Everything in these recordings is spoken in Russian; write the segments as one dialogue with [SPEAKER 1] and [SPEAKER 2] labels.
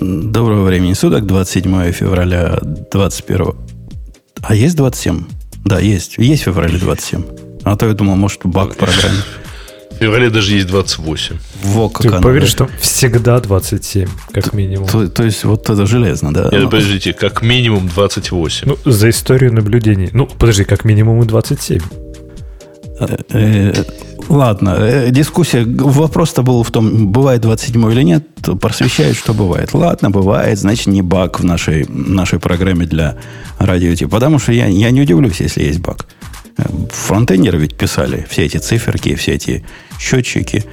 [SPEAKER 1] Доброго времени суток, 27 февраля 21. А есть 27? Да, есть. Есть в феврале 27. А то я думал, может, баг в программе.
[SPEAKER 2] В феврале даже есть 28.
[SPEAKER 3] Во, как Ты оно, поверишь, да? что всегда 27, как
[SPEAKER 1] то,
[SPEAKER 3] минимум.
[SPEAKER 1] То, то есть, вот это железно, да?
[SPEAKER 2] Нет, подождите, как минимум 28.
[SPEAKER 3] Ну, за историю наблюдений. Ну, подожди, как минимум и 27.
[SPEAKER 1] Ладно, э, дискуссия, вопрос-то был в том, бывает 27 или нет, просвещает, что бывает. Ладно, бывает, значит, не баг в нашей, нашей программе для радио Потому что я, я не удивлюсь, если есть баг. Фронтендеры ведь писали все эти циферки, все эти счетчики.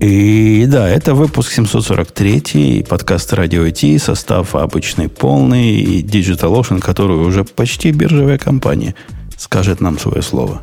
[SPEAKER 1] И да, это выпуск 743, подкаст Радио IT, состав обычный полный, и DigitalOcean, который уже почти биржевая компания, скажет нам свое слово.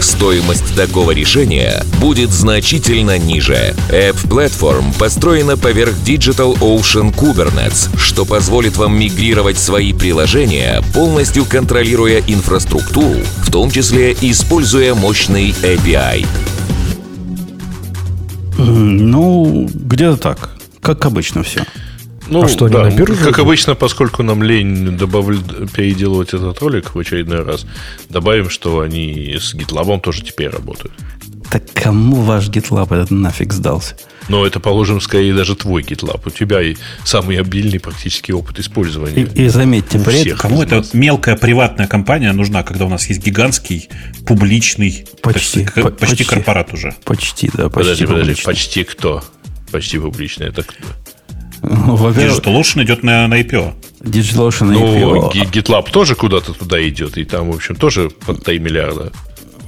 [SPEAKER 4] стоимость такого решения будет значительно ниже. App Platform построена поверх Digital Ocean Kubernetes, что позволит вам мигрировать свои приложения, полностью контролируя инфраструктуру, в том числе используя мощный API.
[SPEAKER 1] Ну, где-то так. Как обычно все.
[SPEAKER 2] Ну, а что, да, на биржу? Как обычно, поскольку нам лень добавлять, переделывать этот ролик в очередной раз, добавим, что они с GitLab тоже теперь работают.
[SPEAKER 1] Так кому ваш GitLab этот нафиг сдался?
[SPEAKER 2] Но это, положим, скорее даже твой GitLab. У тебя и самый обильный практический опыт использования.
[SPEAKER 1] И, и заметьте, при
[SPEAKER 5] этом... Кому эта мелкая приватная компания нужна, когда у нас есть гигантский, публичный,
[SPEAKER 1] почти,
[SPEAKER 5] по, почти, почти корпорат уже?
[SPEAKER 1] Почти, да,
[SPEAKER 2] почти Подожди, подожди, почти кто? Почти публичный, это кто?
[SPEAKER 5] DigitalOcean идет на, на IPO.
[SPEAKER 1] DigitalOcean на
[SPEAKER 2] IPO. Ну, GitLab тоже куда-то туда идет, и там, в общем, тоже под 3 миллиарда.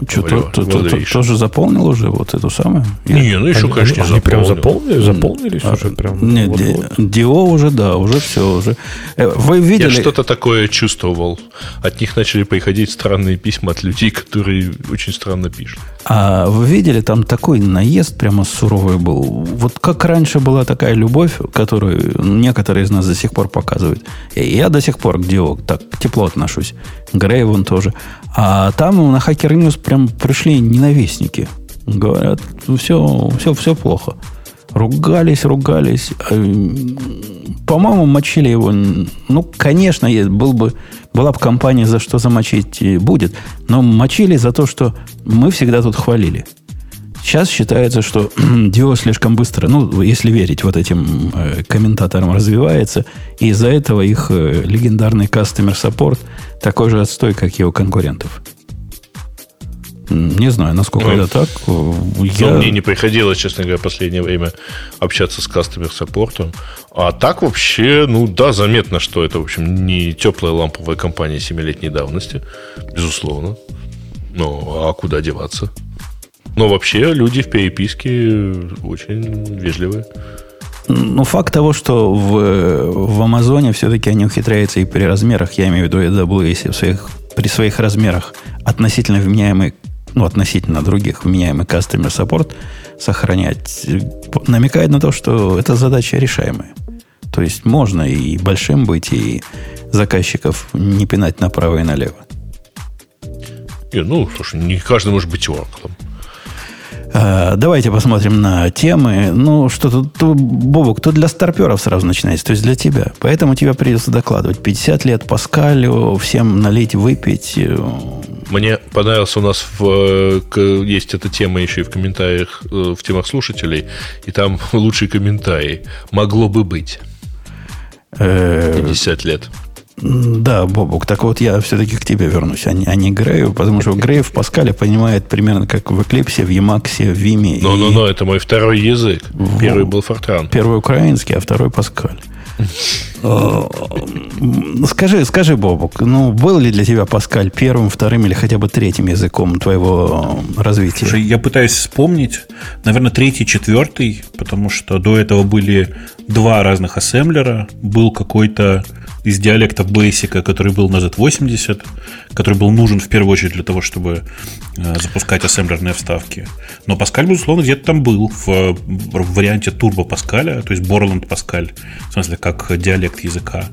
[SPEAKER 1] Что, то, то, то, тоже заполнил уже вот эту самую?
[SPEAKER 2] Не, ну еще,
[SPEAKER 3] они,
[SPEAKER 2] конечно,
[SPEAKER 3] они,
[SPEAKER 2] не
[SPEAKER 3] прям заполнили, заполнились а, уже прям.
[SPEAKER 1] Нет, вот, вот. Дио уже, да, уже все уже.
[SPEAKER 2] Э, вы видели? Я что-то такое чувствовал. От них начали приходить странные письма от людей, которые очень странно пишут.
[SPEAKER 1] А вы видели, там такой наезд прямо суровый был. Вот как раньше была такая любовь, которую некоторые из нас до сих пор показывают. Я до сих пор к Дио так тепло отношусь. Грей вон тоже. А там на Hacker News прям пришли ненавистники. Говорят, все, все, все плохо. Ругались, ругались. А, по-моему, мочили его. Ну, конечно, был бы, была бы компания, за что замочить будет. Но мочили за то, что мы всегда тут хвалили. Сейчас считается, что Дио слишком быстро, ну, если верить вот этим э, комментаторам, развивается, и из-за этого их э, легендарный support такой же отстой, как и у конкурентов. Не знаю, насколько ну, это так.
[SPEAKER 2] Я... Ну, мне не приходилось, честно говоря, в последнее время общаться с customer support. А так вообще, ну да, заметно, что это, в общем, не теплая ламповая компания семилетней давности. Безусловно. Ну, а куда деваться? Но вообще люди в переписке очень вежливые.
[SPEAKER 1] Ну, факт того, что в, в Амазоне все-таки они ухитряются и при размерах, я имею в виду AWS, в своих, при своих размерах относительно вменяемый, ну, относительно других вменяемый customer support сохранять, намекает на то, что эта задача решаемая. То есть можно и большим быть, и заказчиков не пинать направо и налево.
[SPEAKER 2] Не, ну, слушай, не каждый может быть Oracle.
[SPEAKER 1] Э, давайте посмотрим на темы. Ну, что тут, Бобок, то для старперов сразу начинается, то есть для тебя. Поэтому тебе придется докладывать. 50 лет Паскалю, всем налить, выпить.
[SPEAKER 2] Мне понравился у нас в, есть эта тема еще и в комментариях, э, в темах слушателей, и там лучший комментарий. Могло бы быть. 50 э, лет.
[SPEAKER 1] Да, Бобук, так вот я все-таки к тебе вернусь, а не, а не Грею, потому что Грей в Паскале понимает примерно как в Эклипсе, в Емаксе, в Виме.
[SPEAKER 2] Ну, ну, ну, это мой второй язык. Первый был Фортран.
[SPEAKER 1] Первый украинский, а второй Паскаль. Э, скажи, скажи, Бобук, ну, был ли для тебя Паскаль первым, вторым или хотя бы третьим языком твоего развития?
[SPEAKER 5] Слушай, я пытаюсь вспомнить. Наверное, третий, четвертый, потому что до этого были два разных ассемблера. Был какой-то из диалекта Basic, который был на Z80, который был нужен в первую очередь для того, чтобы э, запускать ассемблерные вставки. Но Паскаль, безусловно, где-то там был в, в варианте турбо Паскаля, то есть Borland Паскаль, в смысле, как диалект языка.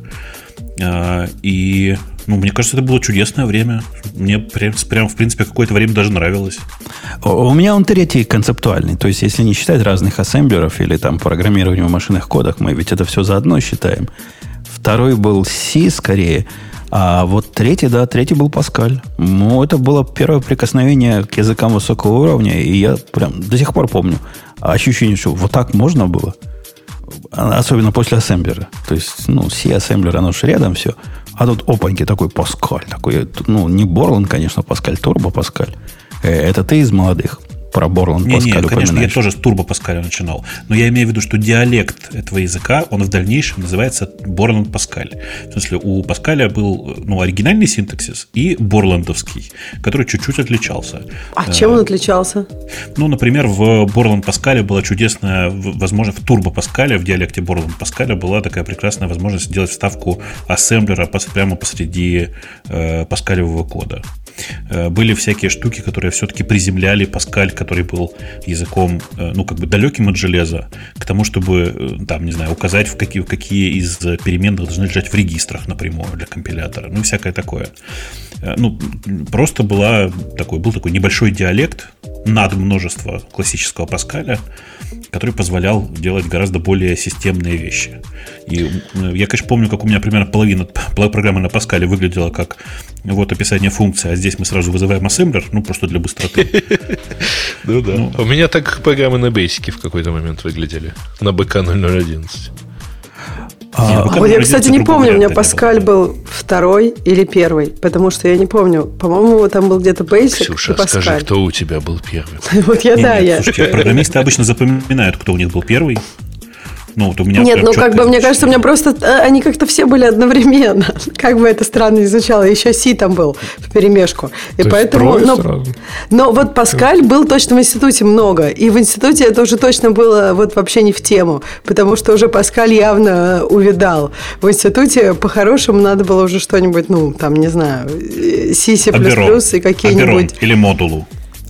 [SPEAKER 5] Э, и, ну, мне кажется, это было чудесное время. Мне прям, прям в принципе, какое-то время даже нравилось.
[SPEAKER 1] У меня он третий концептуальный. То есть, если не считать разных ассемблеров или там программирование в машинных кодах, мы ведь это все заодно считаем. Второй был C скорее. А вот третий, да, третий был Паскаль. Ну, это было первое прикосновение к языкам высокого уровня, и я прям до сих пор помню ощущение, что вот так можно было. Особенно после ассемблера. То есть, ну, C ассемблер, оно же рядом все. А тут опаньки такой Паскаль. Такой, ну, не Борлан, конечно, Паскаль, Турбо Паскаль. Э, это ты из молодых про Борланд
[SPEAKER 5] не,
[SPEAKER 1] Паскаль
[SPEAKER 5] не, конечно, я тоже с Турбо Паскаля начинал. Но я имею в виду, что диалект этого языка, он в дальнейшем называется Борланд Паскаль. В смысле, у Паскаля был ну, оригинальный синтаксис и борландовский, который чуть-чуть отличался.
[SPEAKER 6] А чем он отличался?
[SPEAKER 5] Ну, например, в Борланд Паскале была чудесная возможность, в Турбо Паскале, в диалекте Борланд Паскаля была такая прекрасная возможность сделать вставку ассемблера прямо посреди э, паскалевого кода. Э, были всякие штуки, которые все-таки приземляли Паскаль, который был языком, э, ну, как бы далеким от железа, к тому, чтобы, э, там, не знаю, указать, в какие, какие из переменных должны лежать в регистрах напрямую для компилятора, ну, всякое такое. Ну, просто была такой, был такой небольшой диалект над множество классического Паскаля, который позволял делать гораздо более системные вещи. И я, конечно, помню, как у меня примерно половина программы на Паскале выглядела как вот описание функции, а здесь мы сразу вызываем ассемблер, ну, просто для быстроты.
[SPEAKER 2] Ну да. Ну. У меня так программы на Basic в какой-то момент выглядели. На БК 0011.
[SPEAKER 6] А, вот я, кстати, не помню, у меня Паскаль был второй или первый, потому что я не помню. По-моему, там был где-то Basic
[SPEAKER 2] Ксюша,
[SPEAKER 6] и Паскаль.
[SPEAKER 2] скажи, кто у тебя был первый?
[SPEAKER 6] Вот я, да, я.
[SPEAKER 5] Слушайте, программисты обычно запоминают, кто у них был первый. Ну, вот у меня
[SPEAKER 6] Нет, ну как бы, мне кажется, у меня просто э, они как-то все были одновременно. Как бы это странно не звучало. Еще Си там был в перемешку. И То поэтому. Но, но вот Паскаль был точно в институте много. И в институте это уже точно было вот вообще не в тему. Потому что уже Паскаль явно увидал. В институте по-хорошему надо было уже что-нибудь, ну, там, не знаю, C, C++ и какие-нибудь.
[SPEAKER 5] Или модулу.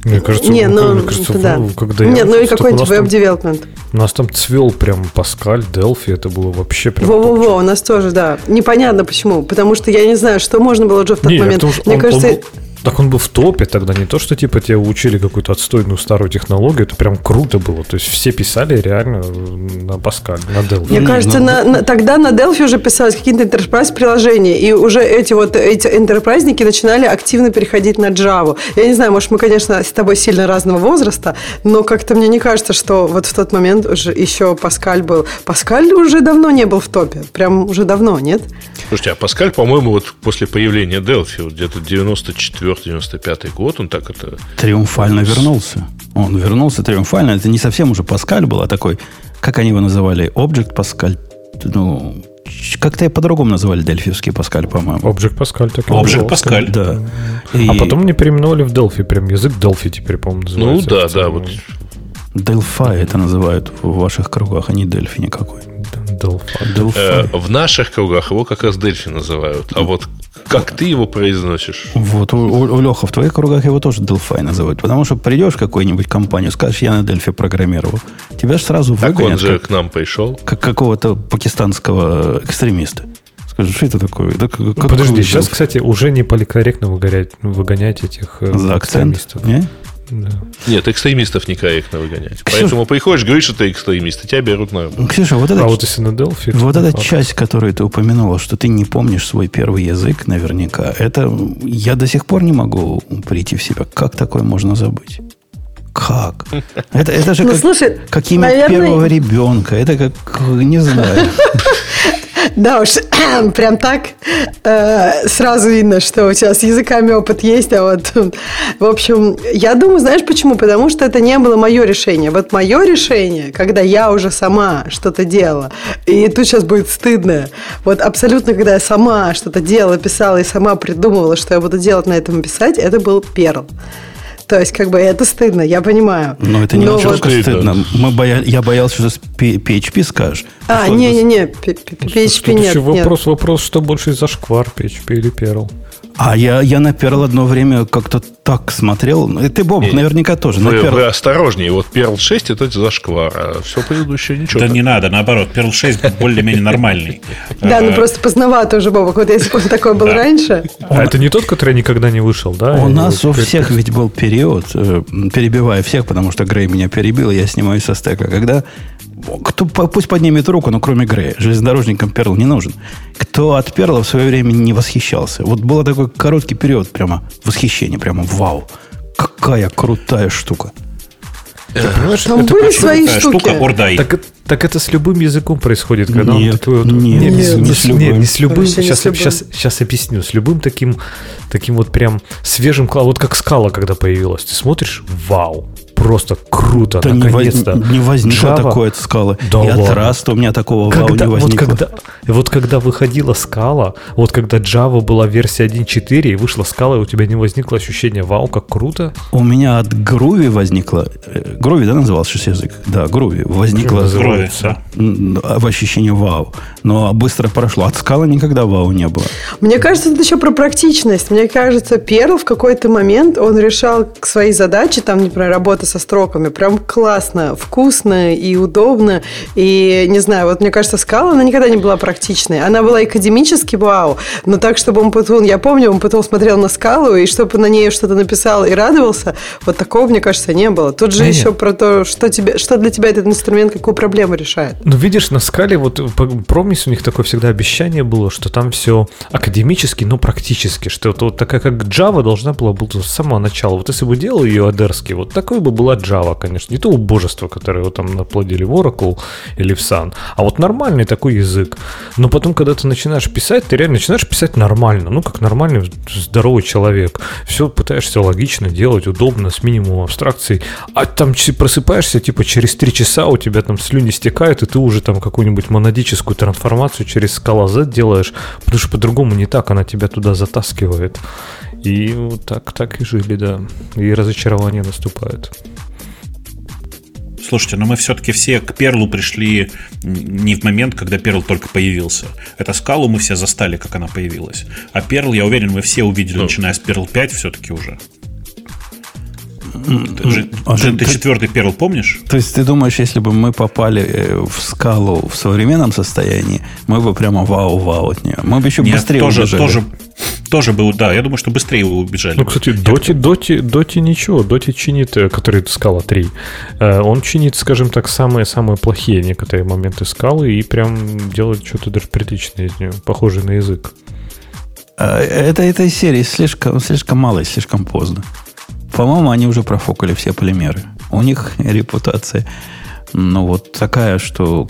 [SPEAKER 3] Мне кажется,
[SPEAKER 6] не, ну,
[SPEAKER 3] мне кажется
[SPEAKER 6] да.
[SPEAKER 3] когда
[SPEAKER 6] Нет,
[SPEAKER 3] я
[SPEAKER 6] ну и какой-нибудь веб-девелопмент.
[SPEAKER 3] У нас там цвел прям Паскаль, Делфи, это было вообще прям...
[SPEAKER 6] Во-во-во, у нас тоже, да. Непонятно почему, потому что я не знаю, что можно было уже в тот
[SPEAKER 3] не,
[SPEAKER 6] момент. Мне
[SPEAKER 3] он,
[SPEAKER 6] кажется...
[SPEAKER 3] Он, так он был в топе тогда, не то, что типа тебя учили какую-то отстойную старую технологию, это прям круто было. То есть все писали реально на Паскале, на Delphi.
[SPEAKER 6] Мне
[SPEAKER 3] ну,
[SPEAKER 6] кажется, на, на, тогда на Delphi уже писались какие-то enterprise приложения, и уже эти вот эти enterprise начинали активно переходить на Java. Я не знаю, может, мы, конечно, с тобой сильно разного возраста, но как-то мне не кажется, что вот в тот момент уже еще Паскаль был. Паскаль уже давно не был в топе, прям уже давно, нет?
[SPEAKER 2] Слушайте, а Паскаль, по-моему, вот после появления Delphi, вот где-то 94-95 год, он так это...
[SPEAKER 1] Триумфально вернулся. Он вернулся триумфально. Это не совсем уже Паскаль был, а такой, как они его называли, Object Паскаль. Ну, как-то по-другому называли дельфиевский Паскаль, по-моему.
[SPEAKER 3] Object Паскаль. Так
[SPEAKER 5] Object Паскаль.
[SPEAKER 1] Да.
[SPEAKER 3] И... А потом не переименовали в Delphi. Прям язык Delphi теперь, по-моему, называется.
[SPEAKER 2] Ну да, да. Вот.
[SPEAKER 1] Delphi это называют в ваших кругах, а не Дельфи никакой.
[SPEAKER 2] Delphi. Э, в наших кругах его как раз Дельфи называют. А вот как ты его произносишь?
[SPEAKER 1] Вот, у, у, у Леха, в твоих кругах его тоже Delphi называют. Потому что придешь в какую-нибудь компанию, скажешь, я на Дельфи программировал. Тебя же сразу выгонят. Так
[SPEAKER 2] он же как, к нам пришел.
[SPEAKER 1] Как какого-то пакистанского экстремиста. Скажи, что это такое? Это как,
[SPEAKER 3] Подожди, сейчас, кстати, уже не поликорректно выгонять, выгонять этих
[SPEAKER 1] э, За акцент? Не?
[SPEAKER 2] Да. Нет, экстремистов некорректно выгонять. Поэтому приходишь, говоришь, что ты экстремист, и тебя берут на...
[SPEAKER 1] Ксюша, вот это...
[SPEAKER 3] А вот если на Delphi...
[SPEAKER 1] Вот эта факт. часть, которую ты упомянула, что ты не помнишь свой первый язык наверняка, это я до сих пор не могу прийти в себя. Как такое можно забыть? Как? Это, это же ну, как, слушай, как имя наверное... первого ребенка. Это как, не знаю.
[SPEAKER 6] Да уж, прям так э, сразу видно, что у тебя с языками опыт есть, а вот, в общем, я думаю, знаешь почему? Потому что это не было мое решение. Вот мое решение, когда я уже сама что-то делала, и тут сейчас будет стыдно, вот абсолютно, когда я сама что-то делала, писала и сама придумывала, что я буду делать на этом писать, это был Перл. То есть, как бы это стыдно, я понимаю.
[SPEAKER 1] Но это не Но вот... стыдно. Мы боя... Я боялся, что PHP скажешь.
[SPEAKER 6] А, не-не-не, PHP нет.
[SPEAKER 3] Вопрос, вопрос, что больше из-за шквар, PHP или Perl?
[SPEAKER 1] А я, я на Перл одно время как-то так смотрел. И ты, Боб, наверняка тоже.
[SPEAKER 2] Вы, Perl... вы осторожнее. Вот Перл 6 это зашквар, а все предыдущее ничего.
[SPEAKER 5] Да не надо, наоборот. Перл 6 более-менее нормальный.
[SPEAKER 6] Да, ну просто поздновато уже, Бобок. Вот если бы он такой был раньше.
[SPEAKER 3] А это не тот, который никогда не вышел, да?
[SPEAKER 1] У нас у всех ведь был период, э, перебивая всех, потому что Грей меня перебил, я снимаю со стека, когда кто, пусть поднимет руку, но кроме Грея. Железнодорожникам Перл не нужен. Кто от Перла в свое время не восхищался. Вот был такой короткий период прямо восхищения, прямо вау. Какая крутая штука.
[SPEAKER 6] Ты понимаешь, Там это были свои штуки. Штука
[SPEAKER 3] Ордай. Так, так это с любым языком происходит, когда
[SPEAKER 1] нет, он такой
[SPEAKER 3] вот,
[SPEAKER 1] нет,
[SPEAKER 3] нет, не, не, с любым. Не, с любым. Сейчас, с любым. Сейчас, сейчас объясню. С любым таким, таким вот прям свежим, вот как скала, когда появилась. Ты смотришь, вау, просто круто, да наконец-то.
[SPEAKER 1] Не, не возникло Java... такое от скалы. Да и от Раста у меня такого
[SPEAKER 3] когда,
[SPEAKER 1] вау не возникло.
[SPEAKER 3] Вот когда, вот когда выходила скала, вот когда Java была версия 1.4 и вышла скала, и у тебя не возникло ощущение вау, как круто?
[SPEAKER 1] У меня от Groovy возникло... Groovy, да, назывался язык? Да, Groovy. Возникло Groovy, в ощущении вау. Но быстро прошло. От скалы никогда вау не было.
[SPEAKER 6] Мне кажется, это еще про практичность. Мне кажется, Перл в какой-то момент он решал свои задачи, там, например, работа со строками. Прям классно, вкусно и удобно. И, не знаю, вот мне кажется, скала, она никогда не была практичной. Она была академически вау, но так, чтобы он потом... Я помню, он потом смотрел на скалу, и чтобы на ней что-то написал и радовался, вот такого, мне кажется, не было. Тут же не, еще про то, что, тебе, что для тебя этот инструмент, какую проблему решает.
[SPEAKER 3] Ну, видишь, на скале, вот Промис у них такое всегда обещание было, что там все академически, но практически, что вот такая, как Java должна была быть с самого начала. Вот если бы делал ее адерский, вот такой бы была Java, конечно. Не то убожество, которое вот там наплодили в Oracle или в Sun, а вот нормальный такой язык. Но потом, когда ты начинаешь писать, ты реально начинаешь писать нормально, ну, как нормальный здоровый человек. Все пытаешься логично делать, удобно, с минимумом абстракций. А там просыпаешься, типа, через три часа у тебя там слюни стекают, и ты уже там какую-нибудь монадическую трансформацию через скала Z делаешь, потому что по-другому не так, она тебя туда затаскивает. И вот так, так и жили, да. И разочарование наступает.
[SPEAKER 5] Слушайте, но мы все-таки все к Перлу пришли не в момент, когда Перл только появился. Это скалу мы все застали, как она появилась. А Перл, я уверен, мы все увидели, ну, начиная с Перл 5 все-таки уже. Ты, а ты, ты, ты четвертый перл помнишь?
[SPEAKER 1] То есть ты думаешь, если бы мы попали э, в скалу в современном состоянии, мы бы прямо вау-вау от нее. Мы бы еще Нет, быстрее
[SPEAKER 5] тоже, убежали. Тоже, тоже был, да, я думаю, что быстрее убежали.
[SPEAKER 3] Ну, кстати, Доти, Доти, Доти ничего. Доти чинит, э, который скала 3. Э, он чинит, скажем так, самые-самые плохие некоторые моменты скалы и прям делает что-то даже приличное из нее, похожее на язык.
[SPEAKER 1] Это этой серии слишком, слишком мало и слишком поздно. По-моему, они уже профокали все полимеры. У них репутация, ну, вот такая, что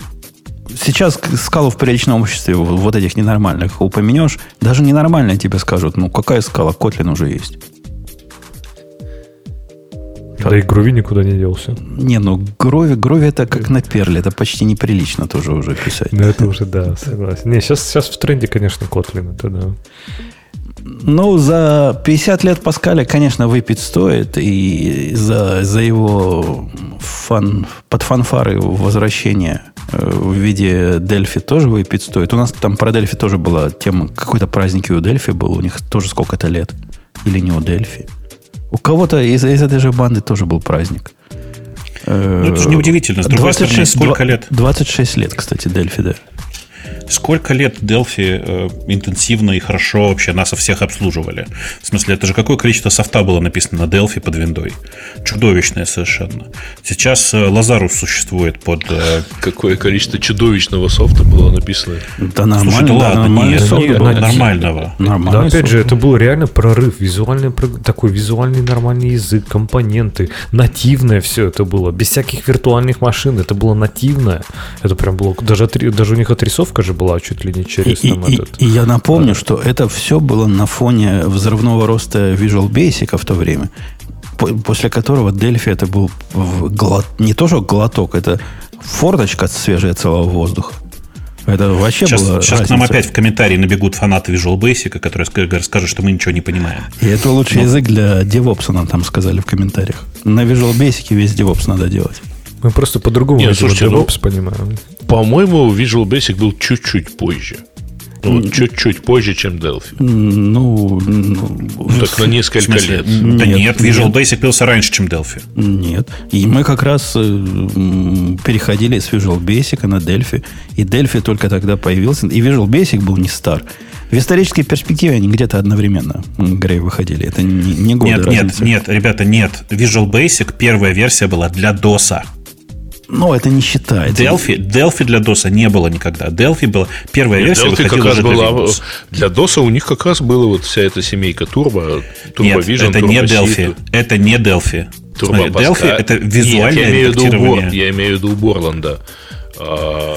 [SPEAKER 1] сейчас скалу в приличном обществе вот этих ненормальных упомянешь, даже ненормальные тебе скажут, ну, какая скала, Котлин уже есть.
[SPEAKER 3] Да и Груви никуда не делся.
[SPEAKER 1] Не, ну Груви, Груви это как на перле, это почти неприлично тоже уже писать.
[SPEAKER 3] Ну, это уже, да, согласен. Не, сейчас, сейчас в тренде, конечно, Котлин, это да.
[SPEAKER 1] Ну, за 50 лет Паскаля, конечно, выпить стоит. И за, за его фан, под фанфары возвращения э, в виде Дельфи тоже выпить стоит. У нас там про Дельфи тоже была тема. Какой-то праздник у Дельфи был. У них тоже сколько-то лет. Или не у Дельфи. У кого-то из, из этой же банды тоже был праздник.
[SPEAKER 5] Ну, это же неудивительно. С другой 26, стороны, сколько лет?
[SPEAKER 1] 26 лет, кстати, Дельфи, да.
[SPEAKER 5] Сколько лет Delphi э, интенсивно и хорошо вообще нас всех обслуживали? В смысле, это же какое количество софта было написано на Delphi под виндой? Чудовищное совершенно. Сейчас э, Lazarus существует под... Э...
[SPEAKER 2] Какое количество чудовищного софта было написано?
[SPEAKER 1] Да нормально. Слушай, да ладно,
[SPEAKER 5] нормальный нет, нет, нормального.
[SPEAKER 3] Нормальный да, опять софт. же, это был реально прорыв. Визуальный, такой визуальный нормальный язык, компоненты, нативное все это было. Без всяких виртуальных машин. Это было нативное. Это прям было... Даже, даже у них отрисовка же была чуть ли не через
[SPEAKER 1] и, и, этот, и, и я напомню, да. что это все было на фоне взрывного роста Visual Basic в то время, после которого Delphi это был глот, не то, что глоток, это форточка свежая целого воздуха. Это вообще
[SPEAKER 5] сейчас,
[SPEAKER 1] было
[SPEAKER 5] Сейчас разница. к нам опять в комментарии набегут фанаты Visual Basic, которые скажут, что мы ничего не понимаем.
[SPEAKER 1] И это лучший Но... язык для DevOps, нам там сказали в комментариях. На Visual Basic весь DevOps надо делать.
[SPEAKER 3] Мы просто по-другому
[SPEAKER 2] Нет, слушайте, DevOps ну, понимаем. По-моему, Visual Basic был чуть-чуть позже. Ну, вот чуть-чуть позже, чем Delphi.
[SPEAKER 1] Ну,
[SPEAKER 2] ну так на несколько лет.
[SPEAKER 5] Да нет, нет Visual Basic появился раньше, чем Delphi.
[SPEAKER 1] Нет. И мы как раз э, переходили с Visual Basic на Delphi. И Delphi только тогда появился. И Visual Basic был не стар. В исторической перспективе они где-то одновременно, Грей, выходили. Это не, не годы
[SPEAKER 5] Нет, разницы. нет, нет, ребята, нет. Visual Basic первая версия была для DOS.
[SPEAKER 1] Но это не считается.
[SPEAKER 5] Delphi, Delphi для DOS не было никогда. Delphi была первая Нет, версия Delphi как раз
[SPEAKER 2] была Windows. для DOS у них как раз была вот вся эта семейка Turbo,
[SPEAKER 5] Turbo Нет, Vision, это Turbo не Delphi. Это не Delphi. Смотри, Delphi это визуальное Нет, я имею, в виду,
[SPEAKER 2] я имею в виду Борланда. А,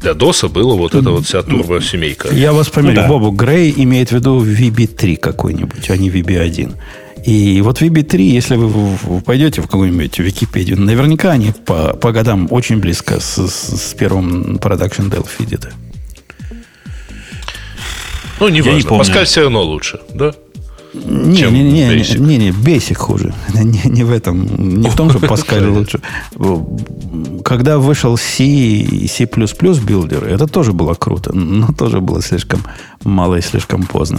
[SPEAKER 2] для DOS было вот эта вот вся турбо-семейка.
[SPEAKER 1] Я вас померю, ну, да. Бобу, Грей имеет в виду VB3 какой-нибудь, а не VB1. И вот VB3, если вы, вы пойдете в какую-нибудь Википедию, наверняка они по, по годам очень близко с, с, с первым Production Delphi где-то.
[SPEAKER 2] Ну, не важно. Не Паскаль все равно лучше, да?
[SPEAKER 1] Не, не, не, Basic. не, не, Basic хуже. Не, не в этом, не в том, что Паскаль лучше. Когда вышел C и C++ Builder, это тоже было круто, но тоже было слишком мало и слишком поздно.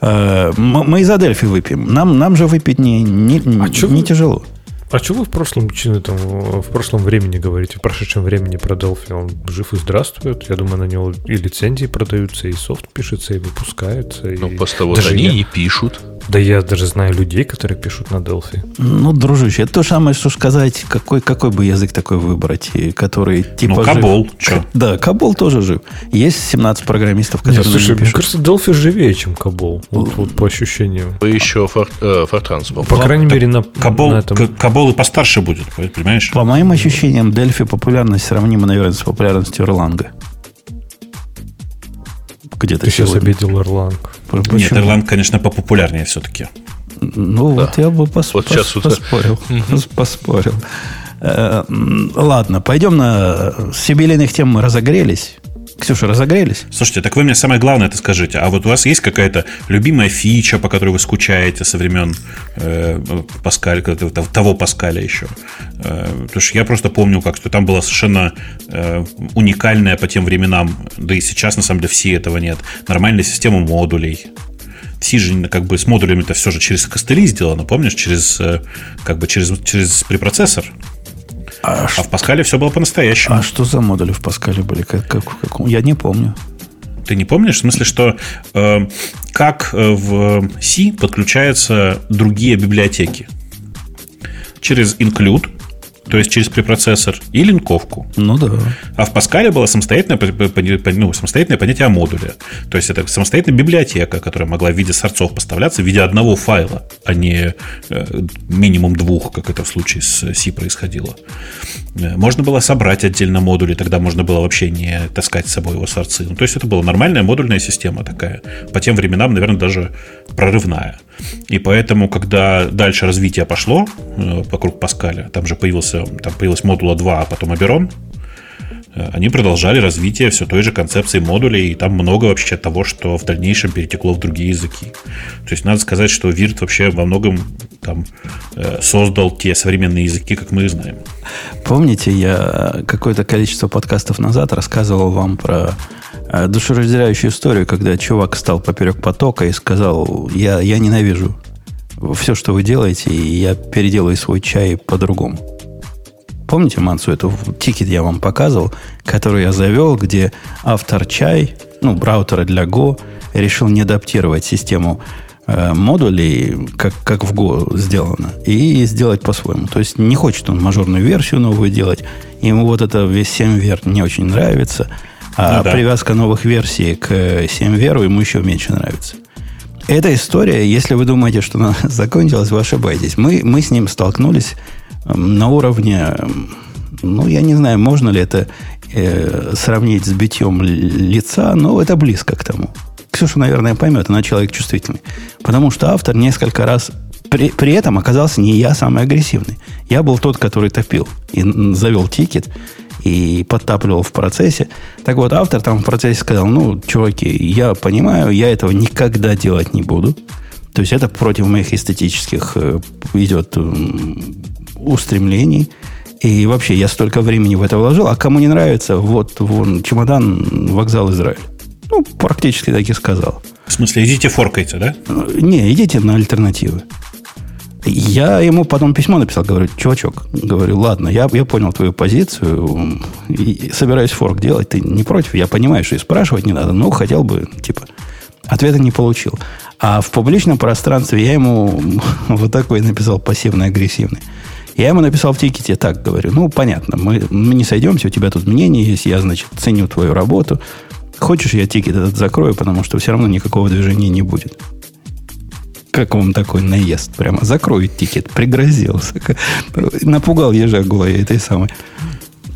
[SPEAKER 1] Э, мы из Адельфи выпьем. Нам, нам же выпить не, не, а не, не тяжело.
[SPEAKER 3] А что вы в прошлом, там, в прошлом времени говорите, в прошедшем времени про Delphi? Он жив и здравствует. Я думаю, на него и лицензии продаются, и софт пишется, и выпускается.
[SPEAKER 2] Ну,
[SPEAKER 3] и...
[SPEAKER 2] после того, даже они я... не пишут.
[SPEAKER 3] Да я даже знаю людей, которые пишут на Delphi.
[SPEAKER 1] Ну, дружище, это то же самое, что сказать, какой, какой бы язык такой выбрать, который типа Ну,
[SPEAKER 5] Кабол, что?
[SPEAKER 1] Да, Кабол тоже жив. Есть 17 программистов, которые Нет,
[SPEAKER 3] слушай, мне кажется, Delphi живее, чем Кабол. Вот, вот по ощущениям.
[SPEAKER 2] Вы еще Фортранс.
[SPEAKER 3] По крайней мере, на,
[SPEAKER 5] Кабол, на этом. Кабол и постарше будет, понимаешь?
[SPEAKER 1] По моим ощущениям, Delphi популярность сравнима, наверное, с популярностью Erlang.
[SPEAKER 3] Где-то Ты сейчас обидел Erlang.
[SPEAKER 5] Почему? Нет, Erlang, конечно, популярнее все-таки.
[SPEAKER 1] Ну, да. вот я бы пос, вот пос, сейчас поспорил. Поспорил. Э, ладно, пойдем на... С юбилейных тем мы разогрелись. Ксюша, разогрелись?
[SPEAKER 5] Слушайте, так вы мне самое главное это скажите. А вот у вас есть какая-то любимая фича, по которой вы скучаете со времен э, Паскаля, того Паскаля еще? Э, потому что я просто помню, как что там была совершенно э, уникальная по тем временам, да и сейчас на самом деле все этого нет, нормальная система модулей. Си же как бы с модулями это все же через костыли сделано, помнишь, через э, как бы через, через препроцессор. А, а в Паскале все было по-настоящему.
[SPEAKER 1] А что за модули в Паскале были? Как, как, как, я не помню.
[SPEAKER 5] Ты не помнишь? В смысле, что э, как в C подключаются другие библиотеки? Через include то есть через препроцессор, и линковку.
[SPEAKER 1] Ну да.
[SPEAKER 5] А в Паскале было самостоятельное, ну, самостоятельное понятие о модуле. То есть это самостоятельная библиотека, которая могла в виде сорцов поставляться в виде одного файла, а не э, минимум двух, как это в случае с C происходило. Э, можно было собрать отдельно модули, тогда можно было вообще не таскать с собой его сорцы. Ну, то есть это была нормальная модульная система такая. По тем временам, наверное, даже прорывная. И поэтому, когда дальше развитие пошло э, вокруг Паскаля, там же появился, там появилась модула 2, а потом Аберон, они продолжали развитие все той же концепции модулей, и там много вообще того, что в дальнейшем перетекло в другие языки. То есть надо сказать, что Вирт вообще во многом там э, создал те современные языки, как мы их знаем.
[SPEAKER 1] Помните, я какое-то количество подкастов назад рассказывал вам про Э, душераздирающую историю, когда чувак стал поперек потока и сказал, я, я ненавижу все, что вы делаете, и я переделаю свой чай по-другому. Помните, Мансу, эту тикет я вам показывал, который я завел, где автор чай, ну, браутера для Go, решил не адаптировать систему э, модулей, как, как в Go сделано, и сделать по-своему. То есть не хочет он мажорную версию новую делать, ему вот это весь 7 вер не очень нравится – а ну, да. привязка новых версий к 7VR ему еще меньше нравится. Эта история, если вы думаете, что она закончилась, вы ошибаетесь. Мы, мы с ним столкнулись на уровне, ну, я не знаю, можно ли это э, сравнить с битьем лица, но это близко к тому. Ксюша, наверное, поймет, она человек чувствительный. Потому что автор несколько раз при, при этом оказался не я самый агрессивный. Я был тот, который топил и завел тикет и подтапливал в процессе. Так вот, автор там в процессе сказал, ну, чуваки, я понимаю, я этого никогда делать не буду. То есть это против моих эстетических э, идет устремлений. И вообще, я столько времени в это вложил, а кому не нравится, вот вон чемодан, вокзал Израиль. Ну, практически так и сказал.
[SPEAKER 5] В смысле, идите форкайте, да?
[SPEAKER 1] Не, идите на альтернативы. Я ему потом письмо написал, говорю, чувачок, говорю, ладно, я, я понял твою позицию, и собираюсь форк делать, ты не против? Я понимаю, что и спрашивать не надо, но хотел бы, типа, ответа не получил. А в публичном пространстве я ему вот такой написал пассивно-агрессивный. Я ему написал в тикете так, говорю, ну, понятно, мы, мы не сойдемся, у тебя тут мнение есть, я, значит, ценю твою работу. Хочешь, я тикет этот закрою, потому что все равно никакого движения не будет. Как вам такой наезд? Прямо закрой тикет, пригрозился. Напугал ежа голой этой самой.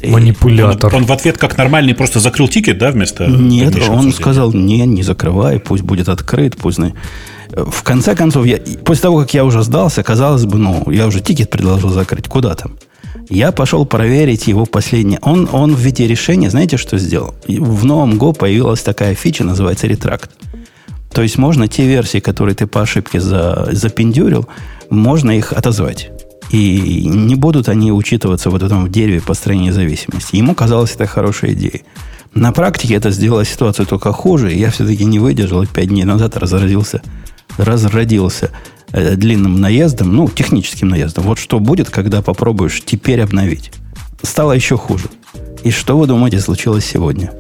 [SPEAKER 3] Манипулятор.
[SPEAKER 5] Он, он в ответ как нормальный просто закрыл тикет, да, вместо...
[SPEAKER 1] Нет, он сказал, не, не закрывай, пусть будет открыт, пусть... В конце концов, я, после того, как я уже сдался, казалось бы, ну, я уже тикет предложил закрыть. Куда там? Я пошел проверить его последнее. Он, он в виде решения, знаете, что сделал? В новом Go появилась такая фича, называется retract. То есть можно те версии, которые ты по ошибке за, запендюрил, можно их отозвать. И не будут они учитываться вот в этом дереве построения зависимости. Ему казалось это хорошая идея. На практике это сделало ситуацию только хуже. И я все-таки не выдержал. И пять дней назад разразился, разродился э, длинным наездом, ну, техническим наездом. Вот что будет, когда попробуешь теперь обновить. Стало еще хуже. И что вы думаете случилось сегодня?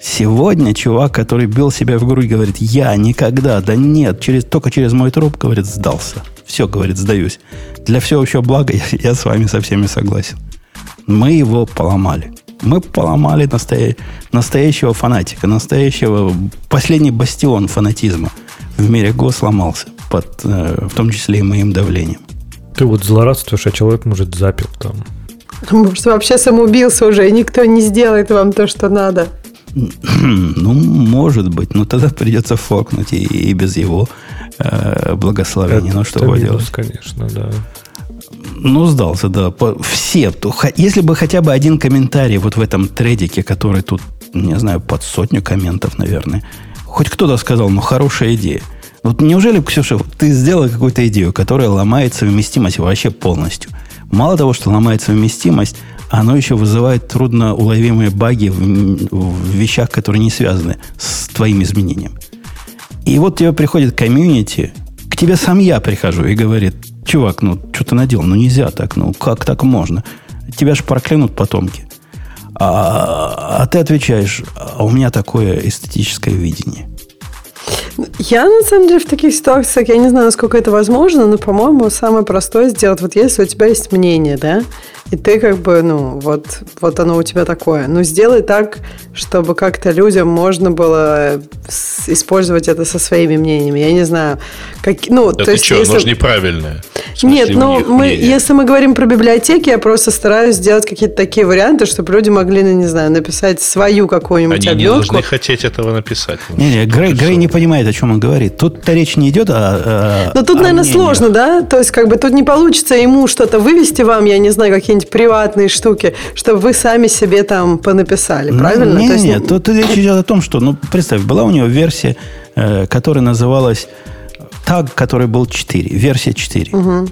[SPEAKER 1] Сегодня чувак, который бил себя в грудь, говорит, я никогда, да нет, через, только через мой труп, говорит, сдался. Все, говорит, сдаюсь. Для всеобщего блага я, я с вами со всеми согласен. Мы его поломали. Мы поломали настоя... настоящего фанатика, настоящего последний бастион фанатизма в мире Го сломался, под, э, в том числе и моим давлением.
[SPEAKER 3] Ты вот злорадствуешь, а человек, может, запил там.
[SPEAKER 6] Может, вообще самоубился уже, и никто не сделает вам то, что надо.
[SPEAKER 1] Ну, может быть, но тогда придется форкнуть и, и без его э, благословения. Это, ну, что это делать?
[SPEAKER 3] конечно, да.
[SPEAKER 1] Ну, сдался, да. Все. Если бы хотя бы один комментарий вот в этом тредике, который тут, не знаю, под сотню комментов, наверное, хоть кто-то сказал, ну, хорошая идея. Вот неужели, Ксюша, ты сделал какую-то идею, которая ломает совместимость вообще полностью? Мало того, что ломает совместимость, оно еще вызывает трудноуловимые баги в, в вещах, которые не связаны с твоим изменением. И вот тебе приходит комьюнити, к тебе сам я прихожу и говорит, чувак, ну, что ты наделал? Ну, нельзя так, ну, как так можно? Тебя же проклянут потомки. А, а ты отвечаешь, а у меня такое эстетическое видение.
[SPEAKER 6] Я, на самом деле, в таких ситуациях, я не знаю, насколько это возможно, но, по-моему, самое простое сделать, вот если у тебя есть мнение, да, и ты как бы, ну, вот, вот оно у тебя такое. Ну, сделай так, чтобы как-то людям можно было использовать это со своими мнениями. Я не знаю. Как, ну,
[SPEAKER 2] да то есть, что, если... оно же неправильное.
[SPEAKER 6] Нет, ну, мы, если мы говорим про библиотеки, я просто стараюсь сделать какие-то такие варианты, чтобы люди могли, ну, не знаю, написать свою какую-нибудь
[SPEAKER 2] Они обертку. не должны хотеть этого написать.
[SPEAKER 1] Не, не, Грей, Грей не понимает, о чем он говорит. Тут-то речь не идет о...
[SPEAKER 6] Но тут,
[SPEAKER 1] о
[SPEAKER 6] наверное, мнениях. сложно, да? То есть, как бы тут не получится ему что-то вывести вам, я не знаю, какие какие-нибудь приватные штуки, чтобы вы сами себе там понаписали, ну, правильно?
[SPEAKER 1] Нет, есть... нет, тут речь идет о том, что, ну, представь, была у него версия, э, которая называлась таг, который был 4, версия 4. Угу.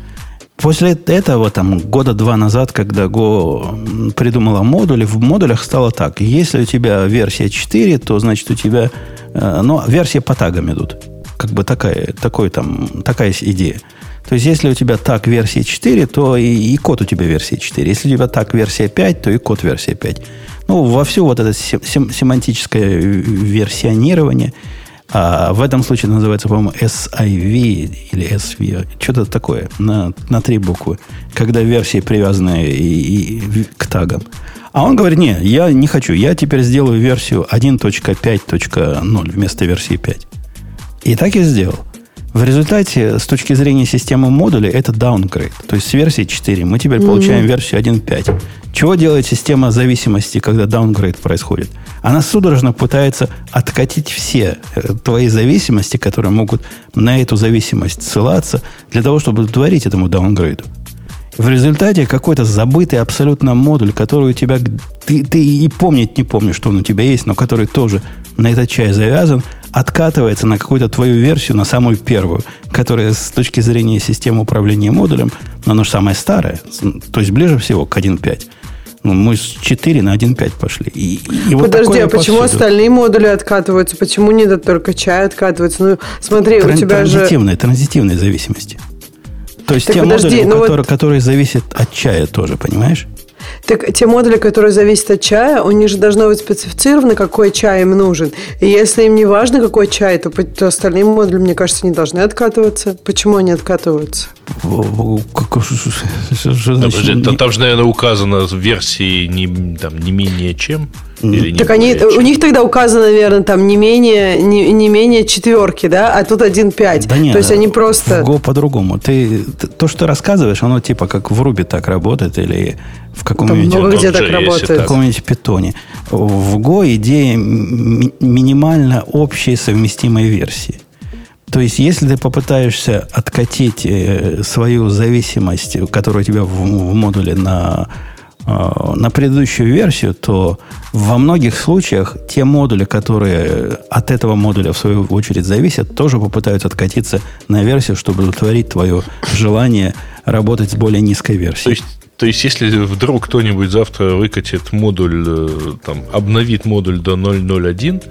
[SPEAKER 1] После этого, там, года два назад, когда Go придумала модули, в модулях стало так. Если у тебя версия 4, то, значит, у тебя... Э, ну, версии по тагам идут. Как бы такая, такой, там, такая идея. То есть, если у тебя так версия 4, то и, и код у тебя версия 4. Если у тебя так версия 5, то и код версия 5. Ну, во все вот это сем, семантическое версионирование, а в этом случае это называется, по-моему, SIV или SV, что-то такое, на, на три буквы, когда версии привязаны и, и, к тагам. А он говорит, не, я не хочу, я теперь сделаю версию 1.5.0 вместо версии 5. И так и сделал. В результате, с точки зрения системы модулей, это downgrade. То есть с версии 4 мы теперь mm-hmm. получаем версию 1.5. Чего делает система зависимости, когда downgrade происходит? Она судорожно пытается откатить все э, твои зависимости, которые могут на эту зависимость ссылаться, для того, чтобы удовлетворить этому даунгрейду. В результате какой-то забытый абсолютно модуль, который у тебя... Ты, ты и помнить не помнишь, что он у тебя есть, но который тоже на этот чай завязан, откатывается на какую-то твою версию, на самую первую, которая с точки зрения системы управления модулем, но она же самая старая, то есть ближе всего к 1.5. Ну, мы с 4 на 1.5 пошли. И,
[SPEAKER 6] и Подожди, вот а почему повсюду. остальные модули откатываются? Почему не только чай откатывается? Ну, смотри, Тран- у тебя
[SPEAKER 1] транзитивные, же... Транзитивные зависимости. То есть так те подожди, модули, ну которые, вот... которые зависят от чая тоже, понимаешь?
[SPEAKER 6] Так те модули, которые зависят от чая, у них же должно быть специфицировано, какой чай им нужен. И если им не важно, какой чай, то, то остальные модули, мне кажется, не должны откатываться. Почему они откатываются?
[SPEAKER 2] Там, там же, наверное, указано в версии не, там, не менее чем.
[SPEAKER 6] Или так они, чем. у них тогда указано, наверное, там не менее, не, не менее четверки, да, а тут 1.5. Да нет, То есть они просто...
[SPEAKER 1] В Go по-другому. Ты, то, что рассказываешь, оно типа как в Руби так работает или в каком-нибудь...
[SPEAKER 6] Много где так работает. В
[SPEAKER 1] каком-нибудь питоне. В Go идея минимально общей совместимой версии. То есть, если ты попытаешься откатить э, свою зависимость, которая у тебя в, в модуле на, э, на предыдущую версию, то во многих случаях те модули, которые от этого модуля в свою очередь зависят, тоже попытаются откатиться на версию, чтобы удовлетворить твое желание работать с более низкой версией. То
[SPEAKER 2] есть то есть, если вдруг кто-нибудь завтра выкатит модуль, э, там, обновит модуль до 0.01,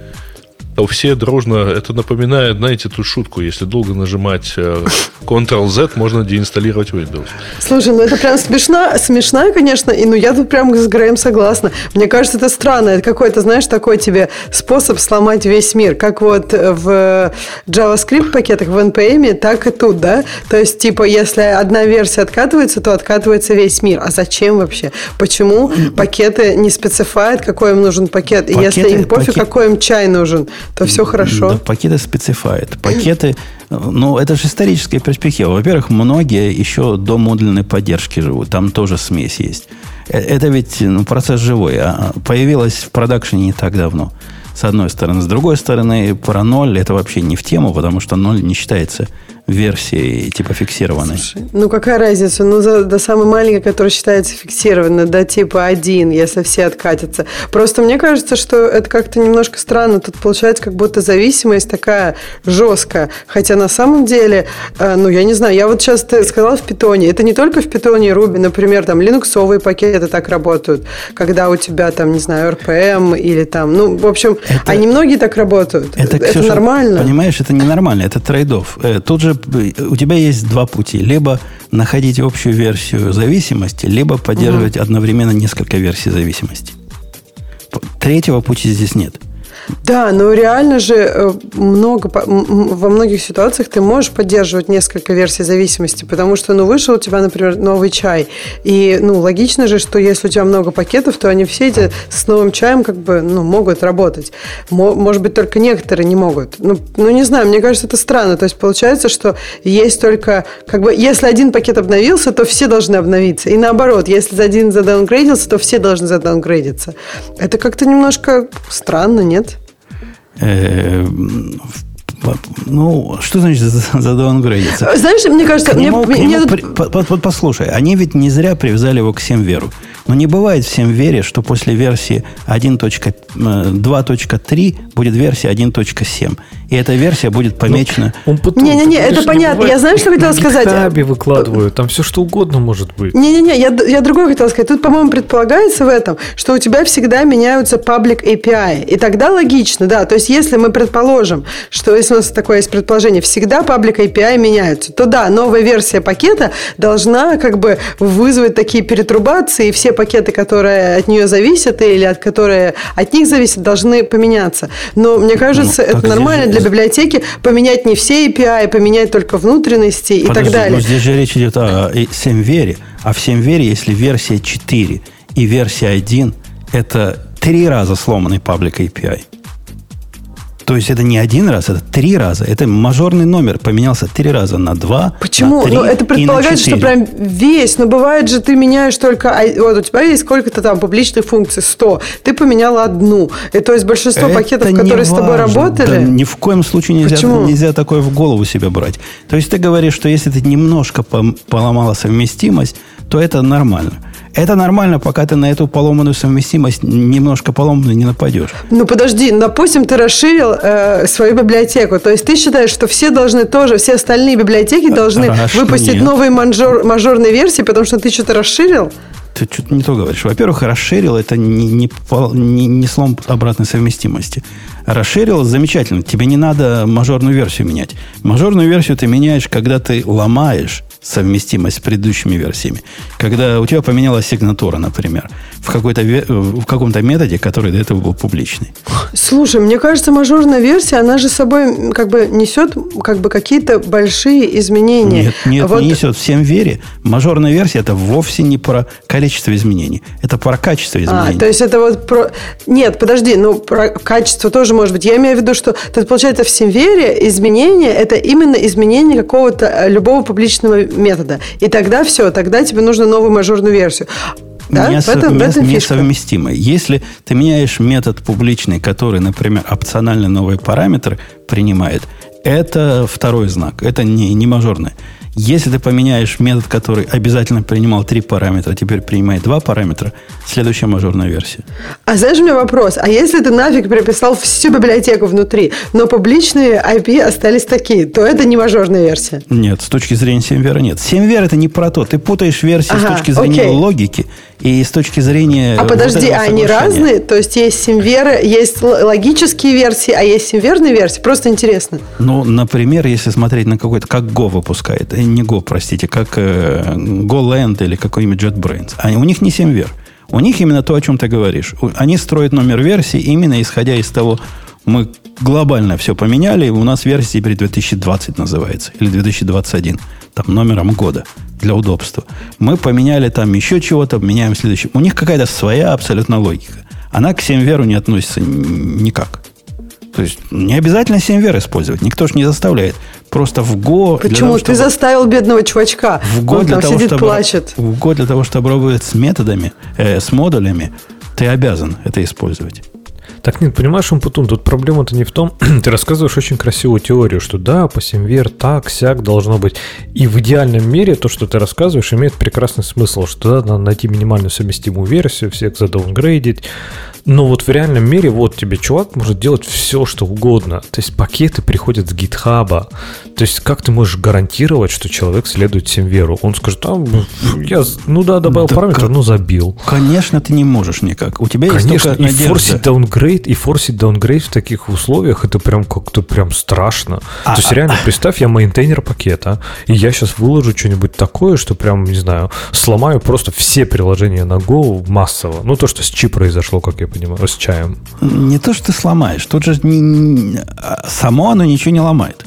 [SPEAKER 2] то все дружно, это напоминает, знаете, ту шутку, если долго нажимать э, Ctrl-Z, можно деинсталлировать Windows.
[SPEAKER 6] Слушай, ну это прям смешно, смешно, конечно, и ну я тут прям с Греем согласна. Мне кажется, это странно, это какой-то, знаешь, такой тебе способ сломать весь мир, как вот в JavaScript пакетах в NPM, так и тут, да? То есть, типа, если одна версия откатывается, то откатывается весь мир. А зачем вообще? Почему пакеты не специфают, какой им нужен пакет? И если им пофиг, пакет... какой им чай нужен? То все хорошо. Да,
[SPEAKER 1] пакеты специфают. Пакеты, ну, это же историческая перспектива. Во-первых, многие еще до модульной поддержки живут. Там тоже смесь есть. Э, это ведь ну, процесс живой. А появилась в продакшене не так давно. С одной стороны. С другой стороны, про ноль это вообще не в тему, потому что ноль не считается версии типа фиксированной. Слушай,
[SPEAKER 6] ну какая разница? Ну, за, до самой маленькой, которая считается фиксированной, до типа один, если все откатятся. Просто мне кажется, что это как-то немножко странно. Тут получается как будто зависимость такая жесткая. Хотя на самом деле, э, ну, я не знаю, я вот сейчас ты сказала в питоне. Это не только в питоне и Ruby, например, там линуксовые пакеты так работают, когда у тебя там, не знаю, RPM или там, ну, в общем, это, они многие так работают. Это, это Ксюша, нормально.
[SPEAKER 1] Понимаешь, это ненормально, это трейдов. Э, тут же у тебя есть два пути. Либо находить общую версию зависимости, либо поддерживать угу. одновременно несколько версий зависимости. Третьего пути здесь нет.
[SPEAKER 6] Да, но реально же э, много, во многих ситуациях ты можешь поддерживать несколько версий зависимости, потому что, ну, вышел у тебя, например, новый чай, и, ну, логично же, что если у тебя много пакетов, то они все эти с новым чаем как бы, ну, могут работать. Может быть, только некоторые не могут. Ну, ну, не знаю, мне кажется, это странно. То есть получается, что есть только, как бы, если один пакет обновился, то все должны обновиться. И наоборот, если один задаунгрейдился, то все должны задаунгрейдиться. Это как-то немножко странно, нет?
[SPEAKER 1] Э, ну, что значит задаунгрейдиться?
[SPEAKER 6] Знаешь, мне кажется...
[SPEAKER 1] Мне, нему, мне, нему, при, по, по, послушай, они ведь не зря привязали его к 7 веру. Но не бывает в 7 вере, что после версии 1.2.3 э, будет версия 1.7. И эта версия будет помечена...
[SPEAKER 6] Не-не-не, это понятно. Я знаю, что хотела сказать.
[SPEAKER 3] Таби выкладывают, там все что угодно может быть.
[SPEAKER 6] Не-не-не, я, я другое хотела сказать. Тут, по-моему, предполагается в этом, что у тебя всегда меняются public API. И тогда логично, да. То есть, если мы предположим, что если у нас такое есть предположение, всегда public API меняются, то да, новая версия пакета должна как бы вызвать такие перетрубации, и все пакеты, которые от нее зависят или от которые от них зависят, должны поменяться. Но мне кажется, ну, это нормально для библиотеки поменять не все API, поменять только внутренности Подожди, и так далее. Но
[SPEAKER 1] здесь же речь идет о 7 вере, а в 7 вере, если версия 4 и версия 1, это три раза сломанный паблик API. То есть это не один раз, это три раза. Это мажорный номер поменялся три раза на два.
[SPEAKER 6] Почему?
[SPEAKER 1] На три
[SPEAKER 6] ну, это предполагается, что прям весь. Но бывает же, ты меняешь только... Вот у тебя есть сколько-то там публичных функций, 100. Ты поменял одну. И то есть большинство это пакетов, которые важно. с тобой работали... Да,
[SPEAKER 1] ни в коем случае нельзя, нельзя такое в голову себе брать. То есть ты говоришь, что если ты немножко поломала совместимость, то это нормально. Это нормально, пока ты на эту поломанную совместимость немножко поломанную не нападешь.
[SPEAKER 6] Ну, подожди, допустим, ты расширил э, свою библиотеку. То есть ты считаешь, что все должны тоже, все остальные библиотеки должны Раш, выпустить нет. новые мажор, мажорные версии, потому что ты что-то расширил?
[SPEAKER 1] Ты что-то не то говоришь. Во-первых, расширил это не, не, не, не слом обратной совместимости. Расширил замечательно. Тебе не надо мажорную версию менять. Мажорную версию ты меняешь, когда ты ломаешь совместимость с предыдущими версиями. Когда у тебя поменялась сигнатура, например, в, какой-то, в каком-то методе, который до этого был публичный.
[SPEAKER 6] Слушай, мне кажется, мажорная версия, она же собой как бы несет как бы какие-то большие изменения.
[SPEAKER 1] Нет, нет вот... не несет. Всем вере. Мажорная версия это вовсе не про количество изменений. Это про качество а, изменений.
[SPEAKER 6] А, то есть это вот про... Нет, подожди, ну про качество тоже может быть. Я имею в виду, что тут получается в Симвере изменения это именно изменение какого-то э, любого публичного метода. И тогда все, тогда тебе нужно новую мажорную версию.
[SPEAKER 1] Да? Не, в этом, в этом несовместимы. Если ты меняешь метод публичный, который, например, опционально новые параметры принимает, это второй знак, это не, не мажорное. Если ты поменяешь метод, который обязательно принимал три параметра, теперь принимает два параметра, следующая мажорная версия.
[SPEAKER 6] А знаешь, у меня вопрос. А если ты нафиг переписал всю библиотеку внутри, но публичные IP остались такие, то это не мажорная версия?
[SPEAKER 1] Нет, с точки зрения 7 нет. 7 это не про то. Ты путаешь версии ага, с точки зрения окей. логики и с точки зрения...
[SPEAKER 6] А подожди, а они разные? То есть есть симверы, есть логические версии, а есть симверные версии? Просто интересно.
[SPEAKER 1] Ну, например, если смотреть на какой-то... Как Go выпускает. Э, не Go, простите. Как э, GoLand или какой-нибудь JetBrains. А у них не симвер. У них именно то, о чем ты говоришь. Они строят номер версии именно исходя из того, мы глобально все поменяли, у нас версия теперь 2020 называется, или 2021, там номером года для удобства. Мы поменяли там еще чего-то, меняем следующий. У них какая-то своя абсолютно логика. Она к 7 веру не относится никак. То есть не обязательно 7 вер использовать. Никто же не заставляет. Просто в Go...
[SPEAKER 6] Почему? Того, чтобы... Ты заставил бедного чувачка.
[SPEAKER 1] В Go Он для там того, сидит, чтобы, плачет. В Go для того, чтобы работать с методами, э, с модулями, ты обязан это использовать.
[SPEAKER 3] Так нет, понимаешь, Умпутун, тут проблема-то не в том, ты рассказываешь очень красивую теорию, что да, по SemVer так, сяк должно быть. И в идеальном мире то, что ты рассказываешь, имеет прекрасный смысл, что да, надо найти минимальную совместимую версию, всех задаунгрейдить, но вот в реальном мире вот тебе чувак может делать все, что угодно. То есть пакеты приходят с гитхаба. То есть как ты можешь гарантировать, что человек следует SemVer у? Он скажет, а, я, ну да, добавил да параметр, но забил.
[SPEAKER 1] Конечно, ты не можешь никак. У тебя
[SPEAKER 3] Конечно, есть только и надежда. форсить downgrade, и форсить downgrade в таких условиях, это прям как-то прям страшно. А, То есть реально, а, представь, я мейнтейнер пакета, и я сейчас выложу что-нибудь такое, что прям, не знаю, сломаю просто все приложения на Go массово. Ну, то, что с chi произошло, как я понимаю, с чаем.
[SPEAKER 1] Не то, что ты сломаешь. Тут же не, не, само оно ничего не ломает.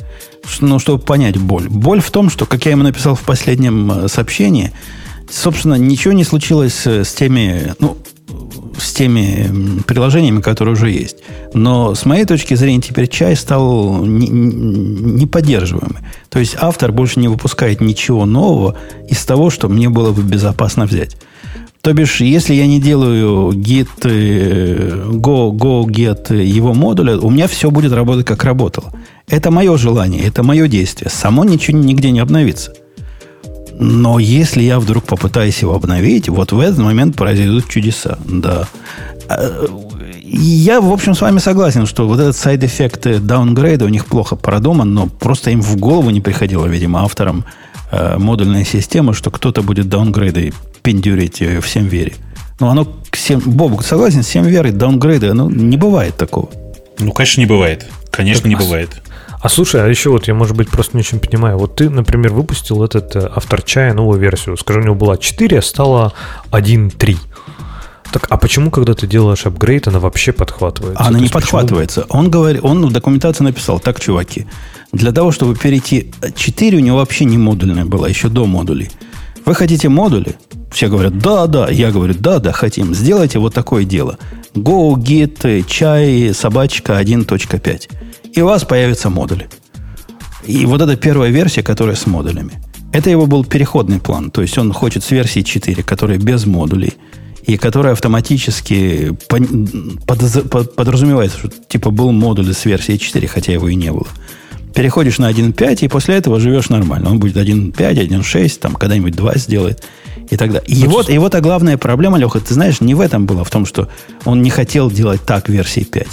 [SPEAKER 1] Ну, чтобы понять боль. Боль в том, что, как я ему написал в последнем э, сообщении, собственно, ничего не случилось э, с теми, ну, с теми приложениями, которые уже есть. Но с моей точки зрения теперь чай стал неподдерживаемый. То есть автор больше не выпускает ничего нового из того, что мне было бы безопасно взять. То бишь, если я не делаю git, э, go, go, get его модуля, у меня все будет работать, как работало. Это мое желание, это мое действие. Само ничего нигде не обновится. Но если я вдруг попытаюсь его обновить, вот в этот момент произойдут чудеса. Да. А, я, в общем, с вами согласен, что вот этот side effect даунгрейда у них плохо продуман, но просто им в голову не приходило, видимо, авторам э, модульной системы, что кто-то будет даунгрейды пиндюрить э, в SemVer е. Но оно к 7... Бобук, согласен, SemVer и даунгрейды, оно не бывает такого.
[SPEAKER 5] Ну, конечно, не бывает. Конечно, так, не бывает.
[SPEAKER 3] А слушай, а еще вот я, может быть, просто не очень понимаю. Вот ты, например, выпустил этот э, автор чая новую версию. Скажи, у него была 4, а стала 1.3. Так, а почему, когда ты делаешь апгрейд, она вообще подхватывается?
[SPEAKER 1] Она не подхватывается. Почему? Он, говорит, он в документации написал, так, чуваки, для того, чтобы перейти 4, у него вообще не модульная была, еще до модулей. Вы хотите модули? Все говорят, да, да. Я говорю, да, да, хотим. Сделайте вот такое дело. Go, git, чай, собачка 1.5. И у вас появятся модули. И вот это первая версия, которая с модулями. Это его был переходный план. То есть он хочет с версии 4, которая без модулей, и которая автоматически подразумевается, что типа был модуль с версии 4, хотя его и не было. Переходишь на 1.5, и после этого живешь нормально. Он будет 1.5, 1.6, там когда-нибудь 2 сделает и так далее. И вот, и вот а главная проблема, Леха, ты знаешь, не в этом было, в том, что он не хотел делать так версии 5.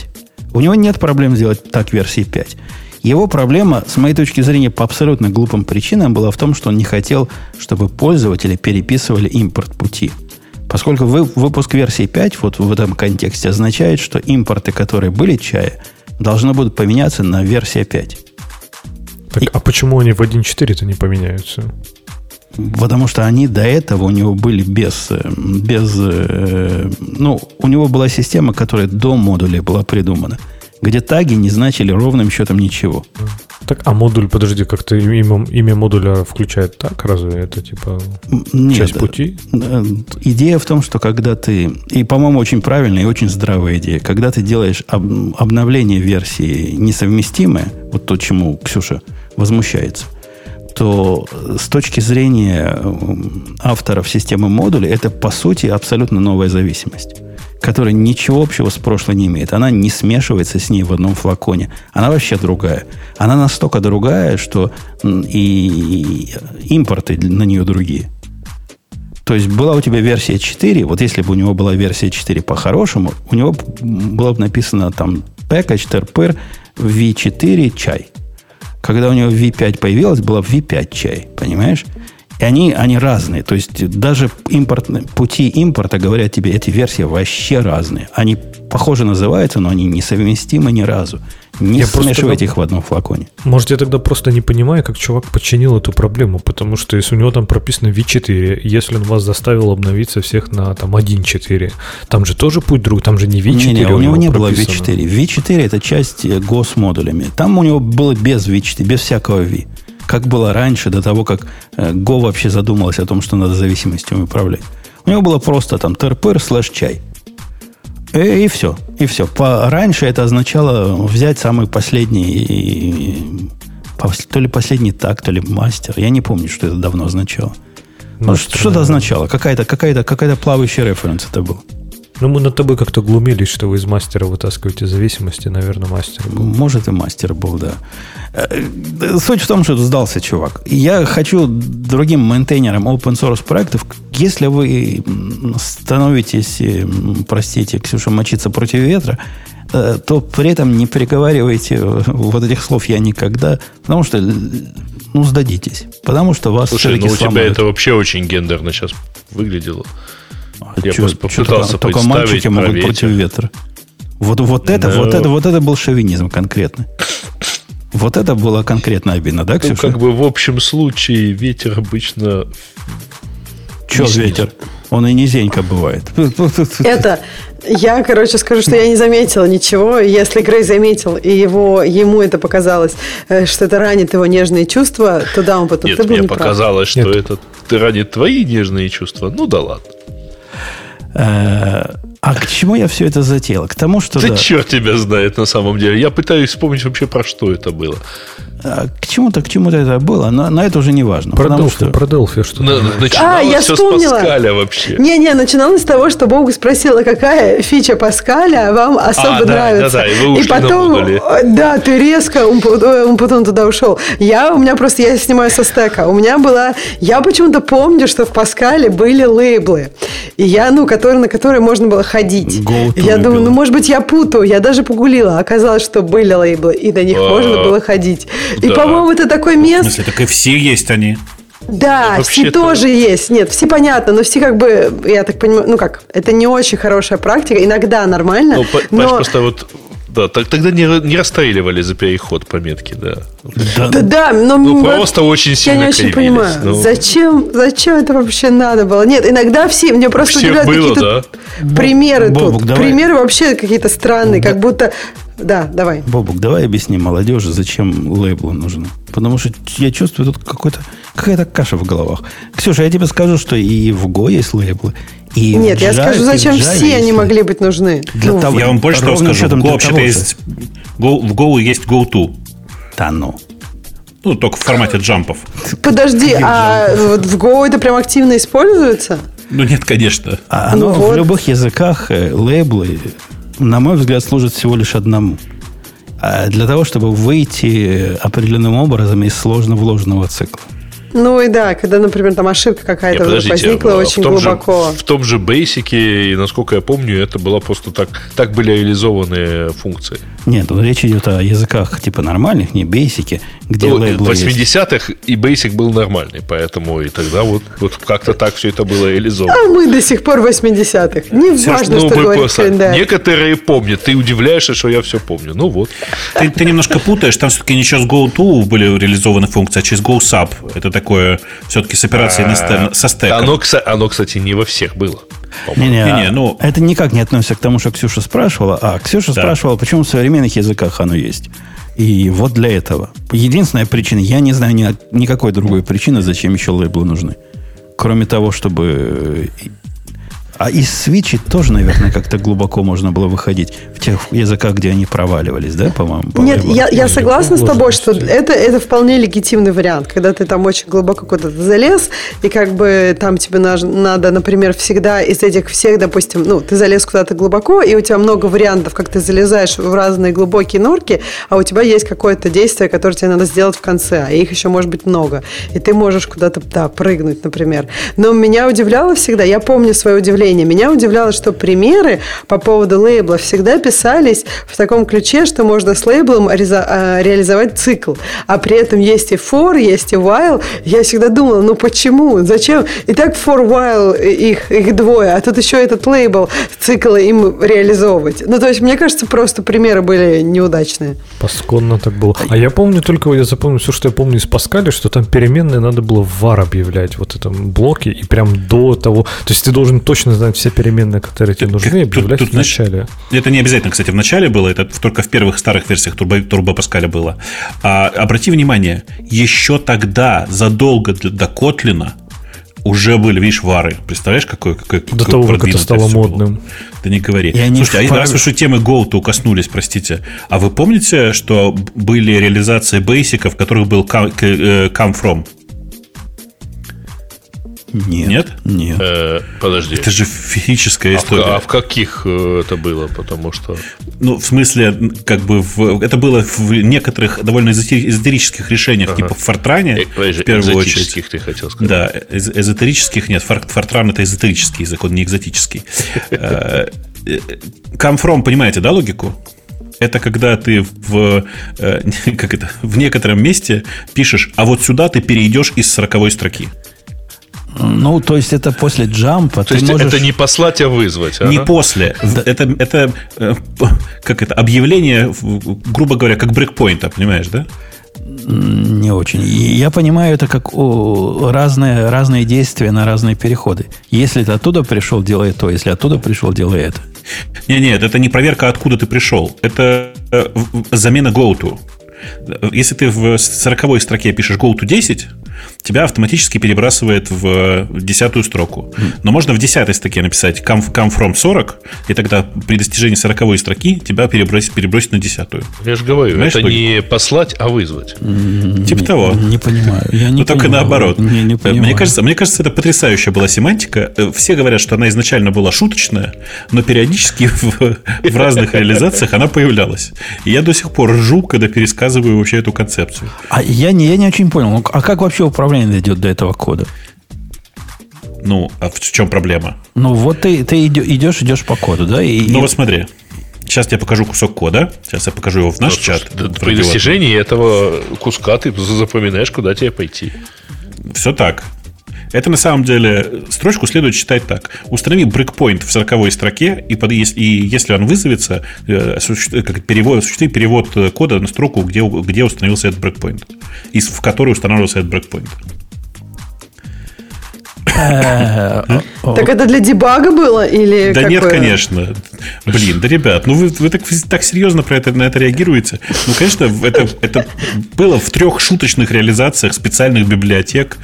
[SPEAKER 1] У него нет проблем сделать так версии 5. Его проблема, с моей точки зрения, по абсолютно глупым причинам была в том, что он не хотел, чтобы пользователи переписывали импорт пути. Поскольку вы, выпуск версии 5 вот в этом контексте означает, что импорты, которые были чая, должны будут поменяться на версия 5.
[SPEAKER 3] Так, И, а почему они в 1.4-то не поменяются?
[SPEAKER 1] Потому что они до этого у него были без, без... Э, ну, у него была система, которая до модуля была придумана где таги не значили ровным счетом ничего.
[SPEAKER 3] Так, а модуль, подожди, как-то имя, имя модуля включает так? Разве это типа
[SPEAKER 1] Нет, часть пути? Идея в том, что когда ты, и, по-моему, очень правильная и очень здравая идея, когда ты делаешь об, обновление версии несовместимое, вот то, чему Ксюша возмущается, то с точки зрения авторов системы модулей это, по сути, абсолютно новая зависимость которая ничего общего с прошлой не имеет. Она не смешивается с ней в одном флаконе. Она вообще другая. Она настолько другая, что и импорты на нее другие. То есть была у тебя версия 4, вот если бы у него была версия 4 по-хорошему, у него было бы написано там package terpir v4 чай. Когда у него v5 появилась, была v5 чай, понимаешь? И они, они разные. То есть даже импорт, пути импорта говорят тебе, эти версии вообще разные. Они похоже называются, но они несовместимы ни разу. Не я смешивайте их в одном флаконе.
[SPEAKER 3] Может, я тогда просто не понимаю, как чувак починил эту проблему, потому что если у него там прописано V4, если он вас заставил обновиться всех на там 1.4, там же тоже путь друг, там же не V4. Не, не,
[SPEAKER 1] у, у него не прописано. было V4. V4 это часть GO с модулями. Там у него было без V4, без всякого V как было раньше, до того, как э, Go вообще задумалась о том, что надо зависимостью управлять. У него было просто там терпыр слэш чай. И, и все. И все. По, раньше это означало взять самый последний, то ли последний так, то ли мастер. Я не помню, что это давно означало. Ну, что это означало? Какая-то какая какая плавающий референс это был.
[SPEAKER 3] Ну, мы над тобой как-то глумились, что вы из мастера вытаскиваете зависимости. Наверное, мастер был.
[SPEAKER 1] Может, и мастер был, да. Э, суть в том, что сдался чувак. Я хочу другим мейнтейнерам open source проектов, если вы становитесь, э, простите, Ксюша, мочиться против ветра, э, то при этом не приговаривайте вот этих слов «я никогда», потому что, ну, сдадитесь. Потому что вас
[SPEAKER 2] Слушай, ну у сломают. тебя это вообще очень гендерно сейчас выглядело.
[SPEAKER 1] Я просто попытался только, только мальчики могут ветер. против ветра. Вот, вот, это, Но... вот, это, вот это был шовинизм конкретно. Вот это было конкретно обидно, да, Ксюша?
[SPEAKER 2] Ну, как бы в общем случае ветер обычно...
[SPEAKER 1] Че ветер? Он и низенько бывает.
[SPEAKER 6] Это, я, короче, скажу, что я не заметила ничего. Если Грей заметил, и его, ему это показалось, э, что это ранит его нежные чувства, то да, он потом...
[SPEAKER 2] Нет, мне показалось, что это ранит твои нежные чувства. Ну да ладно.
[SPEAKER 1] Э, а к чему я все это затеял? К тому, что...
[SPEAKER 2] Да, да черт тебя знает на самом деле. Я пытаюсь вспомнить вообще, про что это было.
[SPEAKER 1] А, к чему-то, к чему-то это было, но, но это уже не важно.
[SPEAKER 3] Про Delphi, что... про Delphi что-то. На,
[SPEAKER 6] а, я все вспомнила. с Паскаля вообще. Не-не, начиналось с того, что Бог спросила, какая фича Паскаля вам особо а, нравится. Да, да, и, вы ушли и потом, э, да, ты резко, он, он потом туда ушел. Я, у меня просто, я снимаю со стека. У меня была, я почему-то помню, что в Паскале были лейблы. И я, ну, которые, на которые можно было ходить. Я думаю, ну, может быть, я путаю. Я даже погулила. Оказалось, что были лейблы, и на них а. можно было ходить. И, да. по-моему, это такое место... В
[SPEAKER 5] смысле, так и все есть они.
[SPEAKER 6] Да, ну, все тоже есть. Нет, все понятно, но все как бы, я так понимаю, ну как, это не очень хорошая практика, иногда нормально. Ну,
[SPEAKER 2] но... просто вот да, тогда не, не расстреливали за переход пометки, да.
[SPEAKER 6] Да, да, да но
[SPEAKER 2] ну, просто очень сильно
[SPEAKER 6] Я не очень понимаю, ну... зачем, зачем это вообще надо было? Нет, иногда все, мне просто удивляют какие-то да? примеры Бобук, тут. Давай. Примеры вообще какие-то странные, как будто да, давай.
[SPEAKER 1] Бобук, давай объясни молодежи, зачем лейблы нужны. Потому что я чувствую тут какой-то какая-то каша в головах. Ксюша, я тебе скажу, что и в Go есть лейблы, и
[SPEAKER 6] Нет, я скажу, зачем все они могли быть нужны.
[SPEAKER 5] Для ну, того, я вам больше того скажу. В Go вообще-то есть... Go, в Go есть GoTo.
[SPEAKER 1] Да ну.
[SPEAKER 5] Ну, только в формате джампов.
[SPEAKER 6] Подожди, а вот в Go это прям активно используется?
[SPEAKER 5] Ну, нет, конечно.
[SPEAKER 1] А оно ну, вот. в любых языках э, лейблы, на мой взгляд, служат всего лишь одному. А для того, чтобы выйти определенным образом из сложно вложенного цикла.
[SPEAKER 6] Ну и да, когда, например, там ошибка какая-то возникла очень в глубоко.
[SPEAKER 2] Же, в том же Basic, и насколько я помню, это была просто так, так были реализованы функции.
[SPEAKER 1] Нет, тут речь идет о языках типа нормальных, не Basic, где ну,
[SPEAKER 2] В 80-х и Basic был нормальный, поэтому и тогда вот, вот как-то так все это было реализовано.
[SPEAKER 6] А мы до сих пор в 80-х. Не все, важно, ну, что говорит календарь.
[SPEAKER 2] Некоторые помнят. Ты удивляешься, что я все помню. Ну вот.
[SPEAKER 5] Ты, ты немножко путаешь. Там все-таки не через GoTo были реализованы функции, а через GoSub. Это такое все-таки с операцией а, со стеком.
[SPEAKER 2] Оно, оно, кстати, не во всех было.
[SPEAKER 1] Не-не, не, не, ну... Это никак не относится к тому, что Ксюша спрашивала. А Ксюша да. спрашивала, почему в современных языках оно есть. И вот для этого. Единственная причина, я не знаю ни, никакой другой причины, зачем еще лейблы нужны. Кроме того, чтобы а из свечи тоже, наверное, как-то глубоко можно было выходить в тех языках, где они проваливались, да, по-моему? По
[SPEAKER 6] Нет, я, я согласна с тобой, что это, это вполне легитимный вариант, когда ты там очень глубоко куда-то залез, и как бы там тебе надо, например, всегда из этих всех, допустим, ну, ты залез куда-то глубоко, и у тебя много вариантов, как ты залезаешь в разные глубокие норки, а у тебя есть какое-то действие, которое тебе надо сделать в конце, а их еще может быть много. И ты можешь куда-то, да, прыгнуть, например. Но меня удивляло всегда, я помню свое удивление, удивление. Меня удивляло, что примеры по поводу лейбла всегда писались в таком ключе, что можно с лейблом а, реализовать цикл. А при этом есть и for, есть и while. Я всегда думала, ну почему? Зачем? И так for while их, их двое, а тут еще этот лейбл цикл им реализовывать. Ну, то есть, мне кажется, просто примеры были неудачные.
[SPEAKER 3] Пасконно так было. А я помню только, я запомнил все, что я помню из Паскаля, что там переменные надо было в var объявлять, вот этом блоке, и прям до того. То есть ты должен точно знать все переменные, которые тебе нужны, объявлять тут, тут, в начале.
[SPEAKER 5] Это не обязательно, кстати, в начале было, это только в первых старых версиях Turbo, Turbo Pascal было. А, обрати внимание, еще тогда, задолго до Котлина, уже были, видишь, вары. Представляешь, какой, какой
[SPEAKER 3] До того, как это стало модным.
[SPEAKER 5] Было? Да не говори. И Слушайте, а раз уж у темы Go-то коснулись, простите, а вы помните, что были реализации бейсиков, в которых был come, э, come from?
[SPEAKER 1] Нет.
[SPEAKER 5] Нет?
[SPEAKER 1] Нет.
[SPEAKER 2] Э, подожди.
[SPEAKER 5] Это же физическая история.
[SPEAKER 2] А в, а в каких э, это было? Потому что...
[SPEAKER 5] Ну, в смысле, как бы, в, это было в некоторых довольно эзотерических решениях, ага. типа в Фортране, э, подожди, в первую очередь.
[SPEAKER 2] ты хотел сказать.
[SPEAKER 5] Да, эз, эзотерических нет. Фортран это эзотерический язык, он не экзотический. Come э, from, понимаете, да, логику? это когда ты в, как это, в некотором месте пишешь, а вот сюда ты перейдешь из сороковой строки.
[SPEAKER 1] Ну, то есть это после джампа.
[SPEAKER 2] То есть можешь... это не послать, а вызвать.
[SPEAKER 5] Не ага. после. Это, это э, как это объявление, грубо говоря, как брейкпоинта, понимаешь, да?
[SPEAKER 1] Не очень. Я понимаю это как о, разные, разные действия на разные переходы. Если ты оттуда пришел, делай то. Если оттуда пришел, делай это.
[SPEAKER 5] Не, нет, это не проверка, откуда ты пришел. Это э, замена go to. Если ты в 40 строке пишешь go to 10, тебя автоматически перебрасывает в десятую строку. Но можно в десятой строке написать come, come from 40, и тогда при достижении 40 строки тебя перебросит, перебросит на десятую.
[SPEAKER 2] Я же говорю, Понимаешь, это не послать, а вызвать.
[SPEAKER 5] Типа того.
[SPEAKER 1] Не понимаю. Я не
[SPEAKER 5] Но только наоборот. Не, не мне, кажется, мне кажется, это потрясающая была семантика. Э, все говорят, что она изначально была шуточная, но периодически в, в разных реализациях она появлялась. И я до сих пор ржу, когда пересказываю вообще эту концепцию.
[SPEAKER 1] А я не, я не очень понял. Ну, а как вообще управление дойдет до этого кода?
[SPEAKER 5] Ну, а в чем проблема?
[SPEAKER 1] Ну, вот ты, ты идешь, идешь по коду, да? И,
[SPEAKER 5] ну, вот смотри. Сейчас я покажу кусок кода. Сейчас я покажу его в наш ну, чат.
[SPEAKER 2] При достижении этого куска ты запоминаешь, куда тебе пойти.
[SPEAKER 5] Все так. Это на самом деле строчку следует читать так. Установи брейкпоинт в 40 строке, и, под, и если он вызовется, э, как перевод, осуществи перевод кода на строку, где, где установился этот брейкпоинт, в которой устанавливался этот брейкпоинт.
[SPEAKER 1] Э,
[SPEAKER 6] Так это для дебага было или
[SPEAKER 5] Да нет, конечно. Блин, да, ребят, ну вы, вы так, так серьезно про это, на это реагируете? Ну, конечно, это, это было в трех шуточных реализациях специальных библиотек,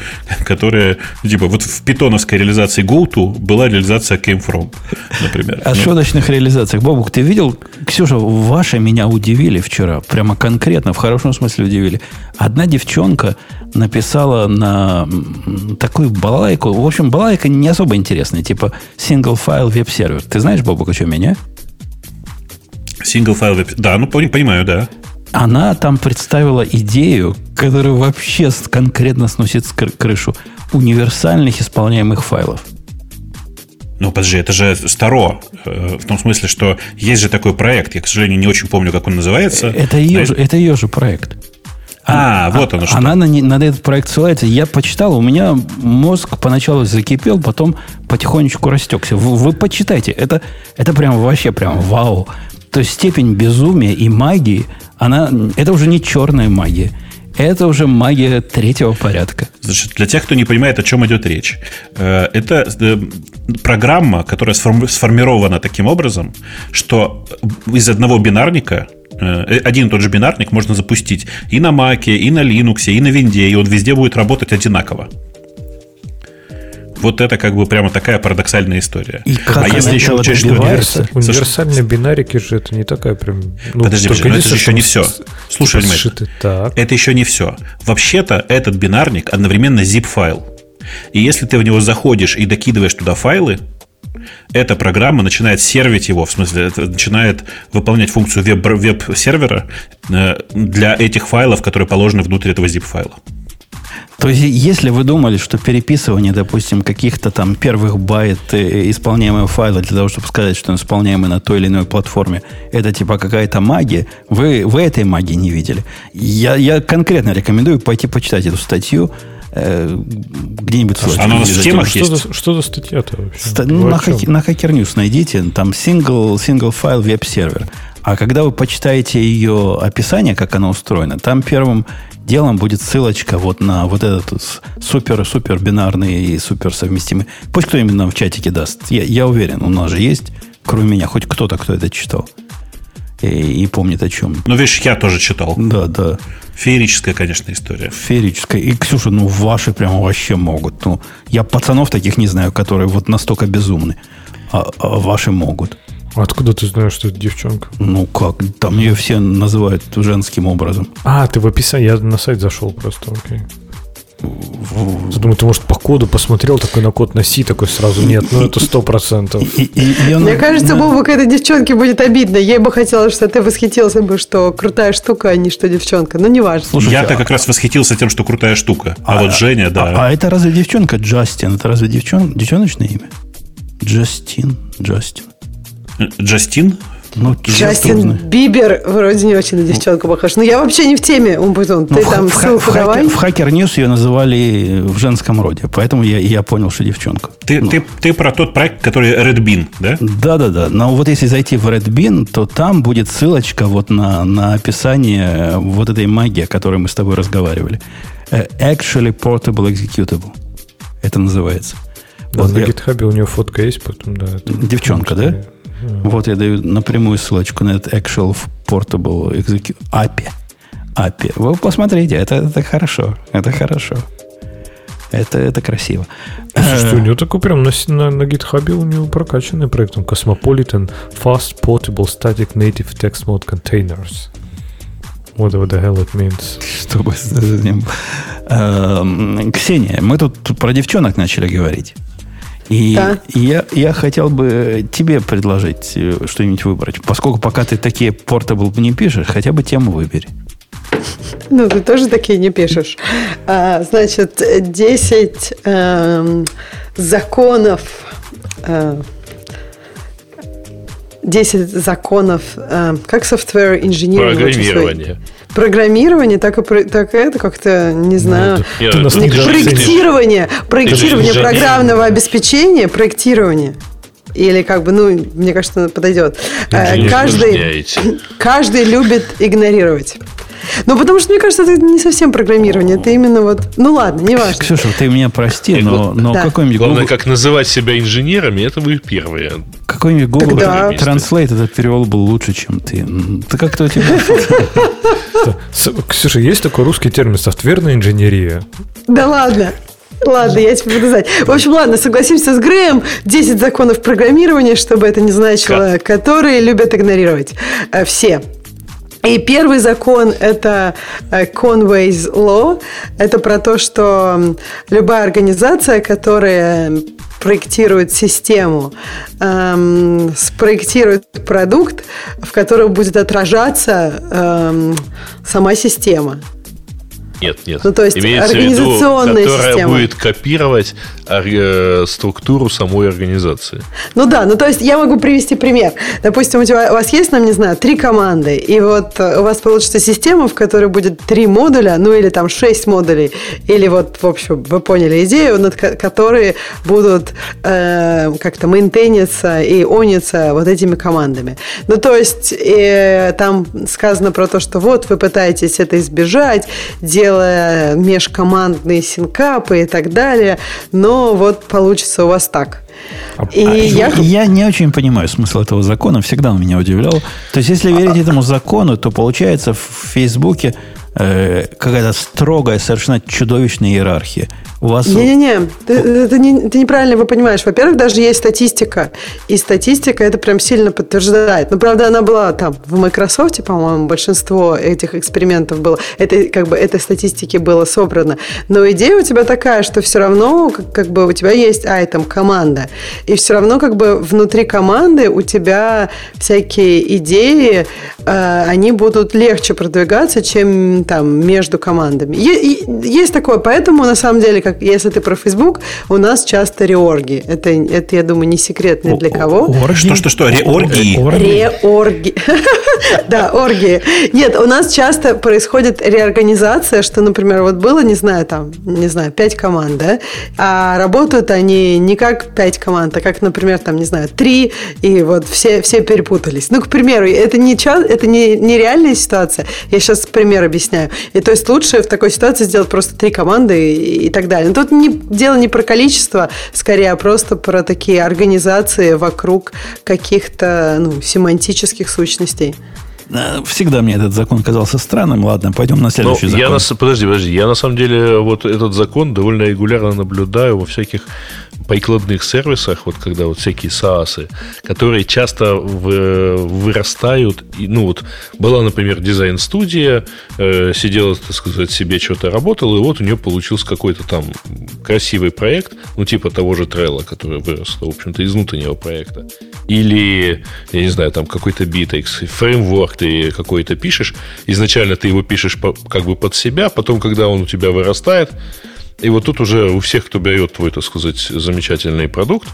[SPEAKER 5] которые, ну, типа, вот в питоновской реализации GoTo была реализация Came From, например.
[SPEAKER 1] О ну. шуточных реализациях. Бобук, ты видел, Ксюша, ваши меня удивили вчера, прямо конкретно, в хорошем смысле удивили. Одна девчонка написала на такую балайку. В общем, балайка не особо интересная, типа single file веб-сервер. Ты знаешь, Бобок, о чем меня?
[SPEAKER 5] Single file веб... Да, ну понимаю, да.
[SPEAKER 1] Она там представила идею, которая вообще конкретно сносит крышу универсальных исполняемых файлов.
[SPEAKER 5] Ну, подожди, это же старо. Э, в том смысле, что есть же такой проект. Я, к сожалению, не очень помню, как он называется.
[SPEAKER 1] Это ее, же, это ее же проект.
[SPEAKER 5] А, вот оно что.
[SPEAKER 1] Она на, на этот проект ссылается. Я почитал, у меня мозг поначалу закипел, потом потихонечку растекся. Вы, вы почитайте. Это, это прям вообще прям вау. То есть степень безумия и магии, она, это уже не черная магия. Это уже магия третьего порядка.
[SPEAKER 5] Значит, для тех, кто не понимает, о чем идет речь, э, это э, программа, которая сформирована таким образом, что из одного бинарника один и тот же бинарник можно запустить и на Mac, и на Linux, и на Винде, и он везде будет работать одинаково. Вот это как бы прямо такая парадоксальная история.
[SPEAKER 3] И как а если еще учесть, что универса... универсальные бинарики же это не такая прям.
[SPEAKER 5] Ну, подожди, подожди, но это же еще не все. Слушай, типа так. это еще не все. Вообще-то этот бинарник одновременно zip-файл. И если ты в него заходишь и докидываешь туда файлы, эта программа начинает сервить его, в смысле, начинает выполнять функцию веб- веб-сервера э, для этих файлов, которые положены внутрь этого zip-файла.
[SPEAKER 1] То есть, если вы думали, что переписывание, допустим, каких-то там первых байт э, исполняемого файла для того, чтобы сказать, что он исполняемый на той или иной платформе, это типа какая-то магия, вы, вы этой магии не видели. Я, я конкретно рекомендую пойти почитать эту статью. Э, где-нибудь
[SPEAKER 5] ссылочку. Она у нас в темах
[SPEAKER 3] что есть? За, что за статья-то вообще? Ста-
[SPEAKER 1] ну, на, хаки, на Hacker News найдите, там single, single-file веб-сервер. А когда вы почитаете ее описание, как она устроена, там первым делом будет ссылочка вот на вот этот супер-супер бинарный и супер совместимый. Пусть кто-нибудь нам в чатике даст. Я, я уверен, у нас же есть, кроме меня, хоть кто-то, кто это читал. И, и помнит о чем.
[SPEAKER 5] Ну, видишь, я тоже читал.
[SPEAKER 1] Да, да.
[SPEAKER 5] Феерическая, конечно, история.
[SPEAKER 1] Феерическая. И, Ксюша, ну, ваши прямо вообще могут. Ну, я пацанов таких не знаю, которые вот настолько безумны. А, а ваши могут.
[SPEAKER 3] Откуда ты знаешь, что это девчонка?
[SPEAKER 1] Ну как, там ее все называют женским образом.
[SPEAKER 3] А, ты в описании, я на сайт зашел просто, окей. Я думаю, ты, может, по коду посмотрел такой на код на C, такой сразу, нет, ну это сто процентов.
[SPEAKER 6] Мне кажется, Бобок, этой девчонке будет обидно. Ей бы хотелось, что ты восхитился бы, что крутая штука, а не что девчонка. Ну, неважно.
[SPEAKER 5] Я-то как раз восхитился тем, что крутая штука. А, вот Женя, да.
[SPEAKER 1] А, это разве девчонка Джастин? Это разве девчон, девчоночное имя? Джастин, Джастин.
[SPEAKER 5] Джастин?
[SPEAKER 6] Ну, Джастин Бибер вроде не очень на девчонку похож. Но я вообще не в теме. Ты ну, там в, ссылку
[SPEAKER 1] в, давай. В Hacker News ее называли в женском роде, поэтому я, я понял, что девчонка.
[SPEAKER 5] Ты, ну. ты, ты про тот проект, который Redbean, да?
[SPEAKER 1] Да-да-да. Но вот если зайти в Redbean, то там будет ссылочка вот на, на описание вот этой магии, о которой мы с тобой разговаривали. Э, Actually Portable Executable. Это называется.
[SPEAKER 3] Да, вот на я... GitHub у нее фотка есть, потом, да.
[SPEAKER 1] Девчонка, да? Вот я даю напрямую ссылочку на этот Actual Portable Execute API. API. Вы посмотрите, это, это хорошо. Это хорошо. Это, это красиво.
[SPEAKER 3] Слушайте, у него такой прям на, на, на GitHub у него прокачанный проект. Он Cosmopolitan Fast Portable Static Native Text Mode Containers. Whatever the hell it means.
[SPEAKER 1] Что бы с ним... Эм, Ксения, мы тут про девчонок начали говорить. И да. я, я хотел бы тебе предложить э, что-нибудь выбрать. Поскольку пока ты такие портабл не пишешь, хотя бы тему выбери.
[SPEAKER 6] Ну, ты тоже такие не пишешь. А, значит, 10 э, эм, законов э, 10 законов, э, как software инженеринг.
[SPEAKER 2] Программирование.
[SPEAKER 6] Программирование, так и так это как-то, не ну, знаю. Ну, это, не, проектирование, проектирование программного обеспечения, проектирование. Или как бы, ну, мне кажется, подойдет. Э, каждый, каждый любит игнорировать. Ну, потому что, мне кажется, это не совсем программирование, это именно вот... Ну, ладно, не важно.
[SPEAKER 1] Ксюша, ты меня прости, но, но да. какой-нибудь
[SPEAKER 2] Главное, Google... как называть себя инженерами, это вы первые.
[SPEAKER 1] Какой-нибудь Google Тогда... Translate этот перевел был лучше, чем ты. Ты как-то у тебя...
[SPEAKER 3] Ксюша, есть такой русский термин «софтверная инженерия»?
[SPEAKER 6] Да ладно. Ладно, я тебе буду знать. В общем, ладно, согласимся с Греем. 10 законов программирования, чтобы это не значило, которые любят игнорировать э, все. И первый закон – это э, Conway's Law. Это про то, что любая организация, которая проектирует систему, эм, спроектирует продукт, в котором будет отражаться эм, сама система.
[SPEAKER 2] Нет, нет.
[SPEAKER 6] Ну, то есть Имеется организационная
[SPEAKER 2] в виду, которая система. будет копировать э, структуру самой организации.
[SPEAKER 6] Ну да, ну то есть я могу привести пример. Допустим, у, тебя, у вас есть, нам не знаю, три команды, и вот э, у вас получится система, в которой будет три модуля, ну или там шесть модулей, или вот, в общем, вы поняли идею, над которые будут э, как-то мейнтейниться и ониться вот этими командами. Ну то есть э, там сказано про то, что вот вы пытаетесь это избежать, делать делая межкомандные синкапы и так далее, но вот получится у вас так.
[SPEAKER 1] А, и а, я... я не очень понимаю смысл этого закона, всегда он меня удивлял. То есть, если верить этому закону, то получается в Фейсбуке э, какая-то строгая, совершенно чудовищная иерархия.
[SPEAKER 6] У вас... Не-не-не, ты, ты, не, ты неправильно его понимаешь. Во-первых, даже есть статистика, и статистика это прям сильно подтверждает. Ну, правда, она была там в Microsoft, по-моему, большинство этих экспериментов было, это, как бы, этой статистики было собрано. Но идея у тебя такая, что все равно, как, как бы, у тебя есть айтем, команда, и все равно, как бы, внутри команды у тебя всякие идеи, э, они будут легче продвигаться, чем там между командами. Есть такое, поэтому, на самом деле, как если ты про Facebook, у нас часто реорги. Это, это я думаю, не секретно для кого.
[SPEAKER 5] Что, что, что? Реорги?
[SPEAKER 6] Реорги. Да, орги. Нет, у нас часто происходит реорганизация, что, например, вот было, не знаю, там, не знаю, пять команд, да, а работают они не как пять команд, а как, например, там, не знаю, три, и вот все, все перепутались. Ну, к примеру, это не, это не, не реальная ситуация. Я сейчас пример объясняю. И то есть лучше в такой ситуации сделать просто три команды и, и так далее далее. Но тут не, дело не про количество, скорее, а просто про такие организации вокруг каких-то ну, семантических сущностей.
[SPEAKER 1] Э, всегда мне этот закон казался странным. Ладно, пойдем на следующий Но закон.
[SPEAKER 2] Я на, подожди, подожди. Я на самом деле вот этот закон довольно регулярно наблюдаю во всяких прикладных сервисах, вот когда вот всякие SaaS, которые часто в, вырастают. И, ну вот была, например, дизайн-студия, э, сидела, так сказать, себе что-то работала, и вот у нее получился какой-то там красивый проект, ну типа того же Trello, который вырос, в общем-то, из внутреннего проекта. Или, я не знаю, там какой-то Bittrex, фреймворк ты какой-то пишешь, изначально ты его пишешь как бы под себя, потом, когда он у тебя вырастает, и вот тут уже у всех, кто берет твой, так сказать, замечательный продукт,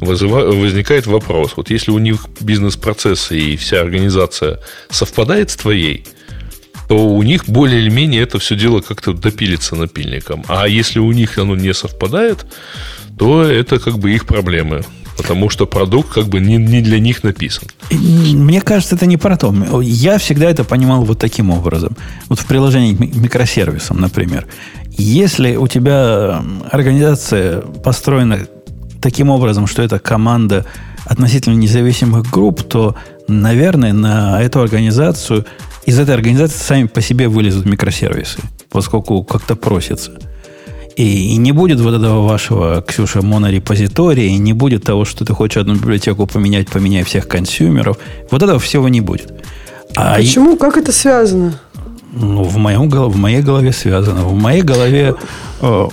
[SPEAKER 2] возникает вопрос. Вот если у них бизнес-процессы и вся организация совпадает с твоей, то у них более или менее это все дело как-то допилится напильником. А если у них оно не совпадает, то это как бы их проблемы. Потому что продукт как бы не, не для них написан.
[SPEAKER 1] Мне кажется, это не про то. Я всегда это понимал вот таким образом. Вот в приложении к микросервисам, например. Если у тебя организация построена таким образом, что это команда относительно независимых групп, то, наверное, на эту организацию, из этой организации сами по себе вылезут микросервисы, поскольку как-то просится. И, и не будет вот этого вашего, Ксюша, монорепозитория, и не будет того, что ты хочешь одну библиотеку поменять, поменяй всех консюмеров. Вот этого всего не будет.
[SPEAKER 6] А Почему? И... Как это связано?
[SPEAKER 1] Ну, в, моем, в моей голове связано. В моей голове э,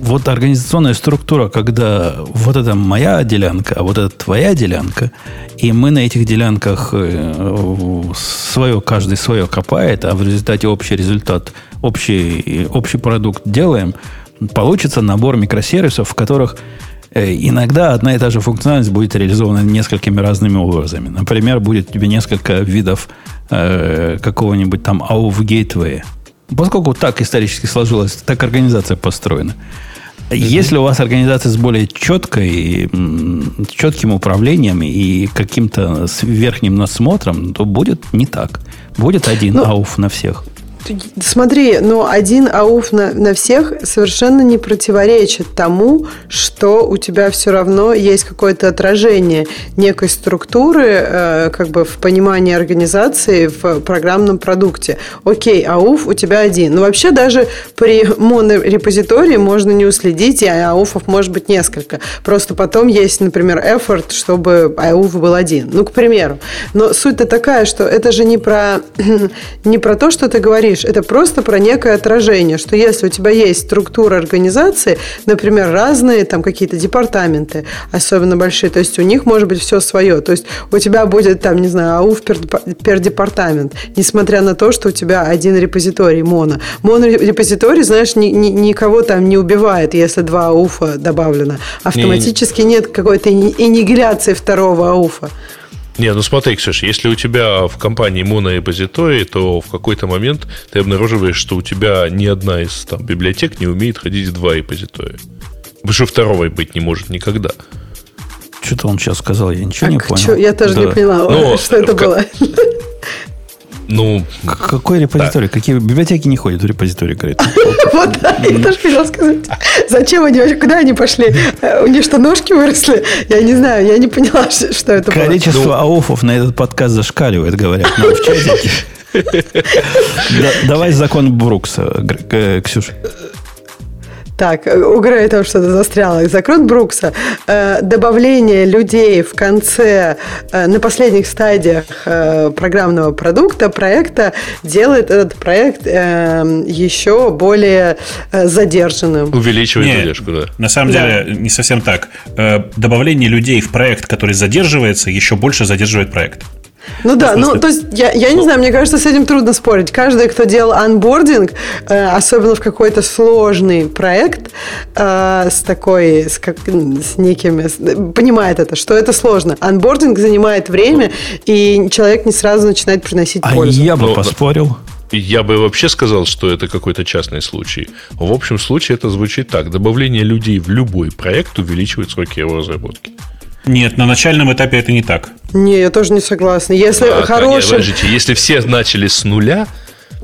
[SPEAKER 1] вот организационная структура, когда вот это моя делянка, а вот это твоя делянка, и мы на этих делянках э, свое, каждый свое копает, а в результате общий результат, общий, общий продукт делаем – получится набор микросервисов, в которых э, иногда одна и та же функциональность будет реализована несколькими разными образами. Например, будет тебе несколько видов э, какого-нибудь там AUF Gateway. Поскольку так исторически сложилось, так организация построена. Если у вас организация с более четкой, четким управлением и каким-то верхним насмотром, то будет не так. Будет один ну, ауф на всех.
[SPEAKER 6] Смотри, но один ауф на, на всех совершенно не противоречит тому, что у тебя все равно есть какое-то отражение некой структуры, э, как бы в понимании организации в программном продукте. Окей, ауф у тебя один. Но вообще даже при монорепозитории можно не уследить, и ауфов может быть несколько. Просто потом есть, например, effort, чтобы ауф был один. Ну, к примеру. Но суть-то такая, что это же не про, не про то, что ты говоришь, это просто про некое отражение, что если у тебя есть структура организации, например, разные там какие-то департаменты, особенно большие, то есть у них может быть все свое. То есть у тебя будет там, не знаю, АУФ пер, пер департамент, несмотря на то, что у тебя один репозиторий моно. Монорепозиторий, знаешь, ни, ни, никого там не убивает, если два АУФа добавлено. Автоматически не, не. нет какой-то иннигиляции второго АУФа.
[SPEAKER 2] Не, ну смотри, Ксюш, если у тебя в компании монорепозиторий, то в какой-то момент ты обнаруживаешь, что у тебя ни одна из там, библиотек не умеет ходить в два репозитория. Потому что второго быть не может никогда.
[SPEAKER 1] Что-то он сейчас сказал, я ничего так, не понял.
[SPEAKER 6] Чё, я тоже да. не поняла, Но, что это в... было.
[SPEAKER 2] Ну,
[SPEAKER 1] какой репозиторий? Да. Какие библиотеки не ходят в репозиторий, говорит?
[SPEAKER 6] Вот, да, я тоже хотела сказать. Зачем они вообще, куда они пошли? У них что, ножки выросли? Я не знаю, я не поняла, что это
[SPEAKER 1] было. Количество ну. ауфов на этот подкаст зашкаливает, говорят нам в чатике. Давай закон Брукса, Ксюша.
[SPEAKER 6] Так, у Грея там что-то застряло. Закрут Брукса. Э, добавление людей в конце, э, на последних стадиях э, программного продукта, проекта, делает этот проект еще более задержанным.
[SPEAKER 2] Увеличивает Нет, задержку, да.
[SPEAKER 5] На самом да. деле, не совсем так. Добавление людей в проект, который задерживается, еще больше задерживает проект.
[SPEAKER 6] Ну да, ну то есть я, я не знаю, мне кажется, с этим трудно спорить. Каждый, кто делал анбординг, э, особенно в какой-то сложный проект э, с такой, с, как, с некими, понимает это, что это сложно. Анбординг занимает время, и человек не сразу начинает приносить а пользу.
[SPEAKER 1] я бы ну, поспорил.
[SPEAKER 2] Я бы вообще сказал, что это какой-то частный случай. В общем случае это звучит так. Добавление людей в любой проект увеличивает сроки его разработки.
[SPEAKER 5] Нет, на начальном этапе это не так.
[SPEAKER 6] Не, я тоже не согласна. Если а, хороший... Нет,
[SPEAKER 2] подождите, если все начали с нуля,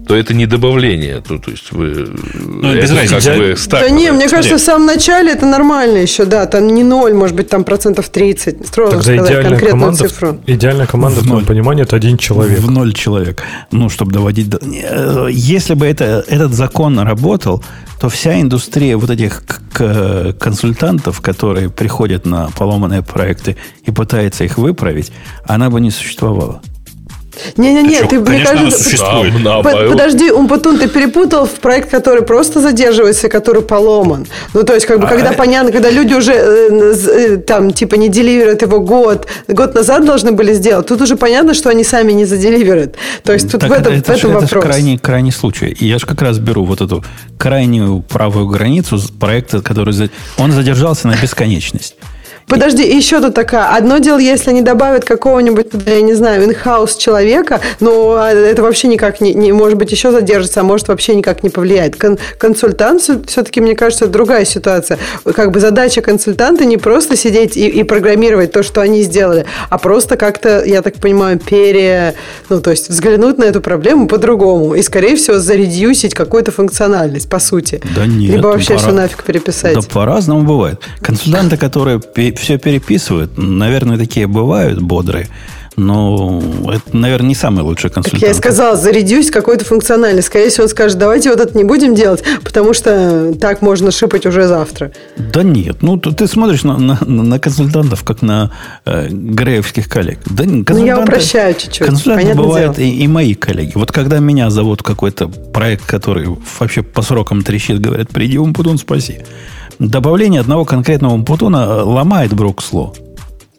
[SPEAKER 2] то это не добавление. То, то есть вы...
[SPEAKER 5] Ну, без разницы. Как бы
[SPEAKER 6] да не, мне кажется, в самом начале это нормально еще, да. Там не ноль, может быть, там процентов 30.
[SPEAKER 3] Строго Тогда сказать идеальная конкретную команда, цифру. Идеальная команда, в, в моем понимании, это один человек.
[SPEAKER 1] В ноль человек. Ну, чтобы доводить... До... Э, если бы это, этот закон работал, то вся индустрия вот этих консультантов, которые приходят на поломанные проекты и пытаются их выправить, она бы не существовала.
[SPEAKER 6] Не-не-не, ты, мне кажется, существует. подожди, Умпутун, ты перепутал в проект, который просто задерживается, который поломан. Ну, то есть, как бы, а, когда понятно, когда люди уже э, э, там, типа, не деливерят его год, год назад должны были сделать, тут уже понятно, что они сами не заделиверят. То есть, тут так в этом, это, в этом это вопрос.
[SPEAKER 1] Это крайний, крайний случай. И я же как раз беру вот эту крайнюю правую границу проекта, который... Он задержался на бесконечность.
[SPEAKER 6] Подожди, еще тут такая. Одно дело, если они добавят какого-нибудь, я не знаю, инхаус человека, но это вообще никак не, не может быть, еще задержится, а может вообще никак не повлияет. Кон, консультант все-таки, мне кажется, другая ситуация. Как бы задача консультанта не просто сидеть и, и программировать то, что они сделали, а просто как-то, я так понимаю, пере... Ну, то есть взглянуть на эту проблему по-другому и, скорее всего, заредюсить какую-то функциональность, по сути.
[SPEAKER 1] Да нет.
[SPEAKER 6] Либо вообще пора... все нафиг переписать.
[SPEAKER 1] Да по-разному бывает. Консультанты, которые все переписывают. Наверное, такие бывают бодрые. Но это, наверное, не самый лучший консультант.
[SPEAKER 6] Как я сказала, зарядюсь какой-то функциональность. Скорее всего, он скажет, давайте вот это не будем делать, потому что так можно шипать уже завтра.
[SPEAKER 1] Да нет. Ну, ты смотришь на, на, на консультантов, как на э, греевских коллег. Да,
[SPEAKER 6] ну, я упрощаю чуть-чуть.
[SPEAKER 1] Консультанты бывают и, и мои коллеги. Вот когда меня зовут какой-то проект, который вообще по срокам трещит, говорят, приди, Умпутун, спаси добавление одного конкретного путона э, ломает Бруксло.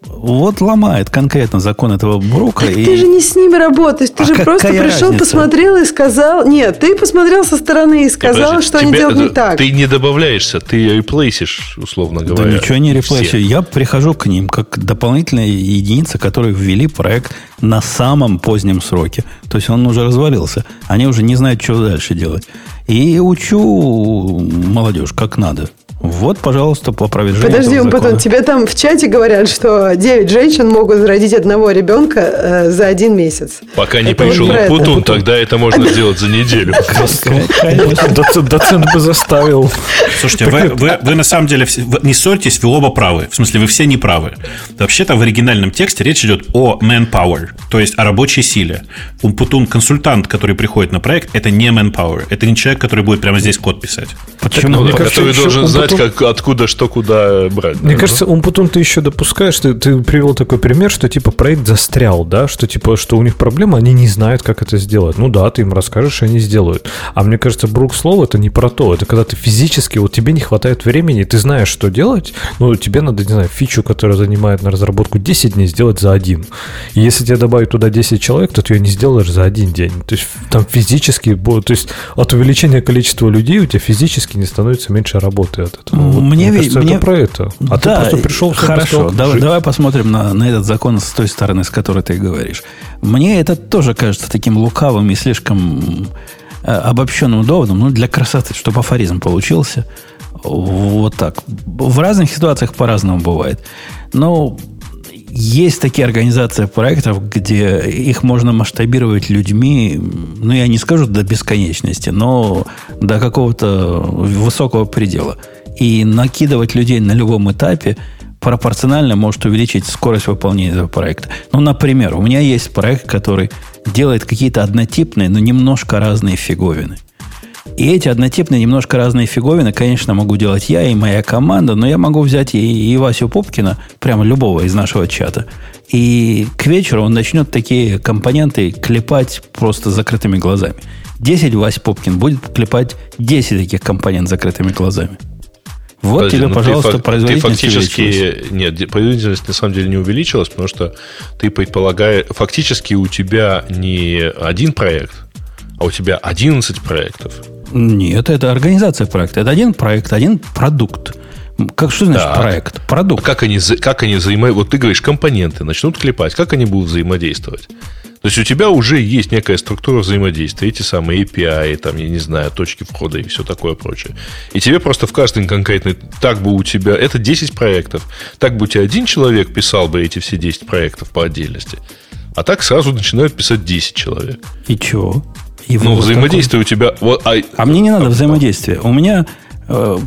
[SPEAKER 1] Вот ломает конкретно закон этого Брука.
[SPEAKER 6] Так и... ты же не с ними работаешь. Ты а же просто пришел, разница? посмотрел и сказал... Нет, ты посмотрел со стороны и сказал, Подожди, что они делают не так.
[SPEAKER 2] Ты не добавляешься, ты реплейсишь, условно говоря.
[SPEAKER 1] Да ничего не реплейсю. Я прихожу к ним как дополнительная единица, которые ввели проект на самом позднем сроке. То есть он уже развалился. Они уже не знают, что дальше делать. И учу молодежь, как надо. Вот, пожалуйста, по опровержению
[SPEAKER 6] Подожди, он потом тебе там в чате говорят, что 9 женщин могут родить одного ребенка э, за один месяц.
[SPEAKER 2] Пока не это пришел вот Путун, тогда это можно сделать за неделю.
[SPEAKER 3] Доцент бы заставил.
[SPEAKER 5] Слушайте, вы на самом деле не ссорьтесь, вы оба правы. В смысле, вы все не правы. Вообще-то в оригинальном тексте речь идет о manpower, то есть о рабочей силе. Умпутун консультант, который приходит на проект, это не manpower. Это не человек, который будет прямо здесь код писать.
[SPEAKER 2] Почему? Который должен знать знать, как, откуда что куда брать.
[SPEAKER 3] Мне да? кажется, потом ты еще допускаешь, ты, ты привел такой пример, что типа проект застрял, да, что типа, что у них проблема, они не знают, как это сделать. Ну да, ты им расскажешь, и они сделают. А мне кажется, Брук слово это не про то, это когда ты физически, вот тебе не хватает времени, ты знаешь, что делать, ну тебе надо, не знаю, фичу, которая занимает на разработку 10 дней, сделать за один. И если тебе добавить туда 10 человек, то ты ее не сделаешь за один день. То есть там физически, то есть от увеличения количества людей у тебя физически не становится меньше работы от этого.
[SPEAKER 1] Вот, мне, мне кажется,
[SPEAKER 3] мне... это про это.
[SPEAKER 1] А да, ты просто пришел... Хорошо, давай, давай посмотрим на, на этот закон с той стороны, с которой ты говоришь. Мне это тоже кажется таким лукавым и слишком э, обобщенным доводом, ну, для красоты, чтобы афоризм получился. Вот так. В разных ситуациях по-разному бывает. Но есть такие организации проектов, где их можно масштабировать людьми, ну, я не скажу до бесконечности, но до какого-то высокого предела и накидывать людей на любом этапе пропорционально может увеличить скорость выполнения этого проекта. Ну, например, у меня есть проект, который делает какие-то однотипные, но немножко разные фиговины. И эти однотипные, немножко разные фиговины, конечно, могу делать я и моя команда, но я могу взять и, и Васю Попкина, прямо любого из нашего чата. И к вечеру он начнет такие компоненты клепать просто закрытыми глазами. 10 Вась Попкин будет клепать 10 таких компонентов закрытыми глазами. Вот Подожди, тебе, ну пожалуйста, ты, производительность
[SPEAKER 2] ты фактически, Нет, производительность на самом деле не увеличилась, потому что ты предполагаешь... Фактически у тебя не один проект, а у тебя 11 проектов.
[SPEAKER 1] Нет, это организация проекта. Это один проект, один продукт. Как что значит так. проект? Продукт.
[SPEAKER 2] А как они, как они взаимодействуют? Вот ты говоришь, компоненты начнут клепать. Как они будут взаимодействовать? То есть у тебя уже есть некая структура взаимодействия, эти самые API, там, я не знаю, точки входа и все такое прочее. И тебе просто в каждый конкретный, так бы у тебя, это 10 проектов, так бы у тебя один человек писал бы эти все 10 проектов по отдельности, а так сразу начинают писать 10 человек.
[SPEAKER 1] И чего?
[SPEAKER 2] Ну, взаимодействие такой... у тебя... Вот,
[SPEAKER 1] а, а мне не надо а, взаимодействия. У меня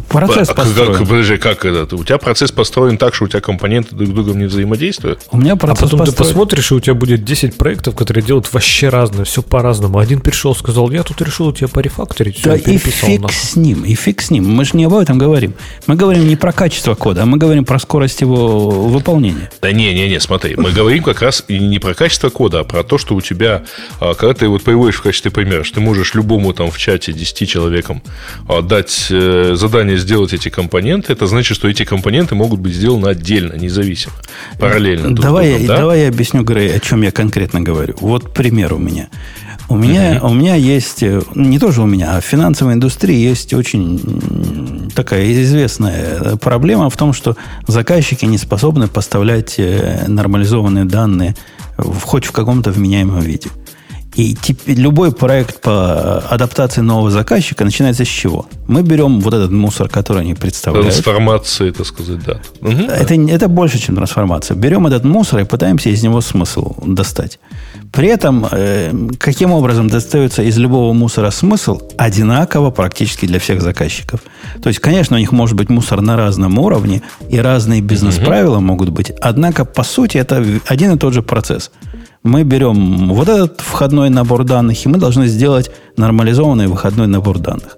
[SPEAKER 1] процесс а, построен.
[SPEAKER 2] Как, подожди, как это? У тебя процесс построен так, что у тебя компоненты друг с другом не взаимодействуют?
[SPEAKER 3] У меня процесс А потом построен... ты посмотришь, и у тебя будет 10 проектов, которые делают вообще разное, все по-разному. Один пришел, сказал, я тут решил у тебя порефакторить,
[SPEAKER 1] все, да и фиг нахуй. с ним, и фиг с ним. Мы же не об этом говорим. Мы говорим не про качество кода, а мы говорим про скорость его выполнения.
[SPEAKER 2] Да не, не, не, смотри, мы говорим как раз и не про качество кода, а про то, что у тебя, а, когда ты вот приводишь в качестве примера, что ты можешь любому там в чате 10 человекам а, дать э, задание сделать эти компоненты, это значит, что эти компоненты могут быть сделаны отдельно, независимо, параллельно.
[SPEAKER 1] Давай, другом, я, да? давай я объясню, Грей, о чем я конкретно говорю. Вот пример у меня. У меня, uh-huh. у меня есть, э, не тоже у меня, а в финансовой индустрии есть очень такая известная проблема в том, что заказчики не способны поставлять э, нормализованные данные в, хоть в каком-то вменяемом виде. И теперь любой проект по адаптации нового заказчика начинается с чего? Мы берем вот этот мусор, который они представляют.
[SPEAKER 2] Трансформации, так сказать, да.
[SPEAKER 1] Угу. Это, это больше, чем трансформация. Берем этот мусор и пытаемся из него смысл достать. При этом, э, каким образом достается из любого мусора смысл, одинаково практически для всех заказчиков. То есть, конечно, у них может быть мусор на разном уровне, и разные бизнес-правила угу. могут быть. Однако, по сути, это один и тот же процесс – мы берем вот этот входной набор данных, и мы должны сделать нормализованный выходной набор данных.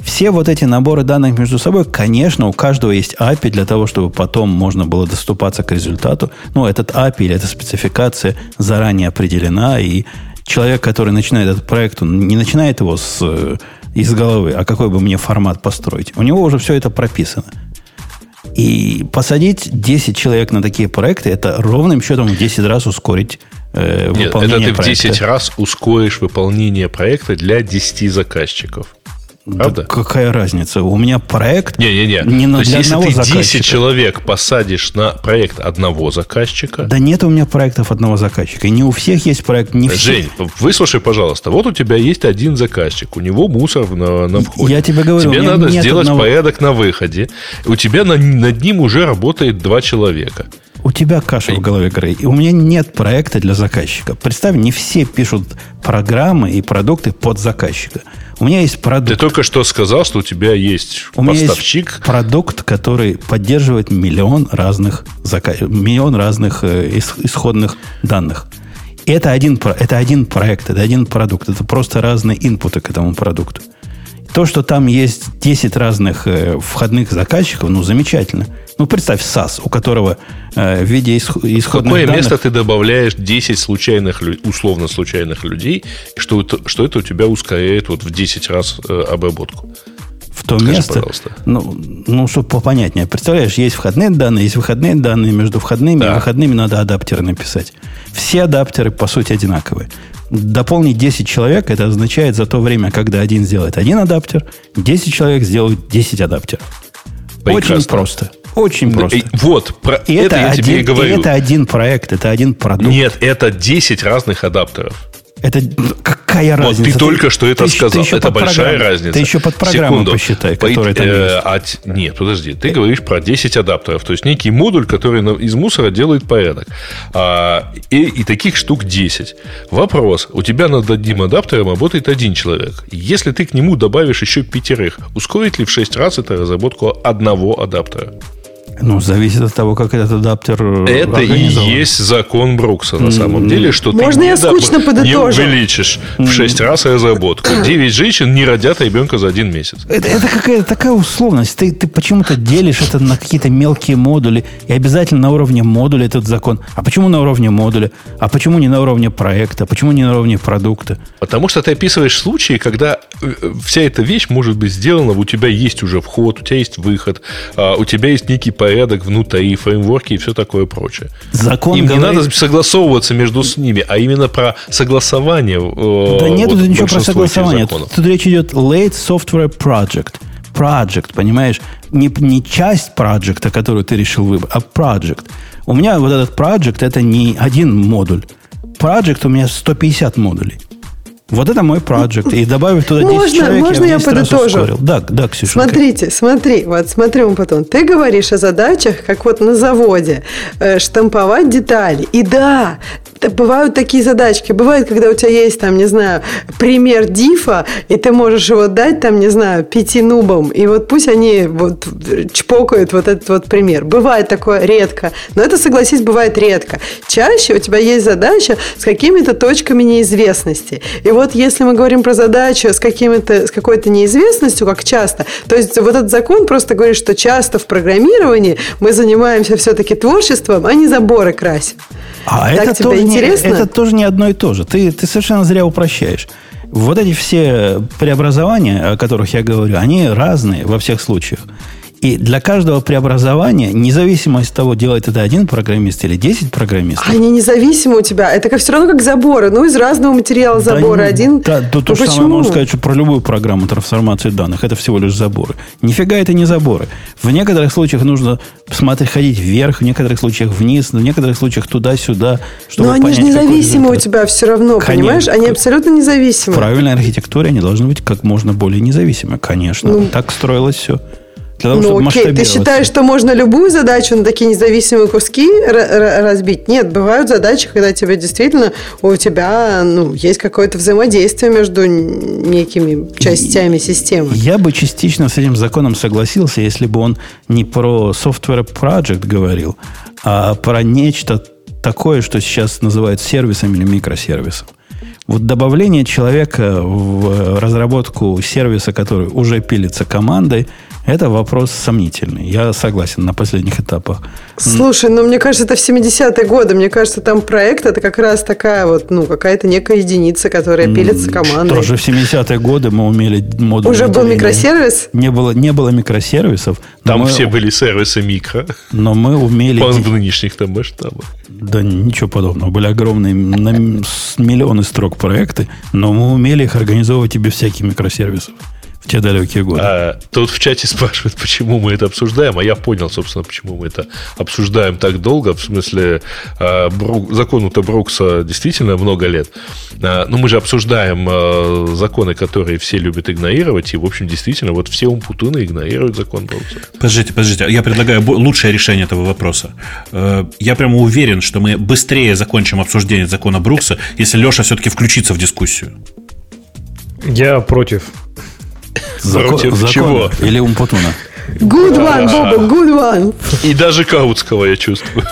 [SPEAKER 1] Все вот эти наборы данных между собой, конечно, у каждого есть API для того, чтобы потом можно было доступаться к результату. Ну, этот API или эта спецификация заранее определена, и человек, который начинает этот проект, он не начинает его с, э, из головы, а какой бы мне формат построить. У него уже все это прописано. И посадить 10 человек на такие проекты, это ровным счетом в 10 раз ускорить
[SPEAKER 2] э, Нет, это ты в 10 раз ускоришь выполнение проекта для 10 заказчиков. Правда?
[SPEAKER 1] Да какая разница? У меня проект
[SPEAKER 2] не, не, не.
[SPEAKER 1] не на,
[SPEAKER 2] То есть, если ты 10
[SPEAKER 1] заказчика.
[SPEAKER 2] человек посадишь на проект одного заказчика.
[SPEAKER 1] Да нет у меня проектов одного заказчика. И не у всех есть проект, не.
[SPEAKER 2] Жень, выслушай, пожалуйста. Вот у тебя есть один заказчик, у него мусор на, на входе.
[SPEAKER 1] Я тебе говорю,
[SPEAKER 2] тебе надо сделать
[SPEAKER 1] одного-
[SPEAKER 2] порядок на выходе. У тебя на- над ним уже работает два человека.
[SPEAKER 1] У тебя каша в голове, Грей. И у меня нет проекта для заказчика. Представь, не все пишут программы и продукты под заказчика. У меня есть
[SPEAKER 2] Ты
[SPEAKER 1] продукт.
[SPEAKER 2] только что сказал, что у тебя есть
[SPEAKER 1] У меня
[SPEAKER 2] поставщик.
[SPEAKER 1] есть продукт, который поддерживает миллион разных, зака... миллион разных э, ис- исходных данных. И это один, это один проект, это один продукт. Это просто разные инпуты к этому продукту. То, что там есть 10 разных э, входных заказчиков, ну, замечательно. Ну, представь SAS, у которого э, в виде исх-
[SPEAKER 2] В
[SPEAKER 1] исходных
[SPEAKER 2] какое
[SPEAKER 1] данных...
[SPEAKER 2] место ты добавляешь 10 случайных, условно случайных людей, что это, что это у тебя ускоряет вот в 10 раз э, обработку?
[SPEAKER 1] в то
[SPEAKER 2] Скажи,
[SPEAKER 1] место,
[SPEAKER 2] пожалуйста.
[SPEAKER 1] ну, ну, чтобы попонятнее. Представляешь, есть входные данные, есть выходные данные, между входными и
[SPEAKER 2] Да.
[SPEAKER 1] выходными надо адаптеры написать. Все адаптеры, по сути, одинаковые. Дополнить 10 человек, это означает за то время, когда один сделает один адаптер, 10 человек сделают 10 адаптеров. Очень
[SPEAKER 2] Прекрасно.
[SPEAKER 1] просто. Очень просто.
[SPEAKER 2] И вот, про
[SPEAKER 1] И
[SPEAKER 2] это,
[SPEAKER 1] это,
[SPEAKER 2] я
[SPEAKER 1] один,
[SPEAKER 2] тебе и
[SPEAKER 1] и
[SPEAKER 2] говорю.
[SPEAKER 1] это один проект, это один продукт.
[SPEAKER 2] Нет, это 10 разных адаптеров.
[SPEAKER 1] Это какая
[SPEAKER 2] Вот
[SPEAKER 1] разница?
[SPEAKER 2] ты только что это
[SPEAKER 1] ты
[SPEAKER 2] сказал.
[SPEAKER 1] ты
[SPEAKER 2] это большая разница.
[SPEAKER 1] Ты еще под программу
[SPEAKER 2] Секунду.
[SPEAKER 1] посчитай,
[SPEAKER 2] По-
[SPEAKER 1] которая там
[SPEAKER 2] э,
[SPEAKER 1] есть.
[SPEAKER 2] а т- нет, подожди. Ты говоришь про 10 адаптеров. То есть некий модуль, который из мусора делает порядок. А, и, и таких штук 10. Вопрос. У тебя над одним адаптером работает один человек. Если ты к нему добавишь еще пятерых, ускорит ли в 6 раз это разработку одного адаптера?
[SPEAKER 1] Ну, зависит от того, как этот адаптер э,
[SPEAKER 2] Это и есть закон Брукса на самом деле, что
[SPEAKER 6] Можно
[SPEAKER 2] ты
[SPEAKER 6] я
[SPEAKER 2] не,
[SPEAKER 6] скучно
[SPEAKER 2] не увеличишь в 6 раз разработку. 9 женщин не родят ребенка за один месяц.
[SPEAKER 1] Это, это какая-то такая условность. Ты, ты почему-то делишь это на какие-то мелкие модули, и обязательно на уровне модуля этот закон. А почему на уровне модуля? А почему не на уровне проекта? Почему не на уровне продукта?
[SPEAKER 2] Потому что ты описываешь случаи, когда вся эта вещь может быть сделана, у тебя есть уже вход, у тебя есть выход, а, у тебя есть некий порядок внутри, фреймворки и все такое прочее.
[SPEAKER 1] Закон
[SPEAKER 2] Им не
[SPEAKER 1] говорит-
[SPEAKER 2] надо согласовываться между с ними, а именно про согласование. э,
[SPEAKER 1] Да нет
[SPEAKER 2] вот
[SPEAKER 1] тут ничего про согласование. Тут, тут речь идет late software project. Project, понимаешь? Не, не часть проекта, которую ты решил выбрать, а project. У меня вот этот project это не один модуль. Project у меня 150 модулей. Вот это мой project. И добавив туда 10
[SPEAKER 6] Можно-
[SPEAKER 1] человек,
[SPEAKER 6] можно
[SPEAKER 1] я,
[SPEAKER 6] я
[SPEAKER 1] в 10 раз
[SPEAKER 6] подытожу?
[SPEAKER 1] ускорил. Да, да, Ксюша.
[SPEAKER 6] Смотрите, смотри, вот смотри, потом. Ты говоришь о задачах, как вот на заводе, э, штамповать детали. И да, бывают такие задачки. Бывает, когда у тебя есть, там, не знаю, пример дифа, и ты можешь его дать, там, не знаю, пяти нубам, и вот пусть они вот чпокают вот этот вот пример. Бывает такое редко, но это, согласись, бывает редко. Чаще у тебя есть задача с какими-то точками неизвестности. И вот если мы говорим про задачу с, какими-то, с какой-то неизвестностью, как часто, то есть вот этот закон просто говорит, что часто в программировании мы занимаемся все-таки творчеством, а не заборы красим.
[SPEAKER 1] А
[SPEAKER 6] Так
[SPEAKER 1] это
[SPEAKER 6] тебе
[SPEAKER 1] тоже,
[SPEAKER 6] интересно?
[SPEAKER 1] Не, это тоже не одно и то же. Ты, ты совершенно зря упрощаешь. Вот эти все преобразования, о которых я говорю, они разные во всех случаях. И для каждого преобразования, независимо от того, делает это один программист или 10 программистов,
[SPEAKER 6] Они независимы у тебя. Это как, все равно как заборы. Ну, из разного материала
[SPEAKER 1] Да
[SPEAKER 6] заборы.
[SPEAKER 1] не-
[SPEAKER 6] Один.
[SPEAKER 1] Да, то, то
[SPEAKER 6] Ну,
[SPEAKER 1] же самое можно сказать, что про любую программу трансформации данных. Это всего лишь заборы. Нифига это не заборы. В некоторых случаях нужно смотреть, ходить вверх, в некоторых случаях вниз, в некоторых случаях туда-сюда, чтобы
[SPEAKER 6] Но они же
[SPEAKER 1] понять, какой
[SPEAKER 6] независимы у тебя все равно,
[SPEAKER 1] Конечно.
[SPEAKER 6] понимаешь? Они абсолютно
[SPEAKER 1] В
[SPEAKER 6] независимы.
[SPEAKER 1] правильной архитектуре они должны быть как можно более независимы. Конечно. так строилось все. Для того, чтобы
[SPEAKER 6] Ну окей, ты считаешь, что можно любую задачу на такие независимые куски разбить? Нет, бывают задачи, когда тебе действительно у тебя ну, есть какое-то взаимодействие между некими частями системы.
[SPEAKER 1] Я бы частично с этим законом согласился, если бы он не про software project говорил, а про нечто такое, что сейчас называют сервисом или микросервисом. Вот добавление человека в разработку сервиса, который уже пилится командой, это вопрос сомнительный. Я согласен на последних этапах.
[SPEAKER 6] Слушай, ну мне кажется, это в 70-е годы. Мне кажется, там проект это как раз такая вот, ну, какая-то некая единица, которая пилится командой.
[SPEAKER 1] Тоже в 70-е годы мы умели модуль
[SPEAKER 6] Уже был микросервис?
[SPEAKER 1] Не было, не было микросервисов. но
[SPEAKER 2] Там
[SPEAKER 1] мы-
[SPEAKER 2] все были сервисы микро
[SPEAKER 1] Но мы умели...
[SPEAKER 2] по- нынешних там масштабах.
[SPEAKER 1] Да ничего подобного. Были огромные на миллионы строк проекты, но мы умели их организовывать и без всяких микросервисов. В те далекие годы.
[SPEAKER 2] А, тут в чате спрашивают, почему мы это обсуждаем, а я понял, собственно, почему мы это обсуждаем так долго. В смысле, а, Брук, закону-то Брукса действительно много лет. А, но мы же обсуждаем а, законы, которые все любят игнорировать, и, в общем, действительно, вот все умпутуны игнорируют закон Брукса.
[SPEAKER 5] Подождите, подождите, я предлагаю лучшее решение этого вопроса. Э, я прямо уверен, что мы быстрее закончим обсуждение закона Брукса, если Леша все-таки включится в дискуссию.
[SPEAKER 3] Я против.
[SPEAKER 1] Закон, Против закон чего? Или Умпутуна?
[SPEAKER 6] Good one, Боба, good one.
[SPEAKER 2] И даже Каутского я чувствую.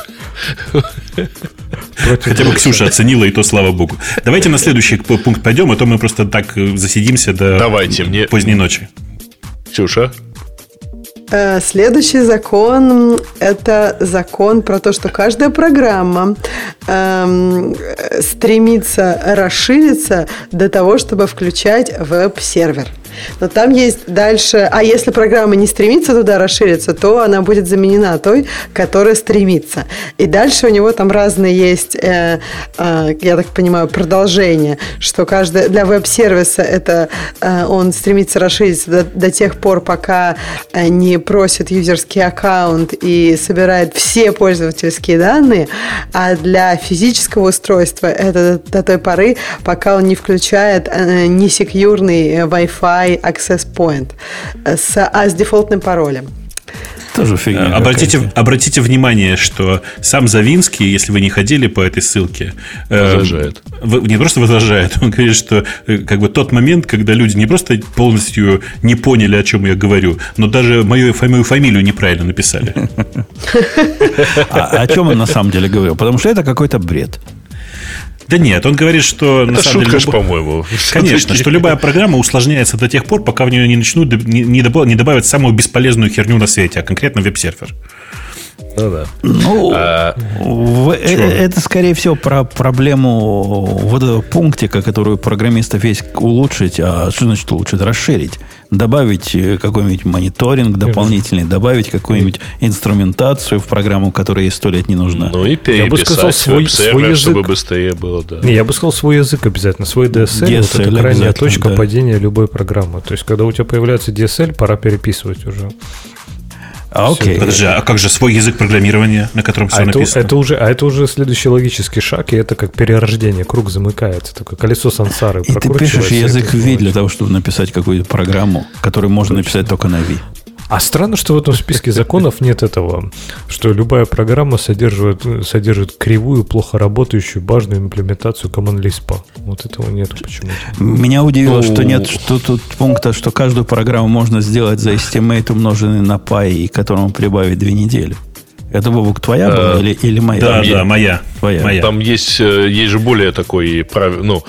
[SPEAKER 5] Хотя бы Ксюша оценила, и то слава богу. Давайте на следующий пункт пойдем, а то мы просто так э, засидимся до
[SPEAKER 2] Давайте, мне...
[SPEAKER 5] поздней ночи.
[SPEAKER 2] Ксюша?
[SPEAKER 6] Э, следующий закон – это закон про то, что каждая программа эм, стремится расшириться до того, чтобы включать веб-сервер. Но там есть дальше... А если программа не стремится туда расшириться, то она будет заменена той, которая стремится. И дальше у него там разные есть, э, э, я так понимаю, продолжения, что каждая для веб-сервиса это э, он стремится расшириться до, до тех пор, пока э, не просит юзерский аккаунт и собирает все пользовательские данные, а для физического устройства это до той поры, пока он не включает э, несекьюрный Wi-Fi Access Point с, а с дефолтным паролем.
[SPEAKER 5] Тоже фигня. Э, обратите, обратите внимание, что сам Завинский, если вы не ходили по этой ссылке,
[SPEAKER 2] э, возражает.
[SPEAKER 5] Э, не просто возражает, он говорит, что э, как бы тот момент, когда люди не просто полностью не поняли, о чем я говорю, но даже мою, мою фамилию неправильно написали.
[SPEAKER 1] А о чем он на самом деле говорил? Потому что это какой-то бред.
[SPEAKER 5] Да нет, он говорит, что...
[SPEAKER 2] Это на самом шутка деле, люб... по-моему.
[SPEAKER 5] Конечно, что любая программа усложняется до тех пор, пока в нее не начнут, не, не, добав, не добавят самую бесполезную херню на свете, а конкретно веб-сервер.
[SPEAKER 1] Ну да. Ну, а, в, э, это, скорее всего, про проблему вот этого пунктика, которую программистов есть улучшить. А что значит улучшить? Расширить. Добавить э, какой-нибудь мониторинг дополнительный, добавить какую-нибудь инструментацию в программу, которая ей сто лет не нужна.
[SPEAKER 2] Ну и переписать я бы сказал, свой, свой язык. чтобы быстрее было, да.
[SPEAKER 3] Не, я бы сказал свой язык обязательно, свой DSL. DSL вот это крайняя точка да. падения любой программы. То есть, когда у тебя появляется DSL, пора переписывать уже.
[SPEAKER 5] А, окей. Подожди, а как же свой язык программирования, на котором все
[SPEAKER 3] а
[SPEAKER 5] написано?
[SPEAKER 3] Это, это уже, а это уже следующий логический шаг, и это как перерождение, круг замыкается, такое колесо сансары.
[SPEAKER 1] И ты пишешь язык V для того, чтобы написать какую-то программу, которую можно написать только на V.
[SPEAKER 3] А странно, что в этом списке законов нет этого, что любая программа содержит, содержит кривую, плохо работающую, важную имплементацию Common Lisp. Вот этого нет почему-то.
[SPEAKER 1] Меня удивило, ну, что нет что тут пункта, что каждую программу можно сделать за estimate, умноженный на py, и которому прибавить две недели. Это, Бобук, твоя а, была или, или моя?
[SPEAKER 5] Да, да, моя.
[SPEAKER 2] Твоя.
[SPEAKER 5] моя.
[SPEAKER 2] Там есть, э, есть же более такой, ну,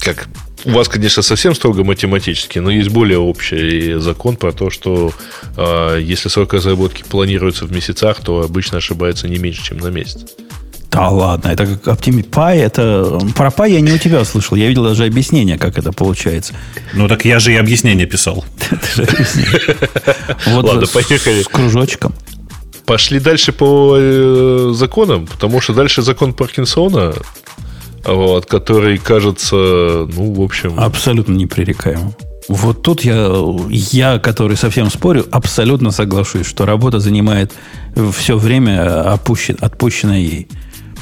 [SPEAKER 2] как у вас, конечно, совсем строго математически, но есть более общий закон про то, что э, если срок разработки планируется в месяцах, то обычно ошибается не меньше, чем на месяц.
[SPEAKER 1] Да ладно, это как OptimiPy, это... Про Py я не у тебя слышал, я видел даже объяснение, как это получается.
[SPEAKER 5] Ну так я же и объяснение писал.
[SPEAKER 2] Ладно, поехали.
[SPEAKER 1] С кружочком.
[SPEAKER 2] Пошли дальше по э, законам, потому что дальше закон Паркинсона вот, который кажется, ну, в общем...
[SPEAKER 1] Абсолютно непререкаемым. Вот тут я, я, который совсем спорю, абсолютно соглашусь, что работа занимает все время опущен, отпущенное ей.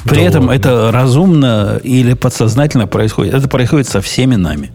[SPEAKER 1] При да этом ладно. это разумно или подсознательно происходит. Это происходит со всеми нами.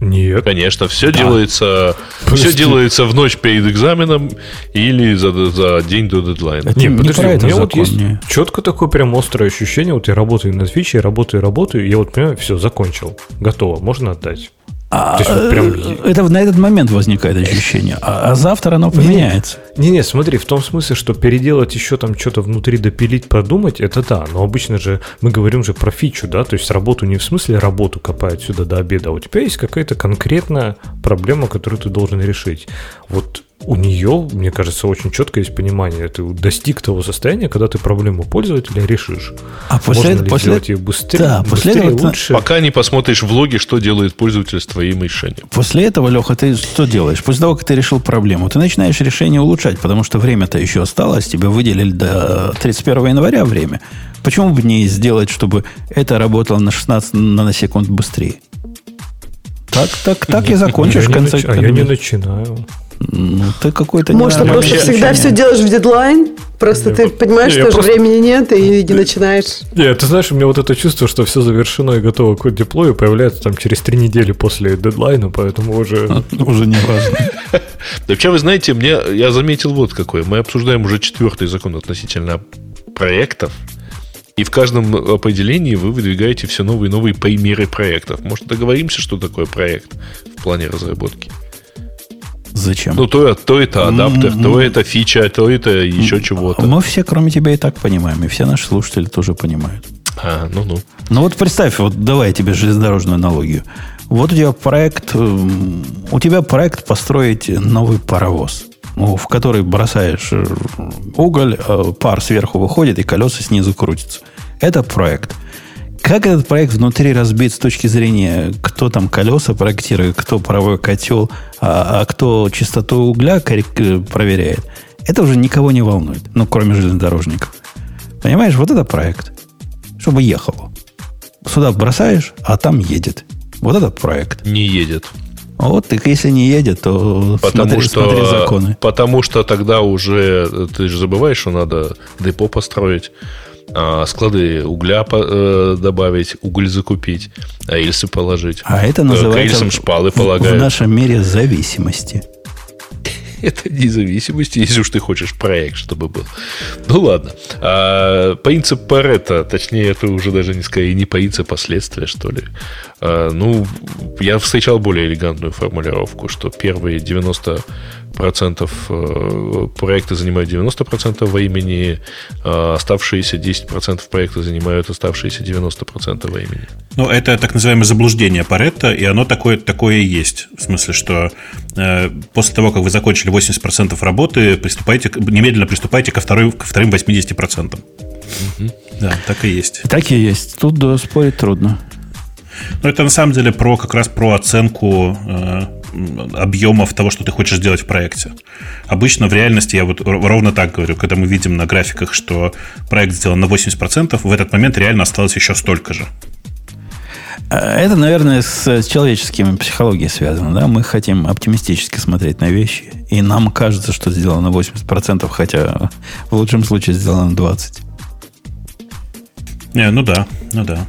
[SPEAKER 2] Нет. Конечно, все да. делается, Прости. все делается в ночь перед экзаменом или за, за день до дедлайна.
[SPEAKER 3] Не, не подожди, у меня закон, вот есть не. четко такое прям острое ощущение. Вот я работаю на свече, работаю, работаю, я вот понимаю, все, закончил, готово, можно отдать.
[SPEAKER 1] А, есть, вот прям... Э, это на этот момент возникает ощущение, а, а завтра оно поменяется.
[SPEAKER 3] Не-не, смотри, в том смысле, что переделать еще там что-то внутри, допилить, продумать, это да, но обычно же мы говорим же про фичу, да, то есть работу не в смысле работу копать сюда до обеда, а у тебя есть какая-то конкретная проблема, которую ты должен решить. Вот у нее, мне кажется, очень четко есть понимание. Ты достиг того состояния, когда ты проблему пользователя решишь.
[SPEAKER 1] А после, Можно ли после сделать
[SPEAKER 3] ее быстрее,
[SPEAKER 1] да,
[SPEAKER 3] быстрее
[SPEAKER 1] после этого
[SPEAKER 3] лучше?
[SPEAKER 2] Пока не посмотришь влоги, что делает пользователь с твоим решением.
[SPEAKER 1] После этого, Леха, ты что делаешь? После того, как ты решил проблему, ты начинаешь решение улучшать, потому что время-то еще осталось, тебе выделили до 31 января время. Почему бы не сделать, чтобы это работало на 16 наносекунд быстрее? Так, так, так и закончишь в конце.
[SPEAKER 3] А я не начинаю.
[SPEAKER 1] Ну, ты какой-то...
[SPEAKER 6] Может, ты просто всегда все делаешь в дедлайн? Просто не, ты понимаешь, не, что просто... времени нет, и не начинаешь.
[SPEAKER 3] Нет, ты знаешь, у меня вот это чувство, что все завершено и готово к деплою, появляется там через три недели после дедлайна, поэтому уже...
[SPEAKER 1] Уже не важно.
[SPEAKER 2] Вообще, вы знаете, мне я заметил вот какой. Мы обсуждаем уже четвертый закон относительно проектов. И в каждом определении вы выдвигаете все новые и новые примеры проектов. Может, договоримся, что такое проект в плане разработки?
[SPEAKER 1] Зачем?
[SPEAKER 2] Ну, то, то это адаптер, mm-hmm. то это фича, то это еще чего-то.
[SPEAKER 1] Мы все, кроме тебя, и так понимаем. И все наши слушатели тоже понимают.
[SPEAKER 2] А, ну-ну.
[SPEAKER 1] Ну вот представь, вот давай я тебе железнодорожную аналогию. Вот у тебя проект, у тебя проект построить новый паровоз, ну, в который бросаешь э, уголь, э, пар сверху выходит, и колеса снизу крутятся. Это проект. Как этот проект внутри разбит с точки зрения, кто там колеса проектирует, кто паровой котел, а, а кто чистоту угля проверяет, это уже никого не волнует, ну, кроме железнодорожников. Понимаешь, вот это проект, чтобы ехало. Сюда бросаешь, а там едет. Вот этот проект.
[SPEAKER 2] Не едет.
[SPEAKER 1] Вот, так если не едет, то
[SPEAKER 2] потому смотри, что, смотри законы. Потому что тогда уже, ты же забываешь, что надо депо построить склады угля э, добавить, уголь закупить, а рельсы положить.
[SPEAKER 1] А это называется
[SPEAKER 2] шпалы полагают.
[SPEAKER 1] в нашем мире зависимости.
[SPEAKER 2] Это независимости, если уж ты хочешь проект, чтобы был. Ну ладно. А, принцип Паретта, точнее, это уже даже не скорее не принцип, последствия, что ли. А, ну, я встречал более элегантную формулировку, что первые 90 процентов э, проекта занимают 90% времени, а оставшиеся 10% проекта занимают оставшиеся 90% времени.
[SPEAKER 5] Ну, это так называемое заблуждение Паретта, и оно такое, такое и есть. В смысле, что э, после того, как вы закончили 80% работы, приступайте, немедленно приступайте ко, второй, ко вторым 80%. Угу. Да, так и есть.
[SPEAKER 1] Так и есть. Тут да, спорить трудно.
[SPEAKER 5] Но это на самом деле про как раз про оценку э, объемов того, что ты хочешь сделать в проекте. Обычно в реальности я вот ровно так говорю, когда мы видим на графиках, что проект сделан на 80%, в этот момент реально осталось еще столько же.
[SPEAKER 1] А, это, наверное, с человеческими психологией связано. Да? Мы хотим оптимистически смотреть на вещи, и нам кажется, что сделано 80%, хотя в лучшем случае сделано 20%.
[SPEAKER 5] Не, ну да, ну да.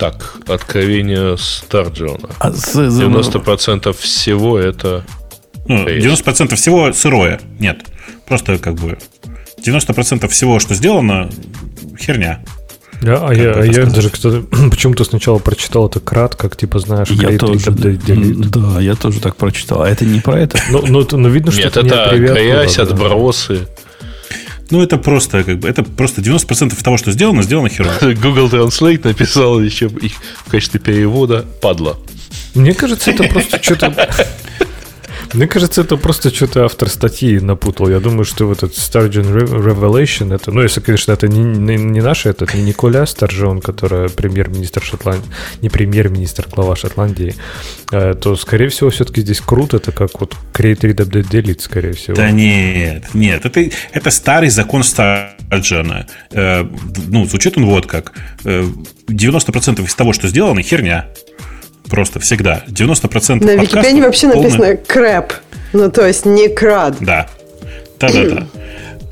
[SPEAKER 2] Так, откровение Старджона. А, 90% всего это...
[SPEAKER 5] Ну, 90% всего сырое. Нет. Просто как бы 90% всего, что сделано, херня.
[SPEAKER 3] Да, а я, а я даже кстати, почему-то сначала прочитал это кратко, как типа знаешь,
[SPEAKER 1] я тоже, да, да, я тоже так прочитал. А это не про это?
[SPEAKER 3] Ну, ну, ну видно, что
[SPEAKER 2] Нет, это, это грязь, отбросы.
[SPEAKER 5] Ну, это просто, как бы, это просто 90% того, что сделано, сделано херово.
[SPEAKER 2] Google Translate написал еще их в качестве перевода падла.
[SPEAKER 3] Мне кажется, это просто что-то... Мне кажется, это просто что-то автор статьи напутал. Я думаю, что вот этот Sturgeon Revelation, это, ну, если, конечно, это не, не, не наш, этот, не Николя Старджон, которая премьер-министр Шотландии, не премьер-министр, глава Шотландии, э, то, скорее всего, все-таки здесь круто, это как вот Create Read Delete, скорее всего.
[SPEAKER 5] Да нет, нет, это, это старый закон Старджона. Э, ну, звучит он вот как. 90% э, из того, что сделано, херня. Просто всегда. 90%
[SPEAKER 6] На Википедии вообще полный... написано крэп. Ну, то есть не крад.
[SPEAKER 5] Да. Да-да-да.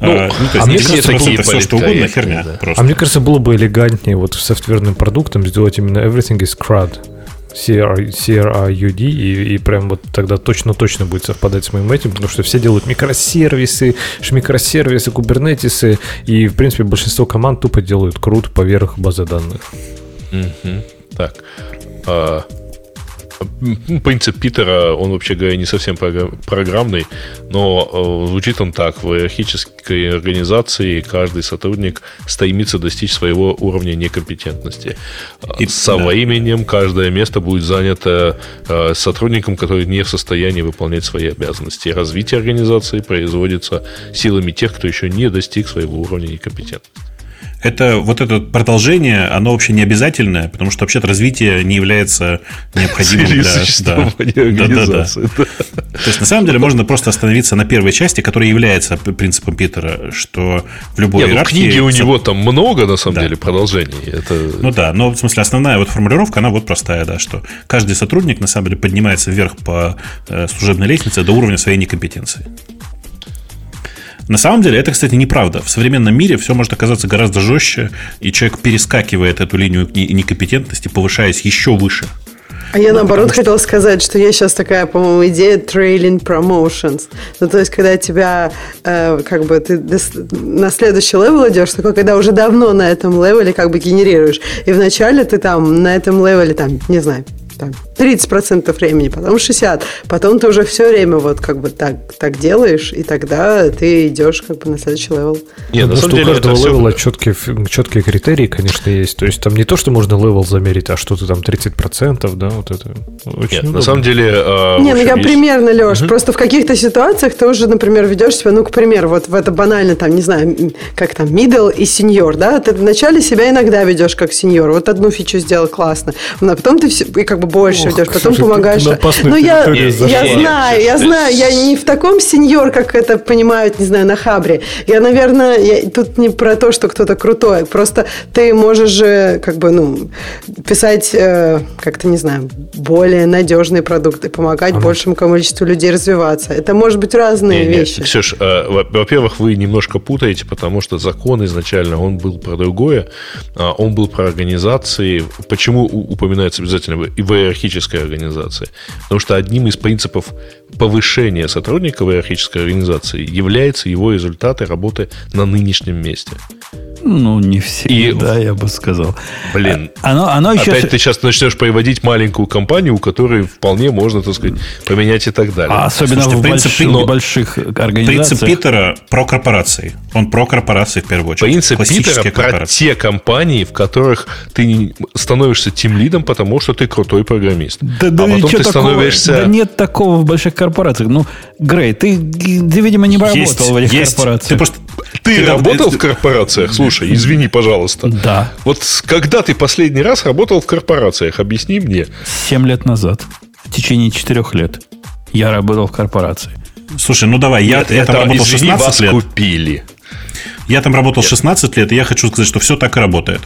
[SPEAKER 5] Ну, а, ну, то есть, а мне кажется, было, все, что угодно, херня. Да. Просто.
[SPEAKER 3] А мне кажется, было бы элегантнее вот софтверным продуктом сделать именно everything is CRUD. CRUD, и, и прям вот тогда точно-точно будет совпадать с моим этим, потому что все делают микросервисы, микросервисы, кубернетисы, и, в принципе, большинство команд тупо делают крут поверх базы данных.
[SPEAKER 2] Угу. Так. А, принцип Питера, он, вообще говоря, не совсем программный, но э, звучит он так. В иерархической организации каждый сотрудник стремится достичь своего уровня некомпетентности. И, Со да. временем каждое место будет занято э, сотрудником, который не в состоянии выполнять свои обязанности. развитие организации производится силами тех, кто еще не достиг своего уровня некомпетентности.
[SPEAKER 5] Это вот это продолжение, оно вообще не обязательное, потому что вообще-то развитие не является необходимым для... Да, да, да, да. То есть, на самом деле, можно просто остановиться на первой части, которая является принципом Питера, что в любой Нет,
[SPEAKER 2] ну, иерархии... книги у него там много, на самом да. деле, продолжений. Это...
[SPEAKER 5] Ну да, но в смысле основная вот формулировка, она вот простая, да, что каждый сотрудник, на самом деле, поднимается вверх по э, служебной лестнице до уровня своей некомпетенции. На самом деле это, кстати, неправда. В современном мире все может оказаться гораздо жестче, и человек перескакивает эту линию некомпетентности, повышаясь еще выше.
[SPEAKER 6] А я наоборот хотела сказать, что есть сейчас такая, по-моему, идея trailing promotions. Ну, то есть, когда тебя, э, как бы, ты на следующий левел идешь, такой, когда уже давно на этом левеле как бы генерируешь. И вначале ты там на этом левеле, там, не знаю, там, 30% времени, потом 60%, потом ты уже все время вот как бы так, так делаешь, и тогда ты идешь как бы на следующий левел.
[SPEAKER 3] Нет, на самом деле у каждого левела все... четкие, четкие критерии, конечно, есть. То есть там не то, что можно левел замерить, а что-то там 30%, да, вот это
[SPEAKER 2] очень Нет, на самом деле... Э,
[SPEAKER 6] не, ну я есть... примерно, Леш, угу. просто в каких-то ситуациях ты уже, например, ведешь себя, ну, к примеру, вот в это банально, там, не знаю, как там, middle и senior, да, ты вначале себя иногда ведешь как сеньор, вот одну фичу сделал классно, а потом ты все, и как бы больше Ох, идешь, потом помогаешь. Ну, я, я знаю, я знаю, я не в таком сеньор, как это понимают, не знаю, на Хабре. Я, наверное, я, тут не про то, что кто-то крутой, просто ты можешь же, как бы, ну, писать, э, как-то, не знаю, более надежные продукты, помогать ага. большему количеству людей развиваться. Это может быть разные не, вещи.
[SPEAKER 2] Нет, Ксюш, э, во-первых, вы немножко путаете, потому что закон изначально, он был про другое, а он был про организации. Почему упоминается обязательно в иерархической организации. Потому что одним из принципов повышения сотрудника в иерархической организации является его результаты работы на нынешнем месте.
[SPEAKER 1] Ну, не все, и, да, я бы сказал.
[SPEAKER 2] Блин, а, оно, оно еще... опять ты сейчас начнешь приводить маленькую компанию, у которой вполне можно, так сказать, поменять и так далее.
[SPEAKER 1] А особенно Слушайте, в принцип, больших, но... больших организациях.
[SPEAKER 5] Принцип Питера про корпорации. Он про корпорации в первую очередь.
[SPEAKER 2] Принцип Питера про те компании, в которых ты становишься тем лидом, потому что ты крутой программист.
[SPEAKER 1] Да, да, а потом ты такого? становишься... Да нет такого в больших корпорациях. Ну, Грей, ты, ты видимо, не работал есть, в этих есть. корпорациях.
[SPEAKER 2] Ты просто ты, ты работал в корпорациях? Слушай, извини, пожалуйста.
[SPEAKER 1] Да.
[SPEAKER 2] Вот когда ты последний раз работал в корпорациях? Объясни мне.
[SPEAKER 1] Семь лет назад. В течение четырех лет. Я работал в корпорации.
[SPEAKER 5] Слушай, ну давай, я, Нет, я там работал извини, 16 вас лет.
[SPEAKER 2] купили.
[SPEAKER 5] Я там работал Нет. 16 лет, и я хочу сказать, что все так и работает.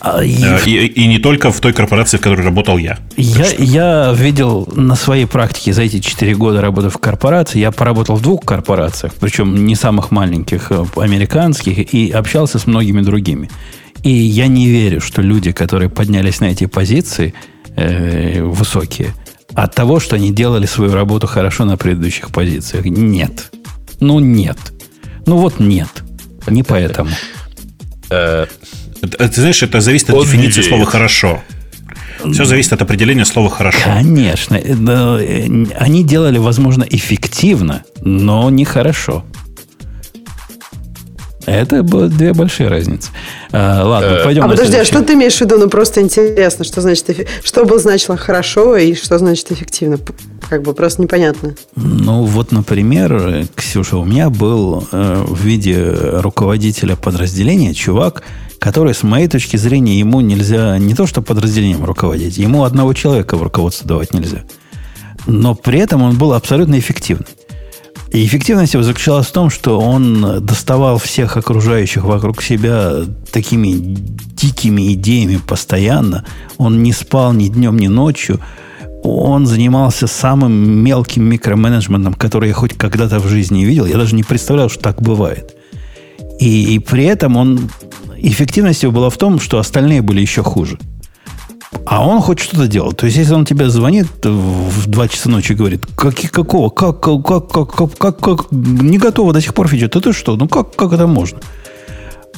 [SPEAKER 5] А, и... Э, и, и не только в той корпорации, в которой работал я.
[SPEAKER 1] Я, я видел на своей практике за эти 4 года работы в корпорации, я поработал в двух корпорациях, причем не самых маленьких, а американских, и общался с многими другими. И я не верю, что люди, которые поднялись на эти позиции, э, высокие, от того, что они делали свою работу хорошо на предыдущих позициях. Нет. Ну, нет. Ну, вот нет. Не поэтому.
[SPEAKER 5] Э, ты знаешь, это зависит от дефиниции слова «хорошо». Все зависит от определения слова «хорошо».
[SPEAKER 1] Конечно. Э, они делали, возможно, эффективно, но не хорошо. Это две большие разницы. А, ладно, э, пойдем.
[SPEAKER 6] А подожди, а что ты имеешь в виду? Ну, просто интересно, что значит, что было значило хорошо и что значит эффективно? Как бы просто непонятно.
[SPEAKER 1] Ну, вот, например, Ксюша, у меня был э, в виде руководителя подразделения чувак, который, с моей точки зрения, ему нельзя не то что подразделением руководить, ему одного человека в руководство давать нельзя. Но при этом он был абсолютно эффективный. И эффективность его заключалась в том, что он доставал всех окружающих вокруг себя такими дикими идеями постоянно. Он не спал ни днем, ни ночью. Он занимался самым мелким микроменеджментом, который я хоть когда-то в жизни видел. Я даже не представлял, что так бывает. И, и при этом он эффективность его была в том, что остальные были еще хуже. А он хоть что-то делал. То есть, если он тебе звонит в 2 часа ночи и говорит, как, какого, как, как, как, как, как, как, не готово до сих пор фича, то ты что? Ну, как, как это можно?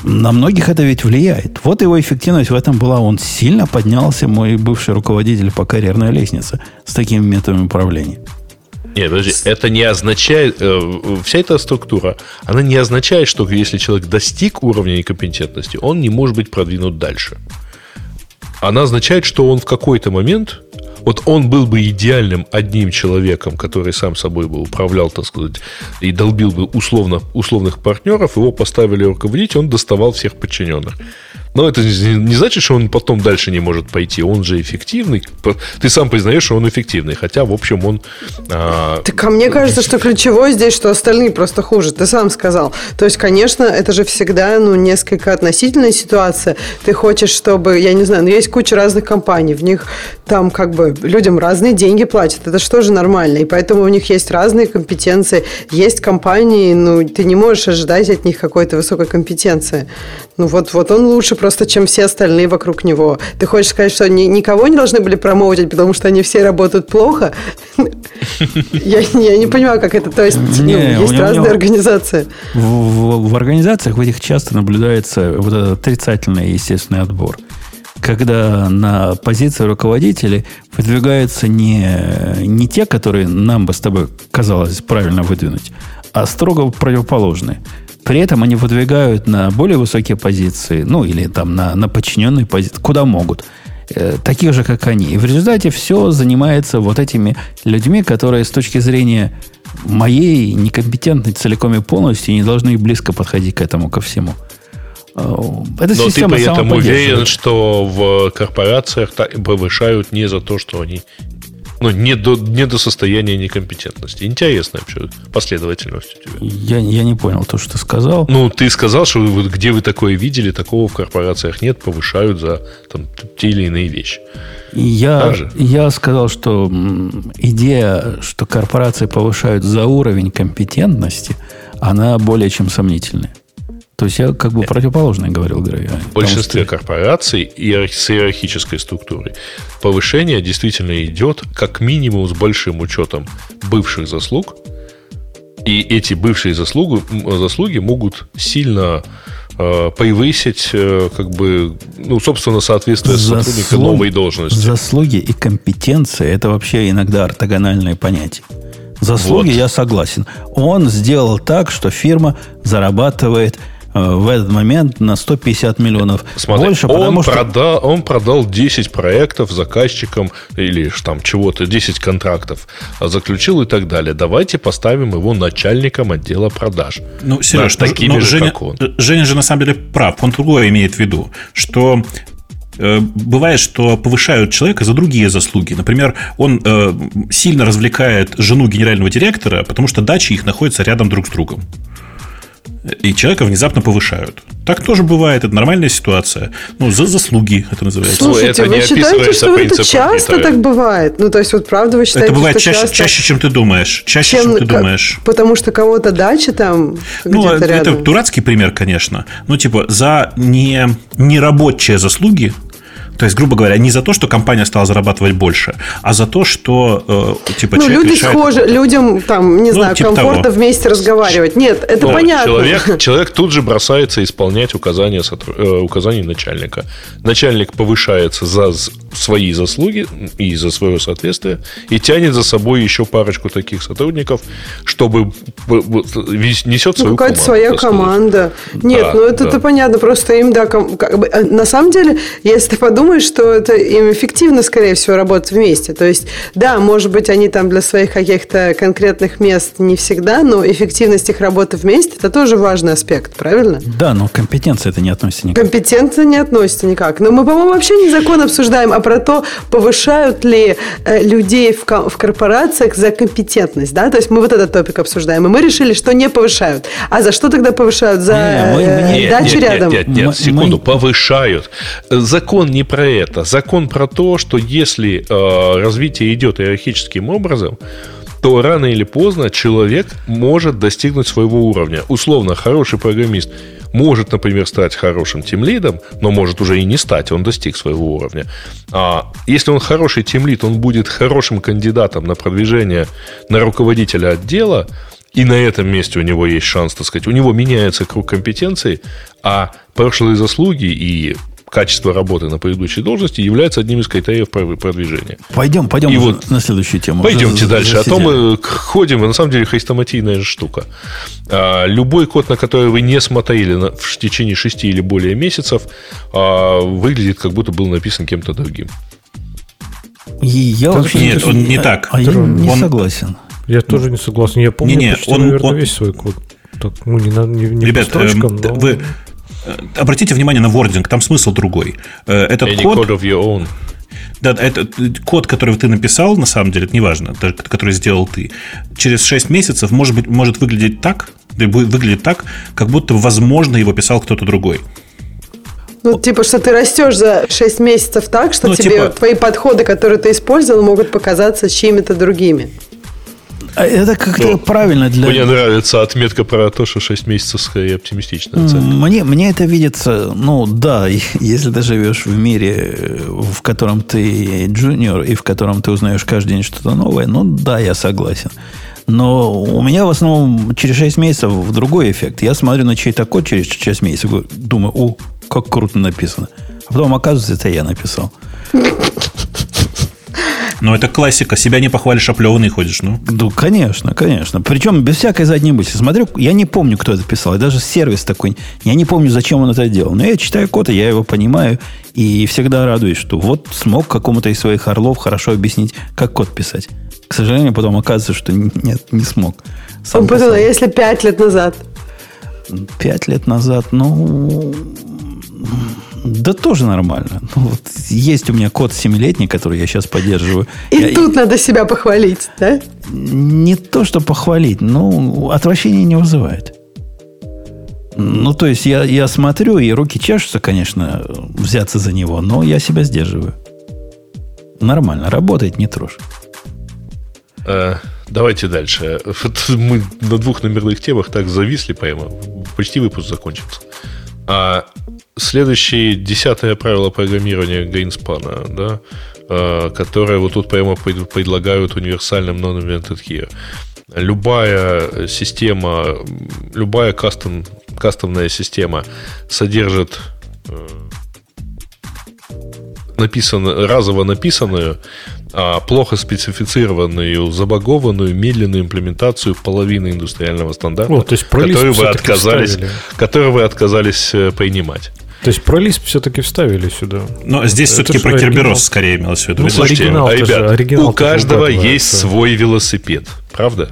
[SPEAKER 1] На многих это ведь влияет. Вот его эффективность в этом была. Он сильно поднялся, мой бывший руководитель по карьерной лестнице, с такими методами управления.
[SPEAKER 2] Нет, подожди, это не означает, э, вся эта структура, она не означает, что если человек достиг уровня некомпетентности, он не может быть продвинут дальше. Она означает, что он в какой-то момент, Вот он был бы идеальным одним человеком, который сам собой бы управлял, так сказать, и долбил бы условно, условных партнеров, его поставили руководить, он доставал всех подчиненных. Но это не значит, что он потом дальше не может пойти. Он же эффективный. Ты сам признаешь, что он эффективный. Хотя, в общем, он...
[SPEAKER 6] А... Так а мне кажется, что ключевое здесь, что остальные просто хуже. Ты сам сказал. То есть, конечно, это же всегда ну, несколько относительная ситуация. Ты хочешь, чтобы, я не знаю, ну, есть куча разных компаний. В них там как бы людям разные деньги платят. Это что же нормально. И поэтому у них есть разные компетенции. Есть компании, ну, ты не можешь ожидать от них какой-то высокой компетенции. Ну, вот, вот он лучше просто, чем все остальные вокруг него. Ты хочешь сказать, что они никого не должны были промоутить, потому что они все работают плохо? Я, я не понимаю, как это. То есть, не, ну, есть разные организации.
[SPEAKER 1] В, в, в организациях в этих часто наблюдается вот этот отрицательный естественный отбор. Когда на позиции руководителей выдвигаются не, не те, которые нам бы с тобой казалось правильно выдвинуть, а строго противоположные. При этом они выдвигают на более высокие позиции, ну, или там на, на подчиненные позиции, куда могут, э, таких же, как они. И в результате все занимается вот этими людьми, которые с точки зрения моей некомпетентной целиком и полностью не должны и близко подходить к этому, ко всему.
[SPEAKER 2] Э, эта Но ты при этом уверен, что в корпорациях повышают не за то, что они ну, не до, не до состояния некомпетентности. Интересная вообще последовательность у тебя.
[SPEAKER 1] Я, я не понял то, что ты сказал.
[SPEAKER 2] Ну, ты сказал, что вот где вы такое видели, такого в корпорациях нет, повышают за там, те или иные вещи.
[SPEAKER 1] Я, я сказал, что идея, что корпорации повышают за уровень компетентности, она более чем сомнительная. То есть я как бы противоположное говорил, говорю.
[SPEAKER 2] В большинстве что... корпораций с иерархической структурой повышение действительно идет как минимум с большим учетом бывших заслуг. И эти бывшие заслуги, заслуги могут сильно э, повысить, э, как бы, ну, собственно, соответствие Заслуг... сотрудника новой должности.
[SPEAKER 1] Заслуги и компетенция – это вообще иногда ортогональные понятия. Заслуги вот. я согласен. Он сделал так, что фирма зарабатывает в этот момент на 150 миллионов
[SPEAKER 2] Смотри, больше, он потому что... Продал, он продал 10 проектов заказчикам или там чего-то, 10 контрактов заключил и так далее. Давайте поставим его начальником отдела продаж.
[SPEAKER 5] Ну, Сереж, да, такими ну, же, Женя, как он. Женя же на самом деле прав. Он другое имеет в виду, что э, бывает, что повышают человека за другие заслуги. Например, он э, сильно развлекает жену генерального директора, потому что дачи их находятся рядом друг с другом и человека внезапно повышают. Так тоже бывает, это нормальная ситуация. Ну, за заслуги это называется.
[SPEAKER 6] Слушайте,
[SPEAKER 2] это
[SPEAKER 6] вы считаете, что это часто так бывает? Ну, то есть, вот правда вы считаете,
[SPEAKER 5] Это бывает
[SPEAKER 6] что
[SPEAKER 5] чаще, часто... чаще, чем ты думаешь. Чаще, чем, чем ты как, думаешь.
[SPEAKER 6] Потому что кого-то дача там
[SPEAKER 5] Ну, это рядом. дурацкий пример, конечно. Ну, типа, за не, нерабочие заслуги то есть, грубо говоря, не за то, что компания стала зарабатывать больше, а за то, что э, типа
[SPEAKER 6] ну, человек люди решает... схожи, людям там, не ну, знаю, типа комфортно того. вместе разговаривать. Нет, это Но понятно.
[SPEAKER 2] Человек, человек тут же бросается исполнять указания, э, указания начальника. Начальник повышается за свои заслуги и за свое соответствие и тянет за собой еще парочку таких сотрудников, чтобы несет
[SPEAKER 6] ну, свою какая-то своя команда. Нет, да, ну это, да. понятно, просто им да, как бы, э, на самом деле, если ты подумаешь думаю, что это им эффективно, скорее всего, работать вместе. То есть, да, может быть, они там для своих каких-то конкретных мест не всегда, но эффективность их работы вместе – это тоже важный аспект, правильно?
[SPEAKER 1] Да, но компетенция это не относится никак.
[SPEAKER 6] Компетенция не относится никак. Но мы, по-моему, вообще не закон обсуждаем, а про то, повышают ли э, людей в, в корпорациях за компетентность, да? То есть мы вот этот топик обсуждаем, и мы решили, что не повышают. А за что тогда повышают? За не, мы, э, нет, дачу
[SPEAKER 2] нет,
[SPEAKER 6] рядом?
[SPEAKER 2] Нет, нет, нет, секунду, мы... повышают. Закон не про про это. Закон про то, что если э, развитие идет иерархическим образом, то рано или поздно человек может достигнуть своего уровня. Условно, хороший программист может, например, стать хорошим тимлидом, но может уже и не стать, он достиг своего уровня. А если он хороший тимлид, он будет хорошим кандидатом на продвижение на руководителя отдела, и на этом месте у него есть шанс, так сказать, у него меняется круг компетенций, а прошлые заслуги и качество работы на предыдущей должности является одним из критериев продвижения.
[SPEAKER 1] Пойдем, пойдем и вот, на следующую тему.
[SPEAKER 2] Пойдемте за, дальше. За, за а то мы ходим, на самом деле хрестоматийная штука. А, любой код, на который вы не смотрели на, в течение шести или более месяцев, а, выглядит как будто был написан кем-то другим.
[SPEAKER 1] Я вообще
[SPEAKER 5] нет, он не так.
[SPEAKER 1] А я не согласен.
[SPEAKER 3] Я тоже не согласен. Я помню не, не, почти, он, наверное, он... весь свой код. Так, ну, не, не, не
[SPEAKER 5] Ребят, по строчкам, э, но... вы обратите внимание на вординг, там смысл другой. Э, этот Any код...
[SPEAKER 2] Code of your own.
[SPEAKER 5] Да, это код, который ты написал, на самом деле, это неважно, который сделал ты, через 6 месяцев может, быть, может выглядеть так, будет выглядеть так, как будто, возможно, его писал кто-то другой.
[SPEAKER 6] Ну, типа, что ты растешь за 6 месяцев так, что ну, тебе типа... твои подходы, которые ты использовал, могут показаться чьими-то другими.
[SPEAKER 1] А это как-то ну, правильно для...
[SPEAKER 2] Мне нравится отметка про то, что 6 месяцев скорее оптимистичная
[SPEAKER 1] оценка. Мне, мне это видится, ну да, если ты живешь в мире, в котором ты джуниор и в котором ты узнаешь каждый день что-то новое, ну да, я согласен. Но у меня в основном через 6 месяцев другой эффект. Я смотрю на чей-то код через 6 месяцев, думаю, о, как круто написано. А потом оказывается, это я написал.
[SPEAKER 5] Но это классика. Себя не похвалишь, оплеванный ходишь, ну?
[SPEAKER 1] Ну, конечно, конечно. Причем без всякой задней мысли. Смотрю, я не помню, кто это писал. И даже сервис такой. Я не помню, зачем он это делал. Но я читаю код, и я его понимаю. И всегда радуюсь, что вот смог какому-то из своих орлов хорошо объяснить, как код писать. К сожалению, потом оказывается, что нет, не смог.
[SPEAKER 6] Сам Он подумал, если пять лет назад.
[SPEAKER 1] Пять лет назад, ну, да тоже нормально. Ну, вот есть у меня код семилетний, который я сейчас поддерживаю.
[SPEAKER 6] И я, тут я... надо себя похвалить, да?
[SPEAKER 1] Не то, что похвалить, но отвращение не вызывает. Ну, то есть я, я смотрю, и руки чешутся, конечно, взяться за него, но я себя сдерживаю. Нормально, работает, не трожь.
[SPEAKER 2] А, давайте дальше. Мы на двух номерных темах так зависли прямо. Почти выпуск закончился. А следующее десятое правило программирования Greenspana, да, а, которое вот тут прямо предлагают универсальным non-invented here. Любая система, любая кастом, кастомная система содержит э, разово написанную, плохо специфицированную, забагованную, медленную имплементацию половины индустриального стандарта, О, то есть который, вы отказались, который вы отказались принимать.
[SPEAKER 3] То есть про Lisp все-таки вставили сюда.
[SPEAKER 5] Но здесь все-таки про Керберос скорее имелось в виду. Ну,
[SPEAKER 2] слушайте, оригинал ребят, же, оригинал у каждого есть свой велосипед, правда?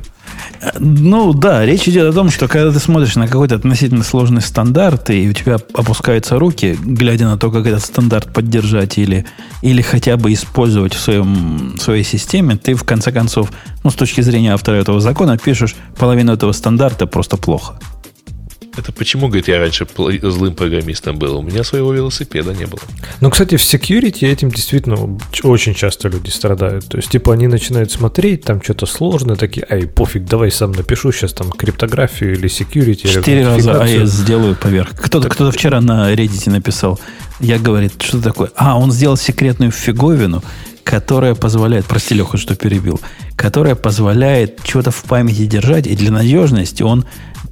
[SPEAKER 1] Ну да, речь идет о том, что когда ты смотришь на какой-то относительно сложный стандарт, и у тебя опускаются руки, глядя на то, как этот стандарт поддержать или, или хотя бы использовать в, своем, в своей системе, ты в конце концов, ну, с точки зрения автора этого закона, пишешь половину этого стандарта просто плохо.
[SPEAKER 2] Это почему, говорит, я раньше злым программистом был? У меня своего велосипеда не было.
[SPEAKER 3] Ну, кстати, в security этим действительно очень часто люди страдают. То есть, типа, они начинают смотреть, там что-то сложное, такие, ай, пофиг, давай сам напишу сейчас там криптографию или security.
[SPEAKER 1] Четыре раза AES сделаю поверх. Кто-то кто вчера на Reddit написал, я говорит, что такое? А, он сделал секретную фиговину, которая позволяет, прости, Леха, что перебил, которая позволяет что-то в памяти держать, и для надежности он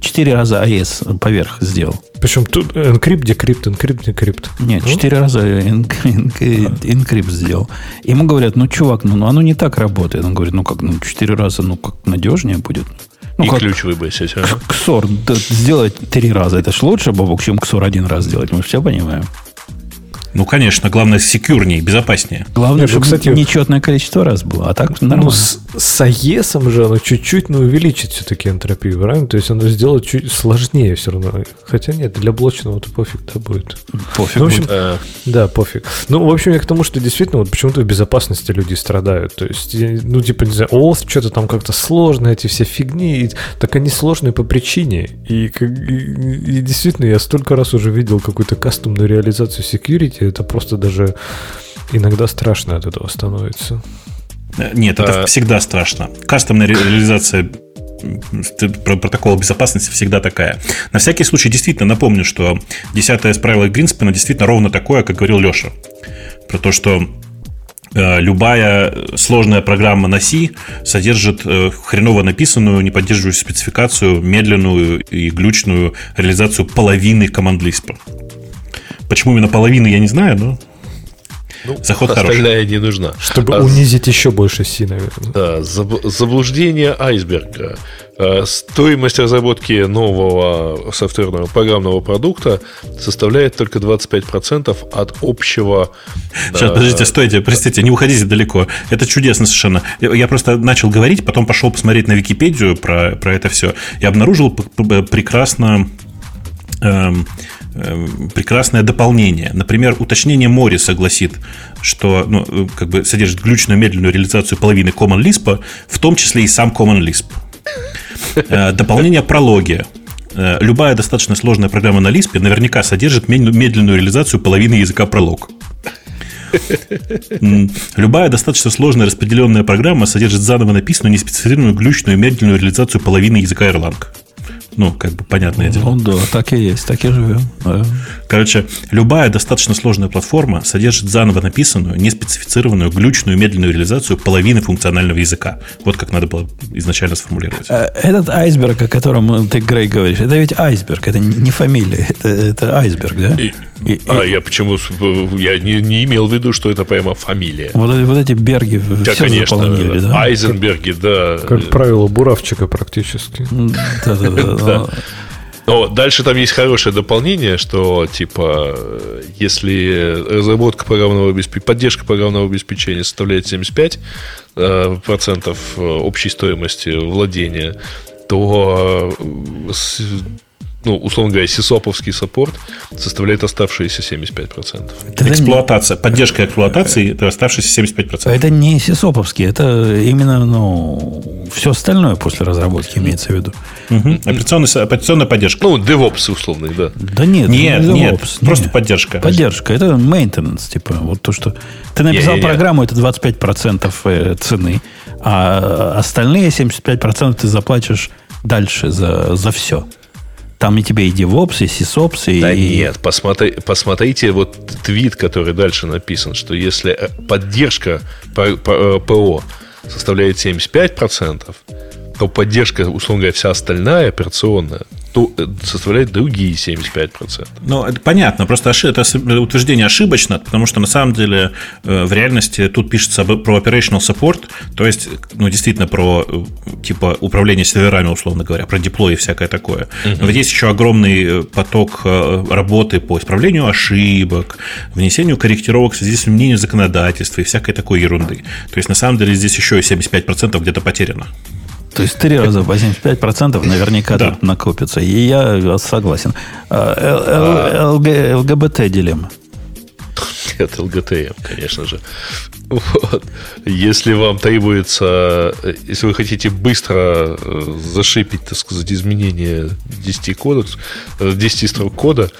[SPEAKER 1] Четыре раза AES поверх сделал.
[SPEAKER 3] Причем тут энкрипт, декрипт, энкрипт, декрипт.
[SPEAKER 1] Нет, ну? четыре раза энкрипт сделал. Ему говорят, ну, чувак, ну, ну оно не так работает. Он говорит, ну как, ну, четыре раза, ну, как надежнее будет. Ну,
[SPEAKER 2] и как ключ выбросить. А?
[SPEAKER 1] Ксор да, сделать три раза. Это ж лучше, Бобок, чем ксор один раз сделать. Мы все понимаем.
[SPEAKER 5] Ну, конечно, главное, секьюрнее, безопаснее.
[SPEAKER 1] Главное, Нет, чтобы, кстати, нечетное количество раз было, а так ну, нормально. Ну,
[SPEAKER 3] с, с AES же оно чуть-чуть, ну, увеличит все-таки энтропию, правильно? То есть оно сделает чуть сложнее все равно. Хотя нет, для блочного-то пофиг да будет.
[SPEAKER 1] Пофиг.
[SPEAKER 3] Ну, в общем, э... Да, пофиг. Ну, в общем, я к тому, что действительно вот почему-то в безопасности люди страдают. То есть, ну, типа, не знаю, OAuth что-то там как-то сложно, эти все фигни, и, так они сложные по причине. И, и, и действительно, я столько раз уже видел какую-то кастомную реализацию security, это просто даже иногда страшно от этого становится.
[SPEAKER 5] Нет, это а... всегда страшно. Кастомная реализация протокола безопасности всегда такая. На всякий случай, действительно, напомню, что 10 из правила Гринспена действительно ровно такое, как говорил Леша. Про то, что э, любая сложная программа на C содержит э, хреново написанную, не поддерживающую спецификацию, медленную и глючную реализацию половины команд Lisp. Почему именно половины, я не знаю, но
[SPEAKER 2] Ну, Заход остальная хороший. не нужна.
[SPEAKER 3] Чтобы а, унизить еще больше Си, наверное.
[SPEAKER 2] Да, заблуждение айсберга. Э, стоимость разработки нового софтверного программного продукта составляет только 25% от общего...
[SPEAKER 5] Сейчас, подождите, стойте, простите, не уходите далеко. Это чудесно совершенно. Я просто начал говорить, потом пошел посмотреть на Википедию про, про это все и обнаружил прекрасно эм, прекрасное дополнение. Например, уточнение Мори согласит, что ну, э, как бы содержит глючную медленную реализацию половины Common Lisp, в том числе и сам Common Lisp. Э, дополнение прология. Э, любая достаточно сложная программа на Lisp наверняка содержит медленную реализацию половины языка пролог. Любая достаточно сложная распределенная программа содержит заново написанную, неспецифицированную, глючную, медленную реализацию половины языка Erlang. Ну, как бы понятное дело.
[SPEAKER 1] Ну, да, так и есть, так и живем. Да.
[SPEAKER 5] Короче, любая достаточно сложная платформа содержит заново написанную, неспецифицированную, глючную, медленную реализацию половины функционального языка. Вот как надо было изначально сформулировать. Э,
[SPEAKER 1] этот айсберг, о котором ты, Грей, говоришь, это ведь айсберг, это не фамилия, это, это айсберг, да? И,
[SPEAKER 2] и, а и... я почему я не, не имел в виду, что это прямо фамилия.
[SPEAKER 1] Вот, вот эти берги
[SPEAKER 2] да, все конечно, заполнили, да? Айзенберги, да.
[SPEAKER 3] Как правило, буравчика практически. Да-да-да.
[SPEAKER 2] Но дальше там есть хорошее дополнение, что типа если разработка программного обеспечения, поддержка программного обеспечения составляет 75% э, процентов общей стоимости владения, то э, ну, условно говоря, сисоповский саппорт составляет оставшиеся 75%.
[SPEAKER 5] Это Эксплуатация, не... поддержка эксплуатации это оставшиеся 75%.
[SPEAKER 1] Это не сисоповский, это именно ну, все остальное после разработки имеется в виду.
[SPEAKER 5] Угу. Операционная, операционная поддержка.
[SPEAKER 2] Ну, DevOps условный, да.
[SPEAKER 1] Да нет,
[SPEAKER 5] нет, не DevOps, нет, нет, просто поддержка.
[SPEAKER 1] Поддержка, это maintenance, типа, вот то, что ты написал программу, это 25% э, цены, а остальные 75% ты заплатишь дальше за, за все. Там и тебе и DevOps, и SysOps, и...
[SPEAKER 2] Да нет, посмотри, посмотрите вот твит, который дальше написан, что если э, поддержка ПО э, составляет 75%, то поддержка, условно говоря, вся остальная операционная то э, составляет другие 75%.
[SPEAKER 5] Ну, это понятно, просто это утверждение ошибочно, потому что на самом деле э, в реальности тут пишется про operational support, то есть, ну, действительно, про э, типа управление серверами, условно говоря, про деплой и всякое такое. Uh-huh. Но есть еще огромный поток работы по исправлению ошибок, внесению корректировок в связи с изменением законодательства и всякой такой ерунды. То есть, на самом деле, здесь еще и 75% где-то потеряно.
[SPEAKER 1] То есть три раза по 75% наверняка да. тут накопится. И я согласен. А, ЛГБТ дилемма.
[SPEAKER 2] Нет, ЛГТМ, конечно же. Вот. Если вам требуется, если вы хотите быстро э, зашипить, так сказать, изменение 10 кодекс, 10 строк кода,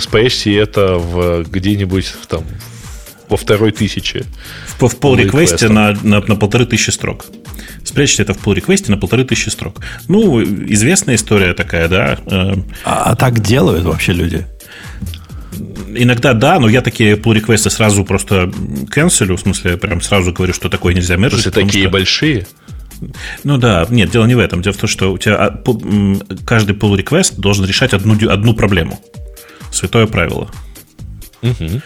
[SPEAKER 2] спрячьте это в где-нибудь там во второй тысяче.
[SPEAKER 5] В, в pull реквесте на, на, на полторы тысячи строк. Спрячьте это в pull реквесте на полторы тысячи строк. Ну, известная история такая, да.
[SPEAKER 1] Э, а, а так делают вообще люди?
[SPEAKER 5] Иногда да, но я такие pull реквесты сразу просто канцелю, в смысле, прям сразу говорю, что такое нельзя мержить.
[SPEAKER 2] Слушай, такие
[SPEAKER 5] что...
[SPEAKER 2] большие?
[SPEAKER 5] Ну да, нет, дело не в этом. Дело в том, что у тебя а, каждый pull request должен решать одну, одну проблему. Святое правило. Угу.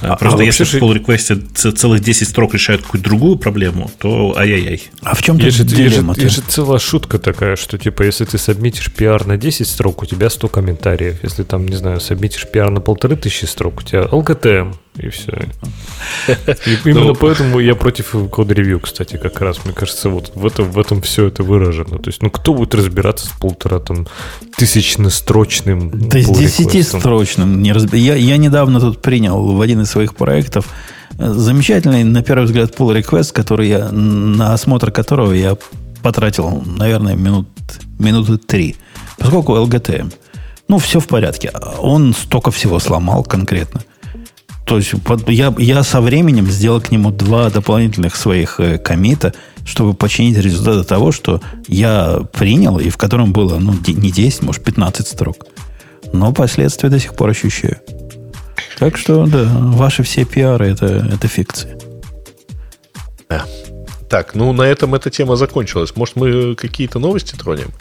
[SPEAKER 5] А, Просто а если в pull реквесте целых 10 строк решают какую-то другую проблему, то ай-яй-яй.
[SPEAKER 3] А в чем есть дилемма? Есть, же целая шутка такая, что типа если ты сабмитишь PR на 10 строк, у тебя 100 комментариев. Если там, не знаю, сабмитишь PR на полторы тысячи строк, у тебя ЛКТМ и все. И именно ну, поэтому я против код-ревью, кстати, как раз. Мне кажется, вот в этом, в этом все это выражено. То есть, ну кто будет разбираться с полтора там тысячнострочным
[SPEAKER 1] Да с десятистрочным. Не разб... я, я недавно тут принял в один из своих проектов э, замечательный, на первый взгляд, pull request, который я, на осмотр которого я потратил, наверное, минут, минуты три. Поскольку LGTM. Ну, все в порядке. Он столько всего сломал конкретно. То есть я, я со временем сделал к нему два дополнительных своих э, комита, чтобы починить результаты того, что я принял, и в котором было ну, не 10, может, 15 строк. Но последствия до сих пор ощущаю. Так что, да, ваши все пиары это, это фикции.
[SPEAKER 2] Да. Так, ну на этом эта тема закончилась. Может, мы какие-то новости тронем?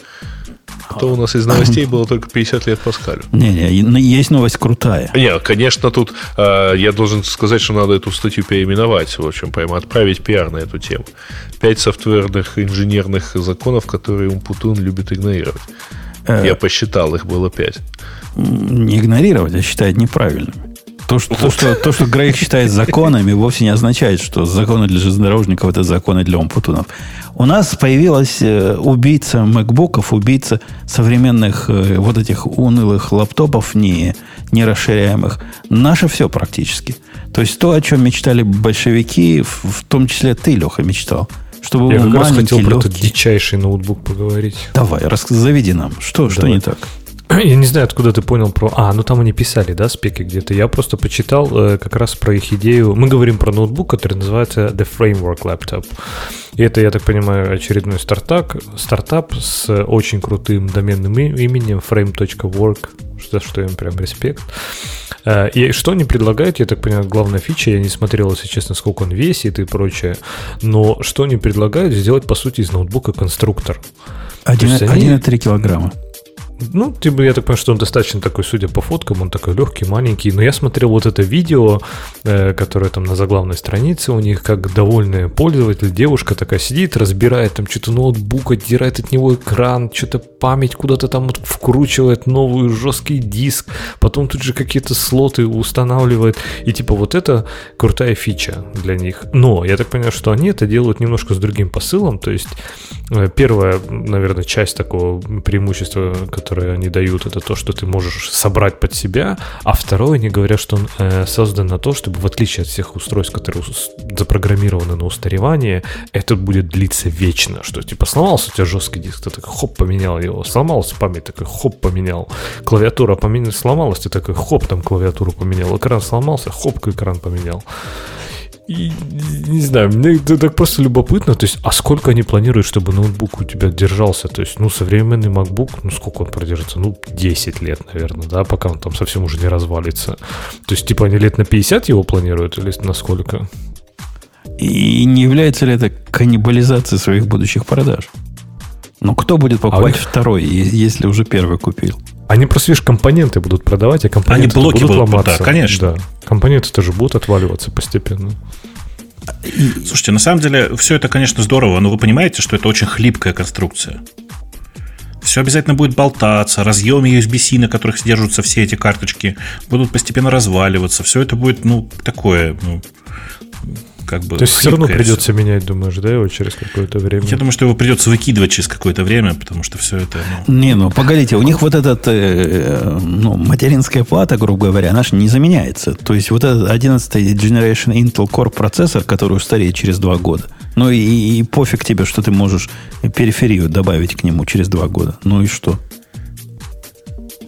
[SPEAKER 2] Что у нас из новостей было только 50 лет Паскалю.
[SPEAKER 1] Не-не, есть новость крутая.
[SPEAKER 2] Не, конечно, тут э, я должен сказать, что надо эту статью переименовать, в общем, прямо отправить пиар на эту тему. Пять софтверных инженерных законов, которые Умпутун любит игнорировать. Э, я посчитал, их было пять.
[SPEAKER 1] Не игнорировать, а считать неправильными. То, что, то, что, то, что Грейг считает законами, вовсе не означает, что законы для железнодорожников это законы для умпутунов. У нас появилась э, убийца макбуков, убийца современных э, вот этих унылых лаптопов, не, не расширяемых. Наше все практически. То есть то, о чем мечтали большевики, в, в том числе ты, Леха, мечтал. Чтобы
[SPEAKER 3] Я как раз хотел легкий. про этот дичайший ноутбук поговорить.
[SPEAKER 1] Давай, рас, заведи нам. Что, Давай. что не так?
[SPEAKER 3] Я не знаю, откуда ты понял про... А, ну там они писали, да, спеки где-то. Я просто почитал э, как раз про их идею. Мы говорим про ноутбук, который называется The Framework Laptop. И это, я так понимаю, очередной стартап, стартап с очень крутым доменным именем frame.work, за что им прям респект. Э, и что они предлагают, я так понимаю, главная фича, я не смотрел, если честно, сколько он весит и прочее, но что они предлагают, сделать, по сути, из ноутбука конструктор.
[SPEAKER 1] 1,3 они... килограмма.
[SPEAKER 3] Ну, типа, я так понимаю, что он достаточно такой, судя по фоткам, он такой легкий, маленький. Но я смотрел вот это видео, э, которое там на заглавной странице у них, как довольная пользователь, девушка такая сидит, разбирает там что-то ноутбук, отдирает от него экран, что-то память куда-то там вот вкручивает новый жесткий диск, потом тут же какие-то слоты устанавливает. И типа вот это крутая фича для них. Но я так понимаю, что они это делают немножко с другим посылом. То есть э, первая, наверное, часть такого преимущества, которые они дают, это то, что ты можешь собрать под себя, а второе, они говорят, что он э, создан на то, чтобы в отличие от всех устройств, которые запрограммированы на устаревание, это будет длиться вечно, что типа сломался у тебя жесткий диск, ты такой хоп, поменял его, сломался память, такой хоп, поменял, клавиатура поменял, сломалась, ты такой хоп, там клавиатуру поменял, экран сломался, хоп, экран поменял. И, не знаю, мне это так просто любопытно. То есть, а сколько они планируют, чтобы ноутбук у тебя держался? То есть, ну, современный MacBook, ну, сколько он продержится? Ну, 10 лет, наверное, да, пока он там совсем уже не развалится. То есть, типа, они лет на 50 его планируют или на сколько?
[SPEAKER 1] И не является ли это каннибализацией своих будущих продаж? Ну, кто будет покупать а второй, если уже первый купил?
[SPEAKER 3] Они просто, видишь, компоненты будут продавать, а компоненты
[SPEAKER 5] Они блоки
[SPEAKER 3] будут,
[SPEAKER 5] будут ломаться. Да, конечно. Да.
[SPEAKER 3] Компоненты тоже будут отваливаться постепенно.
[SPEAKER 5] Слушайте, на самом деле, все это, конечно, здорово, но вы понимаете, что это очень хлипкая конструкция. Все обязательно будет болтаться, разъемы USB-C, на которых содержатся все эти карточки, будут постепенно разваливаться. Все это будет, ну, такое, ну, как бы...
[SPEAKER 3] То есть все равно придется все. менять, думаешь, да, его через какое-то время?
[SPEAKER 5] Я думаю, что его придется выкидывать через какое-то время, потому что все это...
[SPEAKER 1] Ну... Не, ну, погодите, у них вот этот, э, ну, материнская плата, грубо говоря, она же не заменяется. То есть вот этот 11 Generation Intel Core процессор, который устареет через два года, ну и, и пофиг тебе, что ты можешь периферию добавить к нему через два года. Ну и что?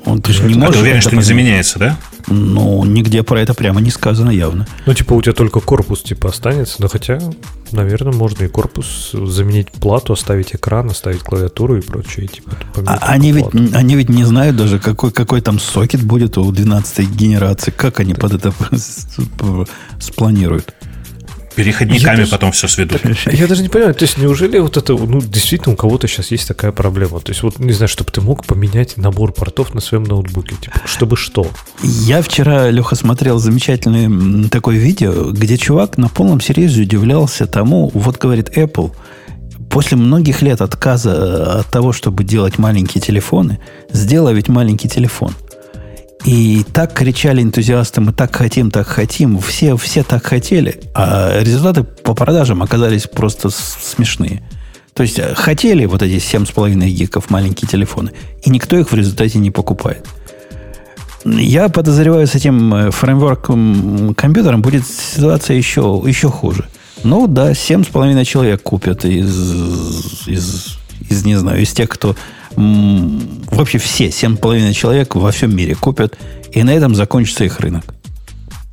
[SPEAKER 5] Он ты же не можешь. А ты уверен, что не заменяется, да?
[SPEAKER 1] Ну, нигде про это прямо не сказано явно.
[SPEAKER 3] Ну, типа, у тебя только корпус, типа, останется. Но хотя, наверное, можно и корпус заменить плату, оставить экран, оставить клавиатуру и прочее. Типа,
[SPEAKER 1] а они, ведь, они ведь не знают даже, какой, какой там сокет будет у 12 генерации. Как они да. под это спланируют?
[SPEAKER 5] Переходниками я потом даже, все сведут.
[SPEAKER 3] Я даже не понимаю, то есть неужели вот это, ну, действительно у кого-то сейчас есть такая проблема? То есть вот, не знаю, чтобы ты мог поменять набор портов на своем ноутбуке, типа, чтобы что?
[SPEAKER 1] Я вчера, Леха, смотрел замечательное такое видео, где чувак на полном серьезе удивлялся тому, вот говорит Apple, после многих лет отказа от того, чтобы делать маленькие телефоны, сделала ведь маленький телефон – и так кричали энтузиасты, мы так хотим, так хотим, все, все так хотели, а результаты по продажам оказались просто смешные. То есть э, хотели вот эти 7,5 гигов маленькие телефоны, и никто их в результате не покупает. Я подозреваю, с этим э, фреймворком компьютером будет ситуация еще, еще хуже. Ну да, 7,5 человек купят из, из, из, не знаю, из тех, кто вообще все, 7,5 человек во всем мире купят, и на этом закончится их рынок.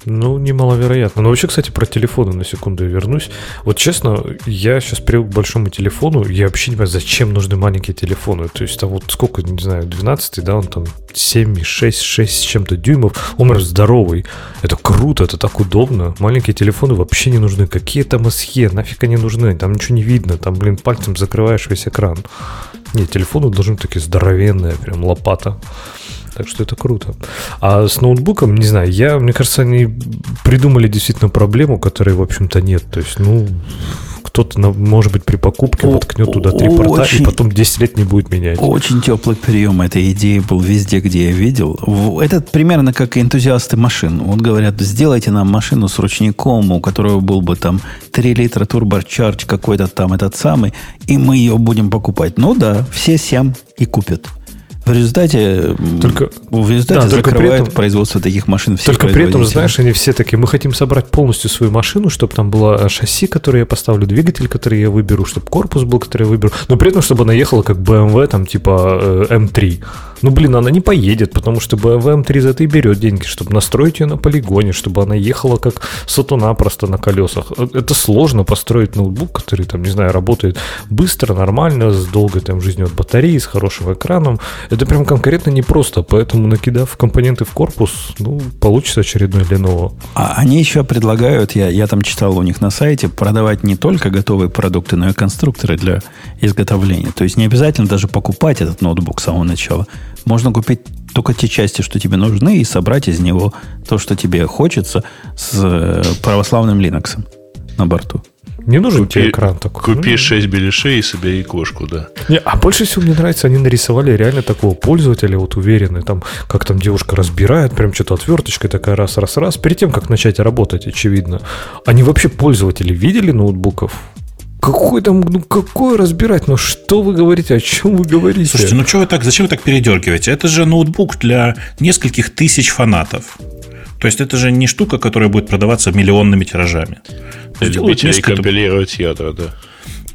[SPEAKER 3] Ну, немаловероятно. Но вообще, кстати, про телефоны на секунду вернусь. Вот честно, я сейчас привык к большому телефону, я вообще не понимаю, зачем нужны маленькие телефоны. То есть там вот сколько, не знаю, 12 да, он там 7, 6, 6 с чем-то дюймов, он здоровый. Это круто, это так удобно. Маленькие телефоны вообще не нужны. Какие там SE, нафиг они нужны? Там ничего не видно, там, блин, пальцем закрываешь весь экран. Нет, телефоны должны быть такие здоровенные, прям лопата. Так что это круто. А с ноутбуком, не знаю, я, мне кажется, они придумали действительно проблему, которой, в общем-то, нет. То есть, ну, кто-то, может быть, при покупке воткнет туда три порта очень, и потом 10 лет не будет менять.
[SPEAKER 1] Очень теплый прием этой идеи был везде, где я видел. Это примерно как энтузиасты машин. Вот говорят, сделайте нам машину с ручником, у которого был бы там 3 литра турбочарж какой-то там этот самый, и мы ее будем покупать. Ну да, все 7 и купят. В результате, только, в результате да, закрывает этом, производство таких машин
[SPEAKER 3] все Только при этом, знаешь, они все такие, мы хотим собрать полностью свою машину, чтобы там было шасси, которое я поставлю, двигатель, который я выберу, чтобы корпус был, который я выберу, но при этом, чтобы она ехала как BMW, там, типа э, M3. Ну, блин, она не поедет, потому что BMW M3 за это и берет деньги, чтобы настроить ее на полигоне, чтобы она ехала как сатуна просто на колесах. Э, это сложно построить ноутбук, который, там, не знаю, работает быстро, нормально, с долгой там жизнью от батареи, с хорошим экраном это прям конкретно непросто, поэтому накидав компоненты в корпус, ну, получится очередной Lenovo.
[SPEAKER 1] А они еще предлагают, я, я там читал у них на сайте, продавать не только готовые продукты, но и конструкторы для изготовления. То есть не обязательно даже покупать этот ноутбук с самого начала. Можно купить только те части, что тебе нужны, и собрать из него то, что тебе хочется с э, православным Linux на борту.
[SPEAKER 3] Не нужен купи, тебе экран такой.
[SPEAKER 2] Купи ну, 6 беляшей и себе икошку, да.
[SPEAKER 3] Не, а больше всего мне нравится, они нарисовали реально такого пользователя, вот уверенный, там, как там девушка разбирает, прям что-то отверточкой такая раз-раз-раз, перед тем, как начать работать, очевидно. Они вообще пользователи видели ноутбуков? Какой там, ну какой разбирать? Ну что вы говорите? О чем вы говорите?
[SPEAKER 5] Слушайте, ну что вы так, зачем вы так передергиваете? Это же ноутбук для нескольких тысяч фанатов. То есть это же не штука, которая будет продаваться миллионными тиражами.
[SPEAKER 2] Любители несколько... компилировать ядра, да.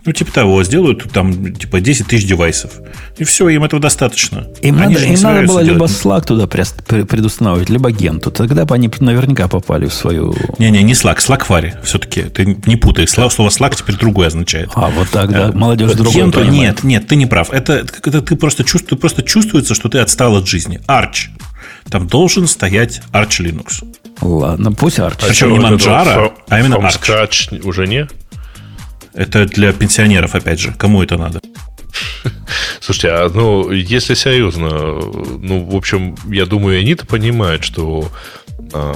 [SPEAKER 5] Ну, типа того, сделают там, типа, 10 тысяч девайсов. И все, им этого достаточно.
[SPEAKER 1] Им, они надо, им надо было либо Slack туда предустанавливать, либо генту. Тогда бы они наверняка попали в свою...
[SPEAKER 5] Не-не, не Slack, Slackfire все-таки. Ты не путай. Слово Slack теперь другое означает.
[SPEAKER 1] А, вот так, да. Молодежь
[SPEAKER 5] другое Генту, Нет, нет, ты не прав. Это, это ты просто, чувствуешь, просто чувствуется, что ты отстал от жизни. Arch. Там должен стоять Arch Linux.
[SPEAKER 1] Ладно, пусть Arch.
[SPEAKER 5] Причем не Manjaro, а именно Arch.
[SPEAKER 2] Scratch уже не?
[SPEAKER 5] Это для пенсионеров, опять же. Кому это надо?
[SPEAKER 2] Слушайте, а ну, если серьезно, ну, в общем, я думаю, они-то понимают, что а,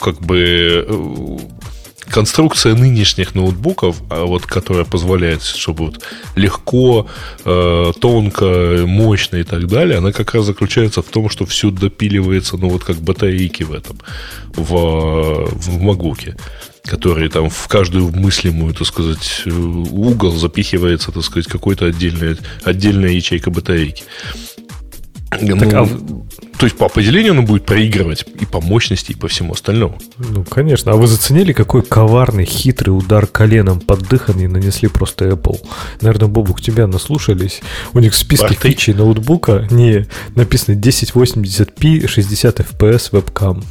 [SPEAKER 2] как бы конструкция нынешних ноутбуков, а вот, которая позволяет, чтобы вот легко, э, тонко, мощно и так далее, она как раз заключается в том, что все допиливается, ну вот как батарейки в этом, в, в Магуке которые там в каждую мыслимую, так сказать, угол запихивается, так сказать, какой-то отдельная, отдельная ячейка батарейки. Так, ну, а... То есть по определению он будет проигрывать и по мощности, и по всему остальному.
[SPEAKER 3] Ну, конечно. А вы заценили, какой коварный, хитрый удар коленом под дыхание нанесли просто Apple? Наверное, Бобук, тебя наслушались. У них в списке фичей ноутбука не написано 1080p 60 fps вебкам.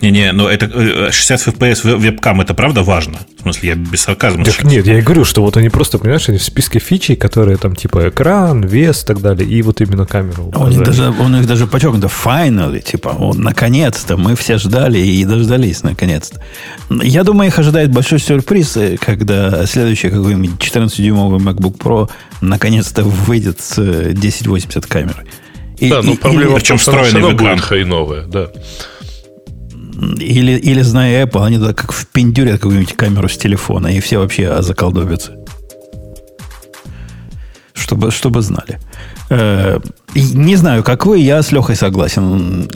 [SPEAKER 5] Не-не, но это 60 FPS вебкам, это правда важно? В смысле, я без сарказма.
[SPEAKER 3] Так нет, я и говорю, что вот они просто, понимаешь, они в списке фичей, которые там типа экран, вес и так далее, и вот именно камеру.
[SPEAKER 1] У них даже, у них даже подчеркнуто finally, типа, вот, наконец-то, мы все ждали и дождались, наконец-то. Я думаю, их ожидает большой сюрприз, э, когда следующий какой-нибудь 14-дюймовый MacBook Pro наконец-то выйдет с 1080 э, камерой.
[SPEAKER 2] И, да, но ну, проблема и, в том, что она будет хреновая, да
[SPEAKER 1] или, или зная Apple, они туда как впендюрят какую-нибудь камеру с телефона, и все вообще заколдобятся. Чтобы, чтобы знали. Э, не знаю, как вы, я с Лехой согласен.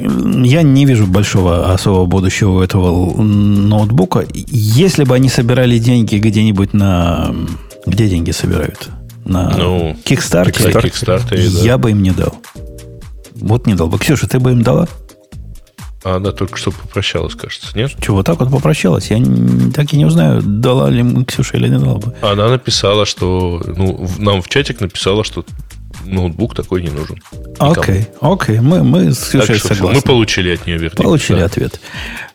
[SPEAKER 1] Я не вижу большого особого будущего у этого ноутбука. Если бы они собирали деньги где-нибудь на... Где деньги собирают? На ну, Kickstarter, Kickstarter я да. бы им не дал. Вот не дал бы. Ксюша, ты бы им дала?
[SPEAKER 2] А она только что попрощалась, кажется, нет?
[SPEAKER 1] Чего, так вот попрощалась? Я так и не узнаю, дала ли Ксюша или не дала бы.
[SPEAKER 2] Она написала, что... Ну, нам в чатик написала, что ноутбук такой не нужен.
[SPEAKER 1] Окей, окей, мы, мы с согласны.
[SPEAKER 2] Мы получили от нее вердикт.
[SPEAKER 1] Получили да. ответ.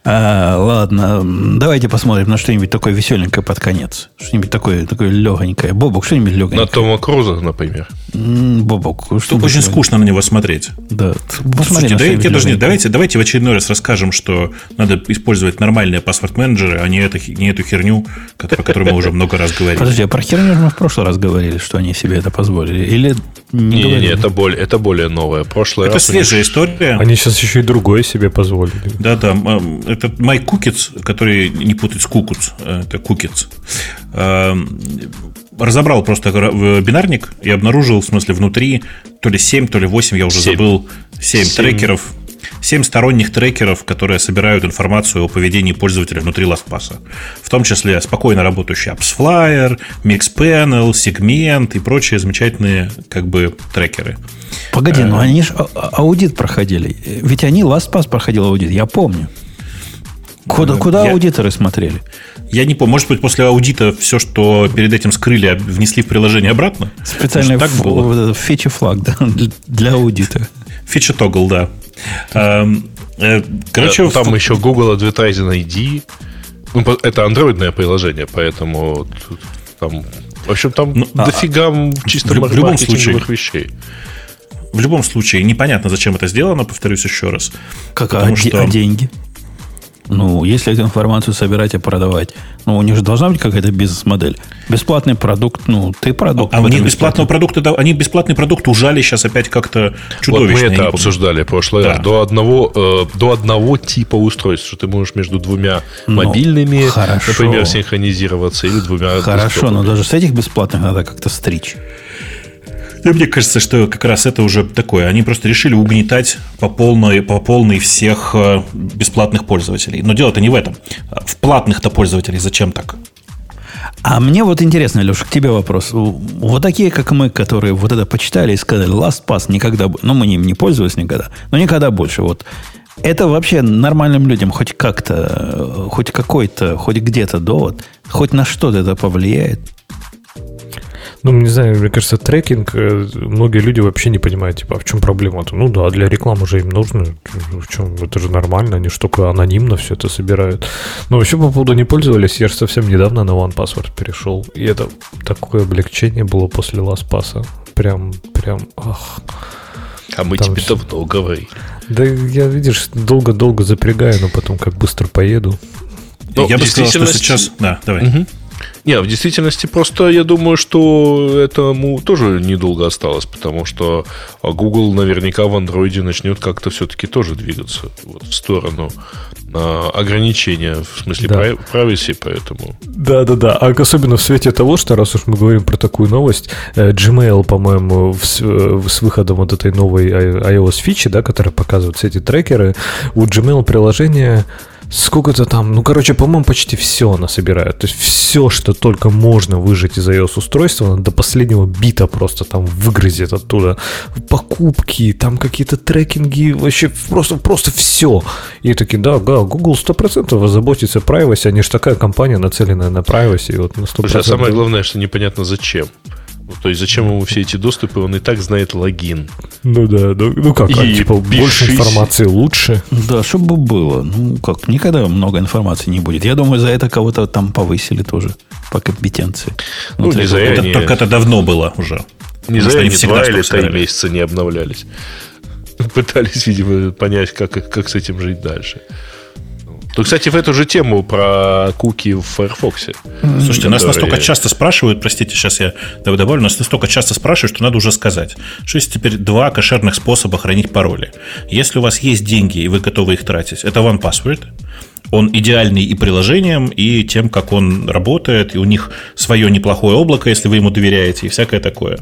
[SPEAKER 1] А, ладно, давайте посмотрим на что-нибудь такое веселенькое под конец. Что-нибудь такое, такое легонькое. Бобок, что-нибудь легонькое.
[SPEAKER 2] На Тома Круза, например.
[SPEAKER 5] Бобок, что Очень скучно на него смотреть.
[SPEAKER 1] Да,
[SPEAKER 5] посмотри Слушайте, давайте, даже, давайте, давайте в очередной раз расскажем, что надо использовать нормальные паспорт-менеджеры, а не, это, не эту херню, про которую мы уже много раз говорили.
[SPEAKER 1] Подожди, а про херню мы в прошлый раз говорили, что они себе это позволили? Или
[SPEAKER 2] не, не, не это, более, это более новое. Прошлое
[SPEAKER 5] это свежая история.
[SPEAKER 3] Они сейчас еще и другое себе позволили.
[SPEAKER 5] Да, да. Это Майк Кукиц, который не путать с Кукуц, э, это Кукиц, разобрал просто бинарник и обнаружил, в смысле, внутри то ли 7, то ли 8, я уже 7. забыл, 7, 7 трекеров 7 сторонних трекеров, которые собирают информацию о поведении пользователя внутри LastPass. В том числе спокойно работающий AppsFlyer, MixPanel, Segment и прочие замечательные как бы трекеры.
[SPEAKER 1] Погоди, но э, они же а, а, аудит проходили. Ведь они LastPass проходил аудит, я помню. Куда, э, куда я, аудиторы смотрели?
[SPEAKER 5] Я не помню. Может быть, после аудита все, что перед этим скрыли, внесли в приложение обратно?
[SPEAKER 1] Специальный так было? фичи флаг да, для аудита.
[SPEAKER 5] Фича тогл, да.
[SPEAKER 2] Эм, э, короче, там в... еще Google Advertising ID. Ну, это андроидное приложение, поэтому там, в общем, там ну, а, дофига а, чисто в, в любом случае вещей.
[SPEAKER 5] В любом случае, непонятно, зачем это сделано, повторюсь еще раз.
[SPEAKER 1] Как, а, что... а деньги? Ну, если эту информацию собирать и продавать, ну, у них же должна быть какая-то бизнес-модель. Бесплатный продукт, ну, ты продукт.
[SPEAKER 5] А, а они бесплатного продукта, они бесплатный продукт ужали сейчас опять как-то чудовищно.
[SPEAKER 2] Вот мы это обсуждали в прошлый да. раз. До одного, э, до одного типа устройств, что ты можешь между двумя ну, мобильными, хорошо. например, синхронизироваться или двумя.
[SPEAKER 1] Хорошо, но даже с этих бесплатных надо как-то стричь.
[SPEAKER 5] Да, мне кажется, что как раз это уже такое. Они просто решили угнетать по полной, по полной всех э, бесплатных пользователей. Но дело-то не в этом. В платных-то пользователей зачем так?
[SPEAKER 1] А мне вот интересно, Леша, к тебе вопрос. Вот такие, как мы, которые вот это почитали и сказали, LastPass никогда... Ну, мы ним не пользовались никогда, но никогда больше. Вот это вообще нормальным людям хоть как-то, э, хоть какой-то, хоть где-то довод, хоть на что-то это повлияет?
[SPEAKER 3] Ну, не знаю, мне кажется, трекинг, э, многие люди вообще не понимают, типа, а в чем проблема-то? Ну да, для рекламы же им нужно. В чем? Это же нормально, они же только анонимно все это собирают. Но вообще по поводу не пользовались, я же совсем недавно на OnePassword перешел. И это такое облегчение было после LastPass. Прям, прям, ах.
[SPEAKER 2] А мы Там тебе все... давно говорили.
[SPEAKER 3] Да я, видишь, долго-долго запрягаю, но потом как быстро поеду.
[SPEAKER 5] Ну, я бы сказал, что сейчас... Да, давай. Угу.
[SPEAKER 2] Не, в действительности просто я думаю, что этому тоже недолго осталось, потому что Google наверняка в андроиде начнет как-то все-таки тоже двигаться вот в сторону а, ограничения, в смысле да. privacy, поэтому...
[SPEAKER 3] Да-да-да, а особенно в свете того, что раз уж мы говорим про такую новость, э, Gmail, по-моему, с, э, с выходом вот этой новой iOS фичи, да, которая показывает все эти трекеры, у Gmail приложения сколько-то там, ну, короче, по-моему, почти все она собирает. То есть все, что только можно выжать из iOS устройства, она до последнего бита просто там выгрызет оттуда. Покупки, там какие-то трекинги, вообще просто, просто все. И такие, да, да, Google 100% озаботится privacy, они же такая компания, нацеленная на privacy. Вот на 100%. Слушай,
[SPEAKER 2] а самое главное, что непонятно зачем. Ну, то есть зачем ему все эти доступы, он и так знает логин.
[SPEAKER 3] Ну да, ну, ну как, а, типа бежись. больше информации лучше.
[SPEAKER 1] Да, чтобы было. Ну как, никогда много информации не будет. Я думаю, за это кого-то там повысили тоже по компетенции.
[SPEAKER 5] Ну, не за это, Только это давно было уже.
[SPEAKER 2] Не за они два или три месяца не обновлялись. Пытались, видимо, понять, как, как с этим жить дальше. Ну, кстати, в эту же тему про куки в Firefox.
[SPEAKER 5] Слушайте, которые... нас настолько часто спрашивают, простите, сейчас я добавлю, нас настолько часто спрашивают, что надо уже сказать, что есть теперь два кошерных способа хранить пароли. Если у вас есть деньги, и вы готовы их тратить, это OnePassword, он идеальный и приложением, и тем, как он работает, и у них свое неплохое облако, если вы ему доверяете, и всякое такое.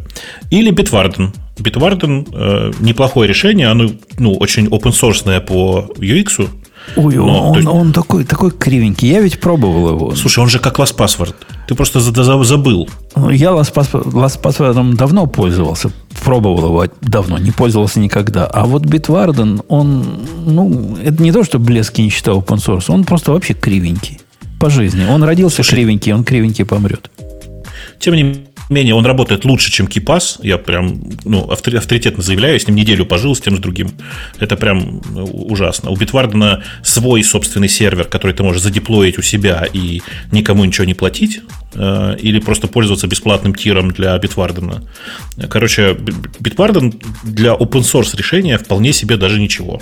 [SPEAKER 5] Или Bitwarden. Bitwarden э, неплохое решение, оно ну, очень open source по UX,
[SPEAKER 1] Ой, Но, он, есть... он такой, такой кривенький. Я ведь пробовал его.
[SPEAKER 5] Слушай, он же как Last Password. Ты просто забыл.
[SPEAKER 1] Ну, я Last Password давно пользовался. Пробовал его давно. Не пользовался никогда. А вот Bitwarden, он, ну, это не то, что блески не считал open source. Он просто вообще кривенький. По жизни. Он родился Слушай, кривенький, он кривенький помрет.
[SPEAKER 5] Тем не менее, он работает лучше, чем KeePass. Я прям ну, авторитетно заявляю, я с ним неделю пожил с тем, с другим. Это прям ну, ужасно. У Bitwarden свой собственный сервер, который ты можешь задеплоить у себя и никому ничего не платить. Э, или просто пользоваться бесплатным тиром для Bitwarden. Короче, Bitwarden для open source решения вполне себе даже ничего.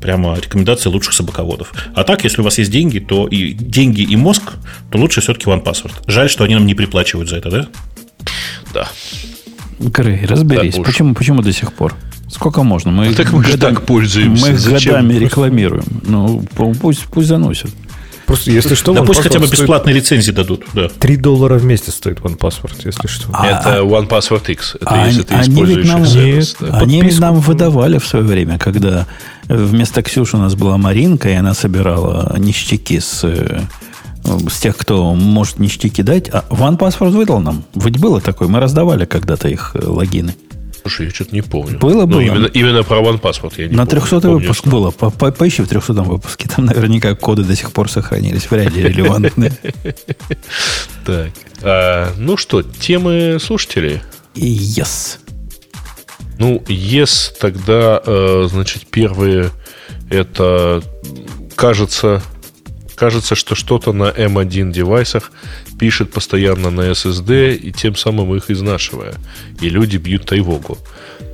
[SPEAKER 5] Прямо рекомендация лучших собаководов. А так, если у вас есть деньги, то и деньги и мозг, то лучше все-таки OnePassword. Жаль, что они нам не приплачивают за это, да?
[SPEAKER 2] Да.
[SPEAKER 1] Грей, разберись, да, почему, почему до сих пор? Сколько можно? Мы
[SPEAKER 2] а так мы годами, так пользуемся.
[SPEAKER 1] Мы Зачем? годами рекламируем. Ну, пусть, пусть заносят.
[SPEAKER 3] Просто, если что,
[SPEAKER 5] да пусть хотя бы бесплатные лицензии дадут. Да.
[SPEAKER 3] 3 доллара в месяц стоит OnePassword, если что.
[SPEAKER 2] А, это OnePassword X. Это
[SPEAKER 1] а, если ты они используешь нам, сервис, да. Они ведь нам выдавали в свое время, когда вместо Ксюши у нас была Маринка, и она собирала ништяки с э, с тех, кто может ништяки дать. А OnePassword выдал нам. Ведь было такое. Мы раздавали когда-то их э, логины.
[SPEAKER 2] Слушай, я что-то не помню.
[SPEAKER 1] Было, ну, было.
[SPEAKER 2] Именно, именно про OnePassword я не
[SPEAKER 1] На 300 помню, выпуск что... было. По -по Поищи в 300 выпуске. Там наверняка коды до сих пор сохранились. Вряд ли релевантные.
[SPEAKER 2] Так. А, ну что, темы слушателей?
[SPEAKER 1] Yes.
[SPEAKER 2] Ну, yes, тогда, э, значит, первые это, кажется, Кажется, что что-то на M1 девайсах пишет постоянно на SSD и тем самым их изнашивая. И люди бьют тревогу.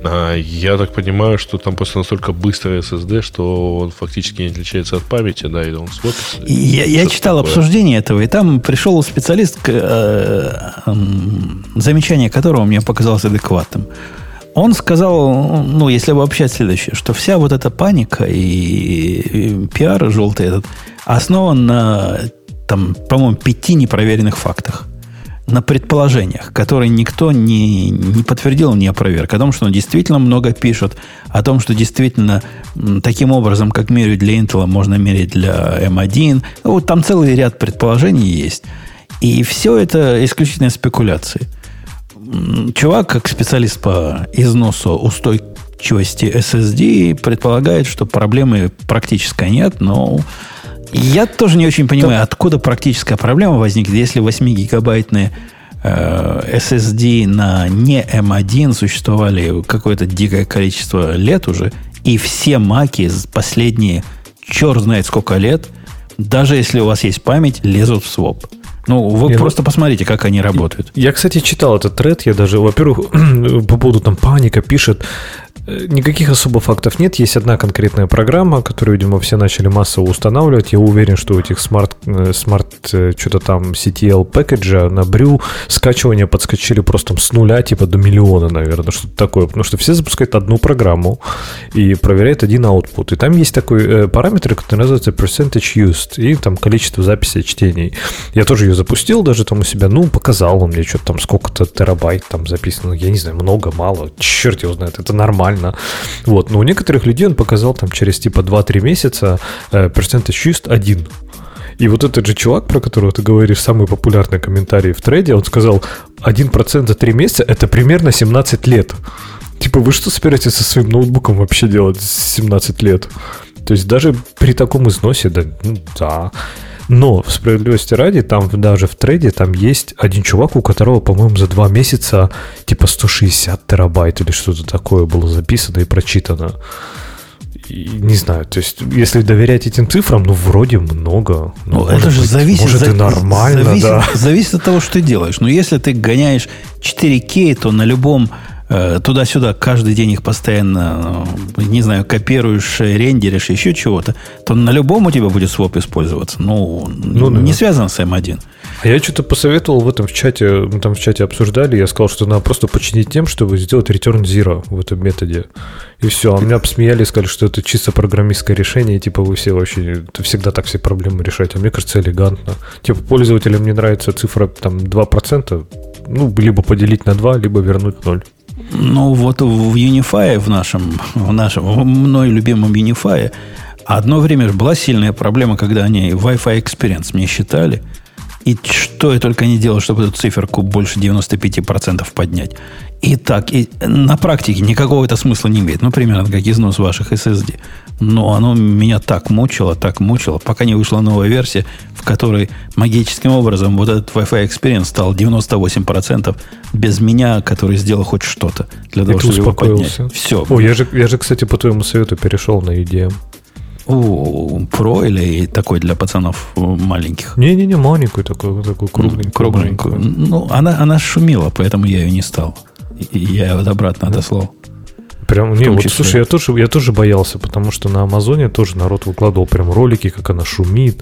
[SPEAKER 2] А я так понимаю, что там просто настолько быстрый SSD, что он фактически не отличается от памяти, да, и он свопится.
[SPEAKER 1] Я, я читал такое. обсуждение этого, и там пришел специалист, э, э, замечание которого мне показалось адекватным. Он сказал, ну, если обобщать следующее, что вся вот эта паника и, и пиар желтый этот основан на, там, по-моему, пяти непроверенных фактах. На предположениях, которые никто не, не подтвердил, не опроверг. О том, что он действительно много пишет, о том, что действительно таким образом, как меряют для Intel, можно мерить для M1. Вот там целый ряд предположений есть. И все это исключительно спекуляции чувак, как специалист по износу устойчивости SSD, предполагает, что проблемы практически нет, но я тоже не очень понимаю, откуда практическая проблема возникнет, если 8-гигабайтные э, SSD на не M1 существовали какое-то дикое количество лет уже, и все маки последние черт знает сколько лет, даже если у вас есть память, лезут в своп. Ну, вы я, просто посмотрите, как они работают.
[SPEAKER 3] Я, кстати, читал этот тред. Я даже, во-первых, по поводу там паника пишет. Э, никаких особо фактов нет. Есть одна конкретная программа, которую, видимо, все начали массово устанавливать. Я уверен, что у этих смарт, э, smart э, что-то там CTL пэкэджа на brew скачивания подскочили просто с нуля типа до миллиона, наверное, что-то такое. Потому что все запускают одну программу и проверяют один output. И там есть такой э, параметр, который называется percentage used, и там количество записей чтений. Я тоже ее запустил даже там у себя, ну, показал он мне что-то там сколько-то терабайт там записано. Я не знаю, много, мало, черт его знает, это нормально нормально. Вот. Но у некоторых людей он показал там через типа 2-3 месяца э, used 1. И вот этот же чувак, про которого ты говоришь, самый популярный комментарий в трейде, он сказал, 1% за 3 месяца – это примерно 17 лет. Типа, вы что собираетесь со своим ноутбуком вообще делать 17 лет? То есть даже при таком износе, да, ну, да. Но, в справедливости ради, там даже в трейде там есть один чувак, у которого, по-моему, за два месяца типа 160 терабайт или что-то такое было записано и прочитано. И, не знаю, то есть, если доверять этим цифрам, ну, вроде много.
[SPEAKER 1] Ну, ну это же быть, зависит,
[SPEAKER 3] может, за, и нормально,
[SPEAKER 1] зависит,
[SPEAKER 3] да.
[SPEAKER 1] Зависит от того, что ты делаешь. Но если ты гоняешь 4К, то на любом туда-сюда каждый день их постоянно, э, не знаю, копируешь, рендеришь, еще чего-то, то на любом у тебя будет своп использоваться. Ну, ну не да. связано с M1.
[SPEAKER 3] А я что-то посоветовал в этом в чате, мы там в чате обсуждали, я сказал, что надо просто починить тем, чтобы сделать return zero в этом методе. И все. А меня посмеяли сказали, что это чисто программистское решение, и типа вы все вообще, это всегда так все проблемы решаете. А мне кажется, элегантно. Типа пользователям не нравится цифра там 2%, ну, либо поделить на 2, либо вернуть 0.
[SPEAKER 1] Ну, вот в Unify, в нашем, в нашем, мной любимом Unify, одно время была сильная проблема, когда они Wi-Fi Experience мне считали. И что я только не делал, чтобы эту циферку больше 95% поднять. И так, и на практике никакого это смысла не имеет. Ну, примерно как износ ваших SSD. Но оно меня так мучило, так мучило, пока не вышла новая версия, в которой магическим образом вот этот Wi-Fi Experience стал 98% без меня, который сделал хоть что-то для того, чтобы его поднять.
[SPEAKER 3] Все. О, я же, я же, кстати, по твоему совету перешел на UDM.
[SPEAKER 1] О, про или такой для пацанов маленьких?
[SPEAKER 3] Не-не-не, маленькую такую, такую кругленькую.
[SPEAKER 1] Кругленькую. Ну, она, она шумела, поэтому я ее не стал. Я его обратно отослал.
[SPEAKER 3] Прям, не, вот, слушай, я тоже, я тоже боялся, потому что на Амазоне тоже народ выкладывал прям ролики, как она шумит.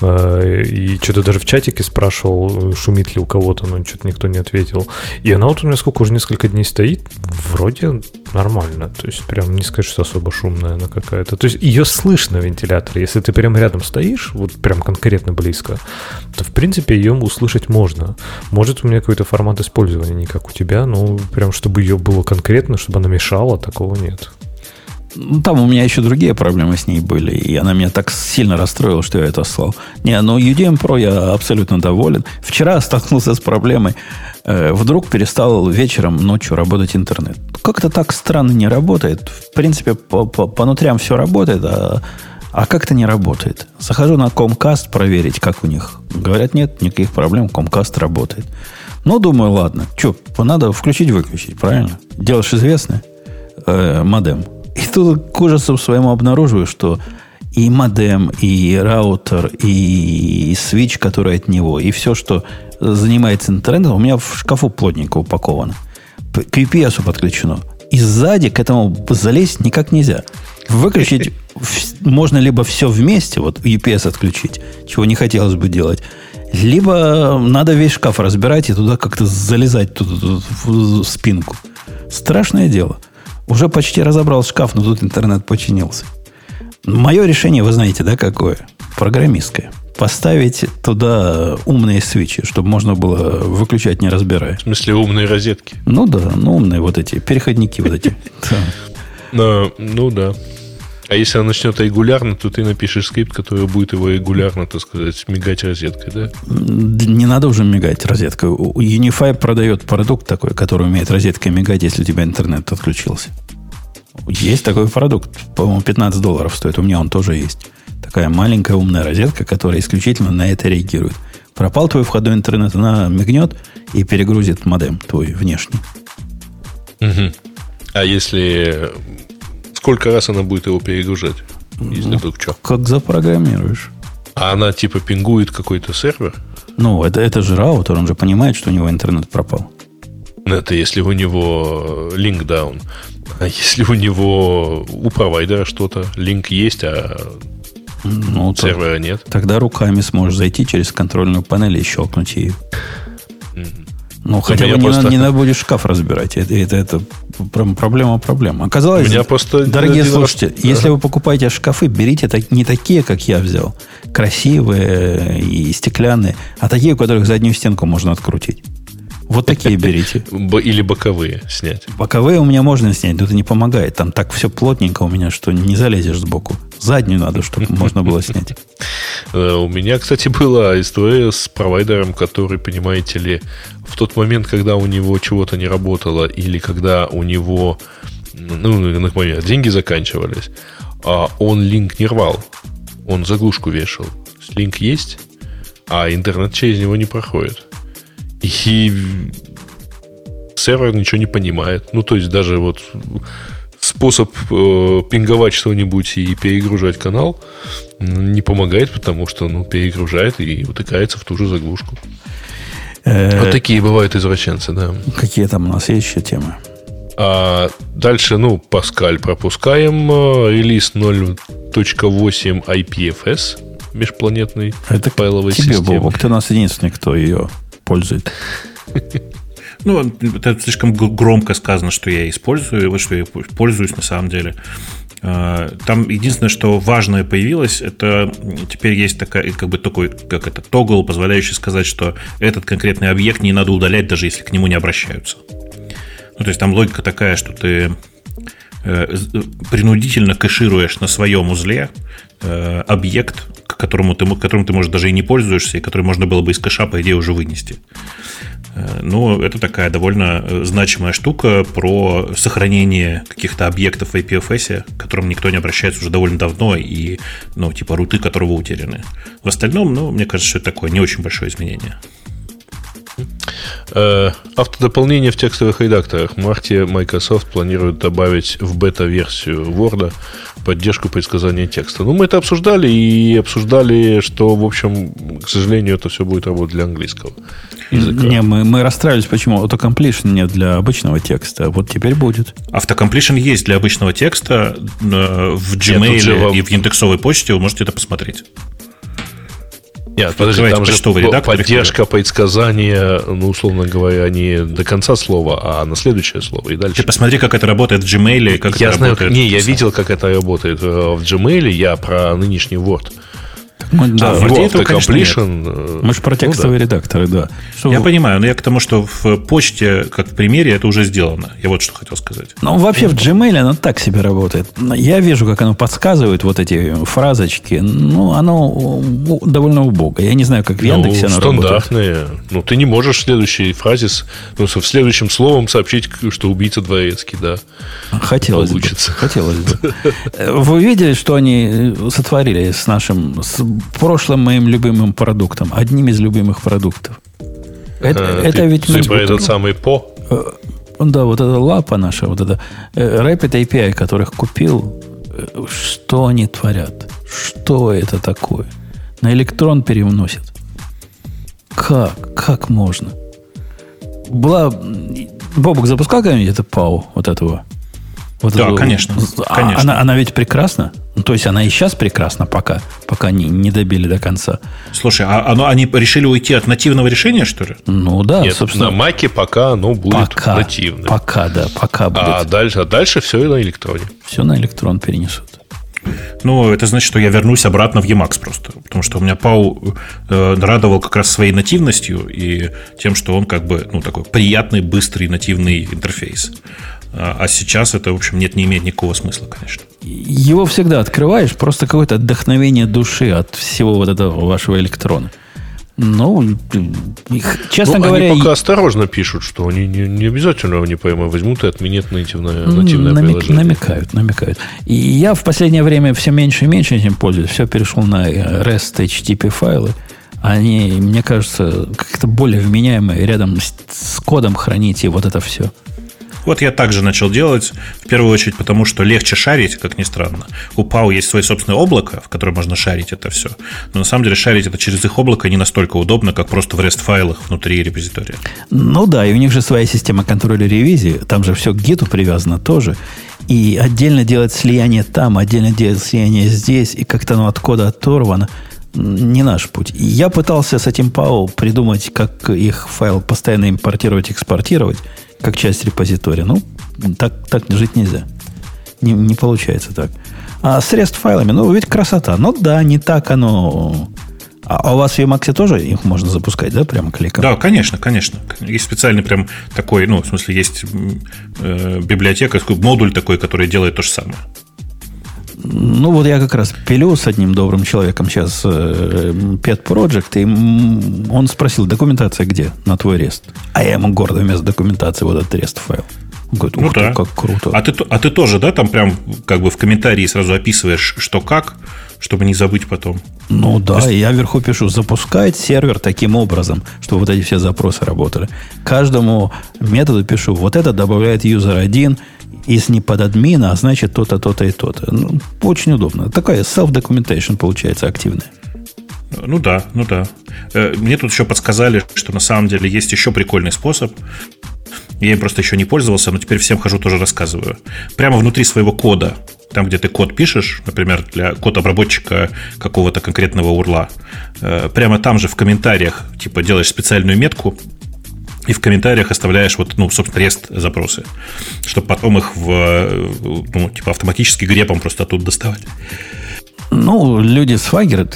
[SPEAKER 3] Э, и что-то даже в чатике спрашивал, шумит ли у кого-то, но что-то никто не ответил. И она вот у меня сколько уже несколько дней стоит, вроде нормально. То есть прям не сказать, что особо шумная она какая-то. То есть ее слышно в вентиляторе. Если ты прям рядом стоишь, вот прям конкретно близко, то в принципе ее услышать можно. Может у меня какой-то формат использования не как у тебя, но прям чтобы ее было конкретно, чтобы она мешала, такого нет.
[SPEAKER 1] Ну, там у меня еще другие проблемы с ней были, и она меня так сильно расстроила, что я это слал. Не, но UDM Pro я абсолютно доволен. Вчера столкнулся с проблемой. Э, вдруг перестал вечером, ночью работать интернет. Как-то так странно не работает. В принципе, по, по, по нутрям все работает, а, а как-то не работает. Захожу на Comcast проверить, как у них. Говорят, нет, никаких проблем, Comcast работает. Ну, думаю, ладно. Что, надо включить-выключить, правильно? Делаешь известное э, модем. И тут к ужасу своему обнаруживаю, что и модем, и раутер, и свич, который от него, и все, что занимается интернетом, у меня в шкафу плотненько упаковано. К UPS подключено. И сзади к этому залезть никак нельзя. Выключить можно либо все вместе, вот UPS отключить, чего не хотелось бы делать, либо надо весь шкаф разбирать и туда как-то залезать туда, в спинку. Страшное дело. Уже почти разобрал шкаф, но тут интернет починился. Мое решение, вы знаете, да, какое? Программистское. Поставить туда умные свечи, чтобы можно было выключать, не разбирая.
[SPEAKER 2] В смысле, умные розетки?
[SPEAKER 1] Ну да, ну умные вот эти, переходники вот эти.
[SPEAKER 2] Ну да. А если она начнет регулярно, то ты напишешь скрипт, который будет его регулярно, так сказать, мигать розеткой, да?
[SPEAKER 1] Не надо уже мигать розеткой. Unify продает продукт такой, который умеет розеткой мигать, если у тебя интернет отключился. Есть такой продукт. По-моему, 15 долларов стоит. У меня он тоже есть. Такая маленькая умная розетка, которая исключительно на это реагирует. Пропал твой входной интернет, она мигнет и перегрузит модем твой внешний.
[SPEAKER 2] Угу. А если сколько раз она будет его перегружать? Если ну, вдруг что?
[SPEAKER 1] Как запрограммируешь.
[SPEAKER 2] А она типа пингует какой-то сервер?
[SPEAKER 1] Ну, это, это же раутер, он же понимает, что у него интернет пропал.
[SPEAKER 2] Ну, это если у него link down. А если у него у провайдера что-то, линк есть, а ну, сервера нет.
[SPEAKER 1] Тогда руками сможешь зайти через контрольную панель и щелкнуть ее. Ну, хотя бы не, просто... не надо будет шкаф разбирать. Это, это, это проблема проблема. Оказалось, меня просто дорогие слушатели, раз... если вы покупаете шкафы, берите так, не такие, как я взял, красивые и стеклянные, а такие, у которых заднюю стенку можно открутить. Вот такие берите.
[SPEAKER 2] Или боковые снять.
[SPEAKER 1] Боковые у меня можно снять, но это не помогает. Там так все плотненько у меня, что не залезешь сбоку. Заднюю надо, чтобы можно было снять.
[SPEAKER 2] Э, у меня, кстати, была история с провайдером, который, понимаете ли, в тот момент, когда у него чего-то не работало, или когда у него, ну, например, деньги заканчивались, а он линк не рвал. Он заглушку вешал. Линк есть, а интернет через него не проходит. И сервер ничего не понимает. Ну, то есть даже вот способ э, пинговать что-нибудь и перегружать канал не помогает, потому что ну, перегружает и утыкается в ту же заглушку. Э, вот такие бывают извращенцы, да.
[SPEAKER 1] Какие там у нас есть еще темы?
[SPEAKER 2] А дальше, ну, Паскаль пропускаем. Э, релиз 0.8 IPFS межпланетный
[SPEAKER 1] Это файловой тебе, системы. Бобок, ты у нас единственный, кто ее пользует.
[SPEAKER 5] Ну, это слишком громко сказано, что я использую, вот что я пользуюсь на самом деле. А, там единственное, что важное появилось, это теперь есть такая, как бы такой, как это, тогл, позволяющий сказать, что этот конкретный объект не надо удалять, даже если к нему не обращаются. Ну, то есть там логика такая, что ты э, принудительно кэшируешь на своем узле э, объект, к которому ты, которым ты, может, даже и не пользуешься, и который можно было бы из кэша, по идее, уже вынести. Но это такая довольно э, значимая штука про сохранение каких-то объектов в IPFS, к которым никто не обращается уже довольно давно, и, ну, типа, руты которого утеряны. В остальном, ну, мне кажется, что это такое не очень большое изменение.
[SPEAKER 2] Э, автодополнение в текстовых редакторах. В марте Microsoft планирует добавить в бета-версию Word поддержку предсказания текста. Ну, мы это обсуждали и обсуждали, что, в общем, к сожалению, это все будет работать для английского
[SPEAKER 1] языка. Не, мы, мы расстраивались, почему автокомплишн нет для обычного текста. Вот теперь будет.
[SPEAKER 5] Автокомплишн есть для обычного текста э, в Gmail нет, и в индексовой почте. Вы можете это посмотреть.
[SPEAKER 2] Нет, подожди, там же редактор, поддержка предсказания, ну, условно говоря, не до конца слова, а на следующее слово и дальше.
[SPEAKER 5] Ты посмотри, как это работает в Gmail, как
[SPEAKER 2] я
[SPEAKER 5] это
[SPEAKER 2] знаю, работает. Не, я видел, как это работает в Gmail, я про нынешний Word.
[SPEAKER 1] Мы, да, а, в Word этого, конечно, Мы же про текстовые ну, да. редакторы, да.
[SPEAKER 5] Что я вы... понимаю, но я к тому, что в почте, как в примере, это уже сделано. Я вот что хотел сказать.
[SPEAKER 1] Ну, вообще в Gmail оно так себе работает. Я вижу, как оно подсказывает вот эти фразочки. Ну, оно довольно убого. Я не знаю, как в ну, Яндексе ну, оно
[SPEAKER 2] стандартные. работает. Ну, ты не можешь в следующей фразе, ну, в следующем словом сообщить, что убийца дворецкий, да.
[SPEAKER 1] Хотелось Получится. бы. Хотелось бы. Вы видели, что они сотворили с нашим с прошлым моим любимым продуктом, одним из любимых продуктов.
[SPEAKER 2] Это, а, это ты, ведь... Ты мы, этот самый по?
[SPEAKER 1] Э, да, вот эта лапа наша, вот эта э, Rapid API, которых купил, что они творят? Что это такое? На электрон переносят. Как? Как можно? Была... Бобок запускал когда-нибудь это ПАУ вот этого?
[SPEAKER 5] Вот да, эту, конечно.
[SPEAKER 1] А, конечно. Она, она ведь прекрасна. Ну, то есть она и сейчас прекрасна, пока, пока не, не добили до конца.
[SPEAKER 5] Слушай, а оно, они решили уйти от нативного решения, что ли?
[SPEAKER 2] Ну да, Нет, собственно. На Маке пока оно будет пока, нативным.
[SPEAKER 1] Пока, да, пока
[SPEAKER 2] будет. А дальше, а дальше все на электроне.
[SPEAKER 1] Все на электрон перенесут.
[SPEAKER 5] Ну, это значит, что я вернусь обратно в Emacs просто. Потому что у меня Пау э, радовал как раз своей нативностью и тем, что он как бы, ну, такой приятный, быстрый нативный интерфейс. А, а сейчас это, в общем, нет, не имеет никакого смысла, конечно.
[SPEAKER 1] Его всегда открываешь, просто какое-то отдохновение души от всего вот этого вашего электрона. Ну, честно ну, говоря...
[SPEAKER 2] Они пока осторожно пишут, что они не, не обязательно они поймут, возьмут и отменят нативное, нативное намек, приложение.
[SPEAKER 1] Намекают, намекают. И я в последнее время все меньше и меньше этим пользуюсь. Все перешел на REST HTTP файлы. Они, мне кажется, как-то более вменяемые рядом с, с кодом хранить и вот это все.
[SPEAKER 5] Вот я также начал делать, в первую очередь, потому что легче шарить, как ни странно. У PAU есть свое собственное облако, в которое можно шарить это все. Но на самом деле шарить это через их облако не настолько удобно, как просто в REST-файлах внутри репозитория.
[SPEAKER 1] Ну да, и у них же своя система контроля ревизии. Там же все к гиту привязано тоже. И отдельно делать слияние там, отдельно делать слияние здесь, и как-то оно от кода оторвано не наш путь. Я пытался с этим PAO придумать, как их файл постоянно импортировать, экспортировать как часть репозитория. Ну, так, так жить нельзя. Не, не получается так. А с REST файлами, ну, ведь красота. Ну да, не так оно... А, а у вас в Emacs тоже их можно запускать, да, прямо кликом?
[SPEAKER 5] Да, конечно, конечно. Есть специальный прям такой, ну, в смысле, есть э, библиотека, модуль такой, который делает то же самое.
[SPEAKER 1] Ну, вот я как раз пилю с одним добрым человеком сейчас э, Pet Project, и он спросил, документация где на твой рест? А я ему гордо вместо документации вот этот рест файл.
[SPEAKER 5] Он говорит, ух ну, ты, да. как круто. А ты, а ты тоже, да, там прям как бы в комментарии сразу описываешь, что как, чтобы не забыть потом?
[SPEAKER 1] Ну да, есть... я вверху пишу, запускать сервер таким образом, чтобы вот эти все запросы работали. Каждому методу пишу, вот это добавляет юзер 1, из не под админа, а значит то-то, то-то и то-то. Ну, очень удобно. Такая self-documentation получается активная.
[SPEAKER 5] Ну да, ну да. Э, мне тут еще подсказали, что на самом деле есть еще прикольный способ. Я им просто еще не пользовался, но теперь всем хожу, тоже рассказываю. Прямо внутри своего кода, там, где ты код пишешь, например, для код обработчика какого-то конкретного урла, э, прямо там же в комментариях, типа, делаешь специальную метку, и в комментариях оставляешь вот, ну, собственно, рест запросы, чтобы потом их в, ну, типа, автоматически грепом просто оттуда доставать.
[SPEAKER 1] Ну, люди с Swagger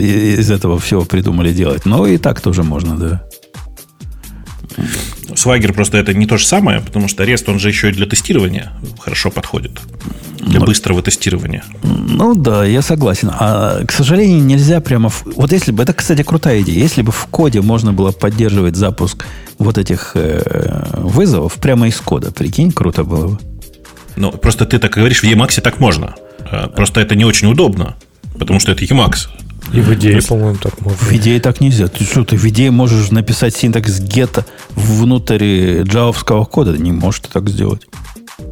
[SPEAKER 1] из этого всего придумали делать, но и так тоже можно, да.
[SPEAKER 5] Swagger просто это не то же самое, потому что REST, он же еще и для тестирования хорошо подходит. для ну, быстрого тестирования.
[SPEAKER 1] Ну да, я согласен. А, к сожалению, нельзя прямо... В... Вот если бы... Это, кстати, крутая идея. Если бы в коде можно было поддерживать запуск вот этих э, вызовов прямо из кода, прикинь, круто было бы.
[SPEAKER 5] Ну, просто ты так говоришь, в Emacs так можно. А, просто это не очень удобно, потому что это Emacs.
[SPEAKER 3] И в идее, по-моему, так можно.
[SPEAKER 1] В идее так нельзя. Ты что, ты в идее можешь написать синтакс гетто внутрь джавовского кода. Не можешь ты так сделать.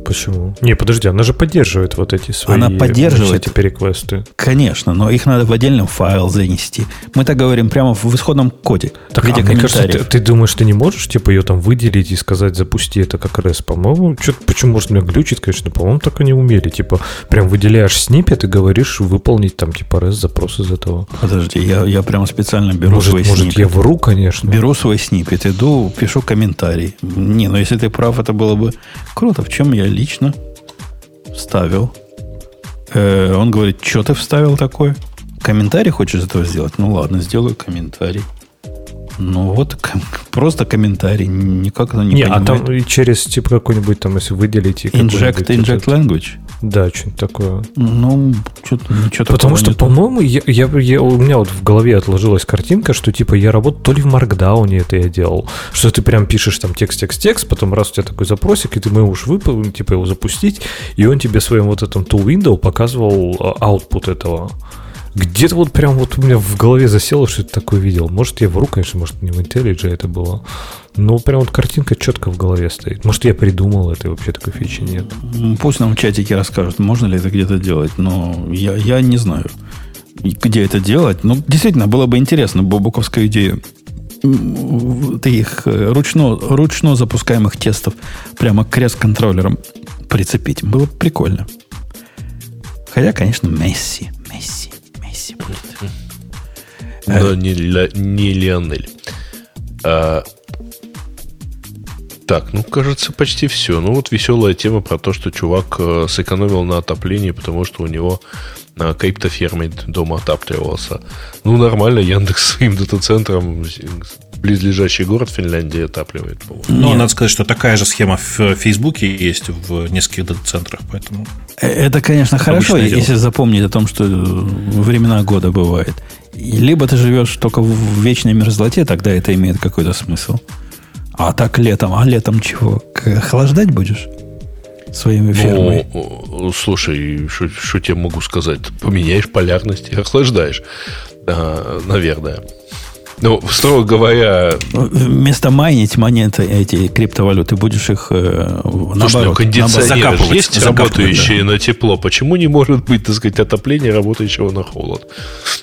[SPEAKER 3] Почему? Не, подожди, она же поддерживает вот эти свои
[SPEAKER 1] она поддерживает
[SPEAKER 3] эти переквесты.
[SPEAKER 1] Конечно, но их надо в отдельном файл занести. Мы так говорим прямо в исходном коде.
[SPEAKER 3] Так, а мне кажется, ты, ты думаешь, ты не можешь типа ее там выделить и сказать, запусти это как REST? По-моему, что почему может меня глючит, конечно, по-моему, так они умели. Типа, прям выделяешь снипет и говоришь выполнить там типа REST запрос из этого.
[SPEAKER 1] Подожди, я, я прямо специально беру
[SPEAKER 3] может,
[SPEAKER 1] свой
[SPEAKER 3] может, снипет. Может, я вру, конечно.
[SPEAKER 1] Беру свой снипет, иду, пишу комментарий. Не, ну если ты прав, это было бы круто. В чем я лично вставил. Э, он говорит, что ты вставил такое? Комментарий хочешь этого сделать? Ну ладно, сделаю комментарий. Ну вот, просто комментарий, никак она не, не
[SPEAKER 3] понимает. а там через типа какой-нибудь там, если выделить...
[SPEAKER 1] Inject, inject language?
[SPEAKER 3] Да, что-нибудь такое.
[SPEAKER 1] Ну, что-то ничего
[SPEAKER 3] Потому что, по-моему, я, я, я, у меня вот в голове отложилась картинка, что типа я работал то ли в Markdown это я делал, что ты прям пишешь там текст, текст, текст, потом раз у тебя такой запросик, и ты можешь выполнить, типа его запустить, и он тебе своим вот этом tool window показывал а, output этого. Где-то вот прям вот у меня в голове засело, что это такое видел. Может, я вру, конечно, может, не в IntelliJ это было. Но прям вот картинка четко в голове стоит. Может, я придумал это, и вообще такой фичи нет.
[SPEAKER 1] Пусть нам в чатике расскажут, можно ли это где-то делать, но я, я не знаю, где это делать. Ну, действительно, было бы интересно, бобуковская идея таких э, ручно, ручно запускаемых тестов прямо к крест-контроллерам прицепить. Было бы прикольно. Хотя, конечно, Месси. Месси. Месси будет.
[SPEAKER 2] Но не, не Лионель. А, так, ну, кажется, почти все. Ну, вот веселая тема про то, что чувак э, сэкономил на отоплении, потому что у него на криптоферме дома отапливался. Ну, нормально, Яндекс своим дата-центром близлежащий город Финляндии отапливает.
[SPEAKER 5] Ну, надо сказать, что такая же схема в Фейсбуке есть в нескольких дата-центрах, поэтому...
[SPEAKER 1] Э, это, конечно, хорошо, если запомнить о том, что времена года бывает. Либо ты живешь только в вечной мерзлоте, тогда это имеет какой-то смысл. А так летом, а летом чего? Охлаждать будешь? Своими фермой?
[SPEAKER 2] Ну, слушай, что тебе могу сказать? Поменяешь полярность и охлаждаешь. А, наверное. Ну, строго говоря...
[SPEAKER 1] Вместо майнить монеты, эти криптовалюты, будешь их э,
[SPEAKER 2] Слушай, наоборот, ну, кондиционер наоборот, есть работающие да. на тепло. Почему не может быть, так сказать, отопление, работающего на холод?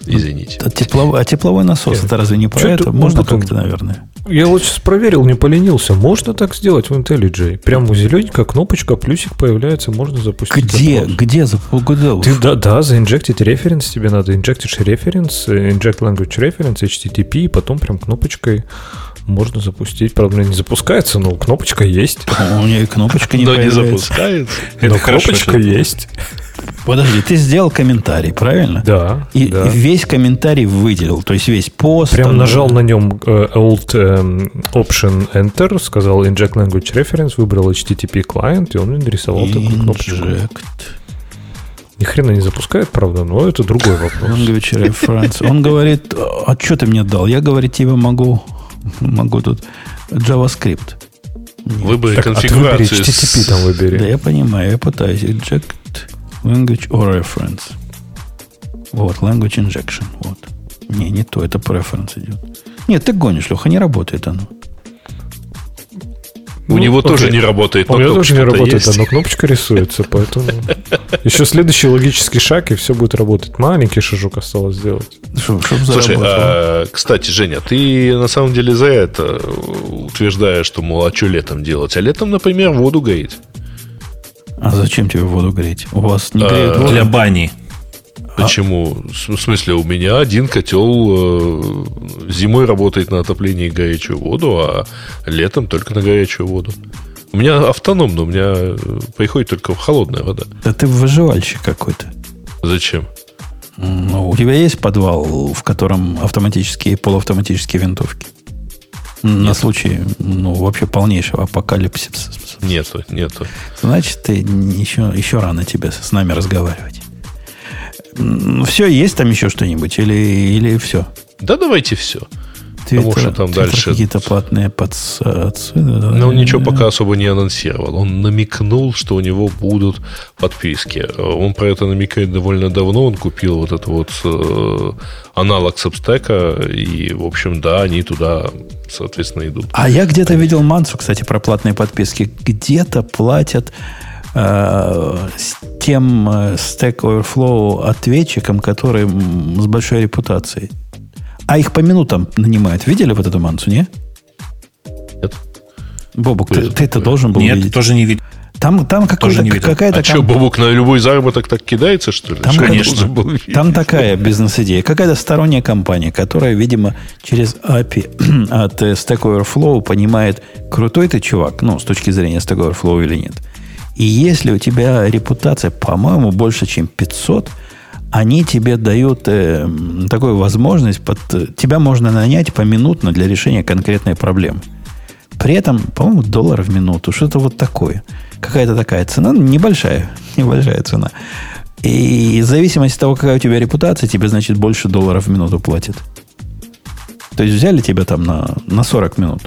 [SPEAKER 2] Извините.
[SPEAKER 1] А, тепловой, а тепловой насос, это разве не про это? Можно как-то, наверное.
[SPEAKER 3] Я вот сейчас проверил, не поленился. Можно так сделать в IntelliJ. Прямо зелененькая кнопочка, плюсик появляется, можно запустить.
[SPEAKER 1] Где? Запрос. Где? За
[SPEAKER 3] полгода? Ты, да, да, за injected reference тебе надо. Injected reference, inject language reference, HTTP, и потом прям кнопочкой можно запустить. Правда, у меня не запускается, но кнопочка есть.
[SPEAKER 1] У меня и кнопочка не
[SPEAKER 2] Но не запускается.
[SPEAKER 3] Но кнопочка есть.
[SPEAKER 1] Подожди, ты сделал комментарий, правильно?
[SPEAKER 3] Да.
[SPEAKER 1] И
[SPEAKER 3] да.
[SPEAKER 1] весь комментарий выделил, то есть весь пост.
[SPEAKER 3] Прям нажал на нем uh, Alt um, Option Enter, сказал Inject Language Reference, выбрал HTTP client, и он нарисовал Inject. такую кнопочку. Ни хрена не запускает, правда, но это другой вопрос.
[SPEAKER 1] Language Reference. Он говорит, а что ты мне дал? Я, говорит, тебе могу, могу тут JavaScript.
[SPEAKER 2] Выбери так, конфигурацию. А
[SPEAKER 3] ты HTTP там выбери.
[SPEAKER 1] Да, я понимаю, я пытаюсь. Inject Language or reference. Вот, language injection. Вот. Не, не то, это preference идет. Нет, ты гонишь, Леха, не работает оно.
[SPEAKER 2] У ну, него окей. тоже не работает,
[SPEAKER 3] но У него тоже не работает, есть. но кнопочка рисуется, поэтому... Еще следующий логический шаг, и все будет работать. Маленький шажок осталось сделать.
[SPEAKER 2] Слушай, а, кстати, Женя, ты на самом деле за это утверждаешь, что, мол, а что летом делать? А летом, например, воду гоить.
[SPEAKER 1] А зачем тебе воду греть? У вас не греют
[SPEAKER 5] воду? Для бани.
[SPEAKER 2] Почему? В смысле, у меня один котел э, зимой работает на отоплении горячую воду, а летом только на горячую воду. У меня автономно, у меня э, приходит только холодная вода.
[SPEAKER 1] Да ты выживальщик какой-то.
[SPEAKER 2] Зачем?
[SPEAKER 1] Ну, у тебя есть подвал, в котором автоматические и полуавтоматические винтовки? На нет. случай, ну, вообще полнейшего апокалипсиса.
[SPEAKER 2] Нету, нету.
[SPEAKER 1] Значит, ты еще, еще рано тебе с нами разговаривать. Все, есть там еще что-нибудь или, или все?
[SPEAKER 2] Да давайте все. Твиттер, Потому что там дальше...
[SPEAKER 1] Какие-то платные подсадцы.
[SPEAKER 2] Ну, ничего пока особо не анонсировал. Он намекнул, что у него будут подписки. Он про это намекает довольно давно. Он купил вот это вот э, аналог Substack. И, в общем, да, они туда, соответственно, идут.
[SPEAKER 1] А я где-то видел мансу, кстати, про платные подписки. Где-то платят э, с тем э, Stack Overflow ответчикам, которые с большой репутацией. А их по минутам нанимают. Видели вот эту мансу, не?
[SPEAKER 2] Нет.
[SPEAKER 1] Бобук, ты, ты это должен был
[SPEAKER 5] Нет,
[SPEAKER 1] видеть.
[SPEAKER 5] тоже не видел.
[SPEAKER 1] Там, там какая-то...
[SPEAKER 2] А что, Бобук на любой заработок так кидается, что ли?
[SPEAKER 1] Там,
[SPEAKER 2] что
[SPEAKER 1] конечно. Был там такая бизнес-идея. Какая-то сторонняя компания, которая, видимо, через API от Stack Overflow понимает, крутой ты чувак, ну, с точки зрения Stack Overflow или нет. И если у тебя репутация, по-моему, больше, чем 500, они тебе дают э, такую возможность, под, тебя можно нанять поминутно для решения конкретной проблемы. При этом, по-моему, доллар в минуту, что-то вот такое. Какая-то такая цена, ну, небольшая, небольшая цена. И в зависимости от того, какая у тебя репутация, тебе, значит, больше долларов в минуту платят. То есть взяли тебя там на, на 40 минут,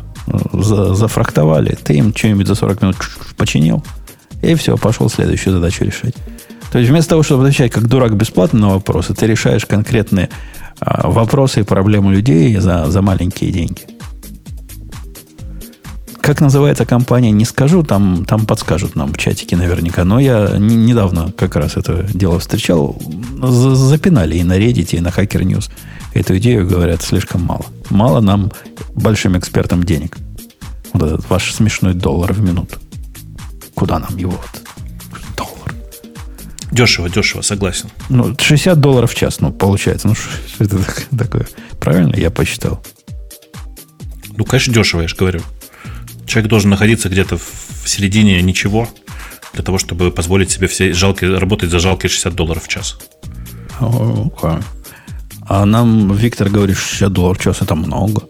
[SPEAKER 1] за, зафрахтовали, ты им что-нибудь за 40 минут починил, и все, пошел следующую задачу решать. То есть вместо того, чтобы отвечать как дурак бесплатно на вопросы, ты решаешь конкретные а, вопросы и проблемы людей за, за маленькие деньги. Как называется компания, не скажу, там, там подскажут нам в чатике наверняка. Но я не, недавно как раз это дело встречал. Запинали и на Reddit, и на Hacker News. Эту идею, говорят, слишком мало. Мало нам, большим экспертам, денег. Вот этот ваш смешной доллар в минуту. Куда нам его? Вот?
[SPEAKER 5] Дешево, дешево, согласен.
[SPEAKER 1] Ну, 60 долларов в час, ну, получается. Ну, что это такое? Правильно я посчитал?
[SPEAKER 5] Ну, конечно, дешево, я же говорю. Человек должен находиться где-то в середине ничего, для того, чтобы позволить себе все жалкие, работать за жалкие 60 долларов в час.
[SPEAKER 1] А нам Виктор говорит, 60 долларов в час это много.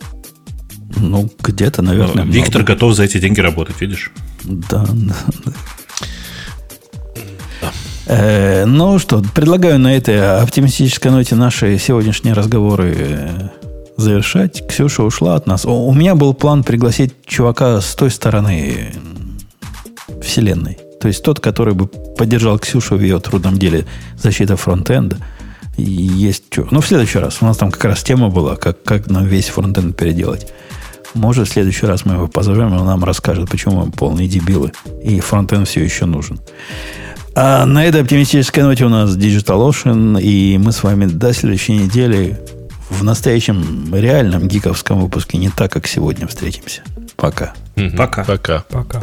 [SPEAKER 1] Ну, где-то, наверное,
[SPEAKER 5] Виктор много. готов за эти деньги работать, видишь?
[SPEAKER 1] Да, да. Э, ну что, предлагаю на этой оптимистической ноте наши сегодняшние разговоры э, завершать. Ксюша ушла от нас. У меня был план пригласить чувака с той стороны вселенной. То есть тот, который бы поддержал Ксюшу в ее трудном деле защита фронтенда. есть что. Ну, в следующий раз. У нас там как раз тема была, как, как нам весь фронтенд переделать. Может, в следующий раз мы его позовем, и он нам расскажет, почему мы полные дебилы, и фронтенд все еще нужен. А на этой оптимистической ноте у нас Digital Ocean, и мы с вами до следующей недели в настоящем реальном гиковском выпуске не так, как сегодня встретимся. Пока.
[SPEAKER 2] Пока.
[SPEAKER 3] Пока. Пока.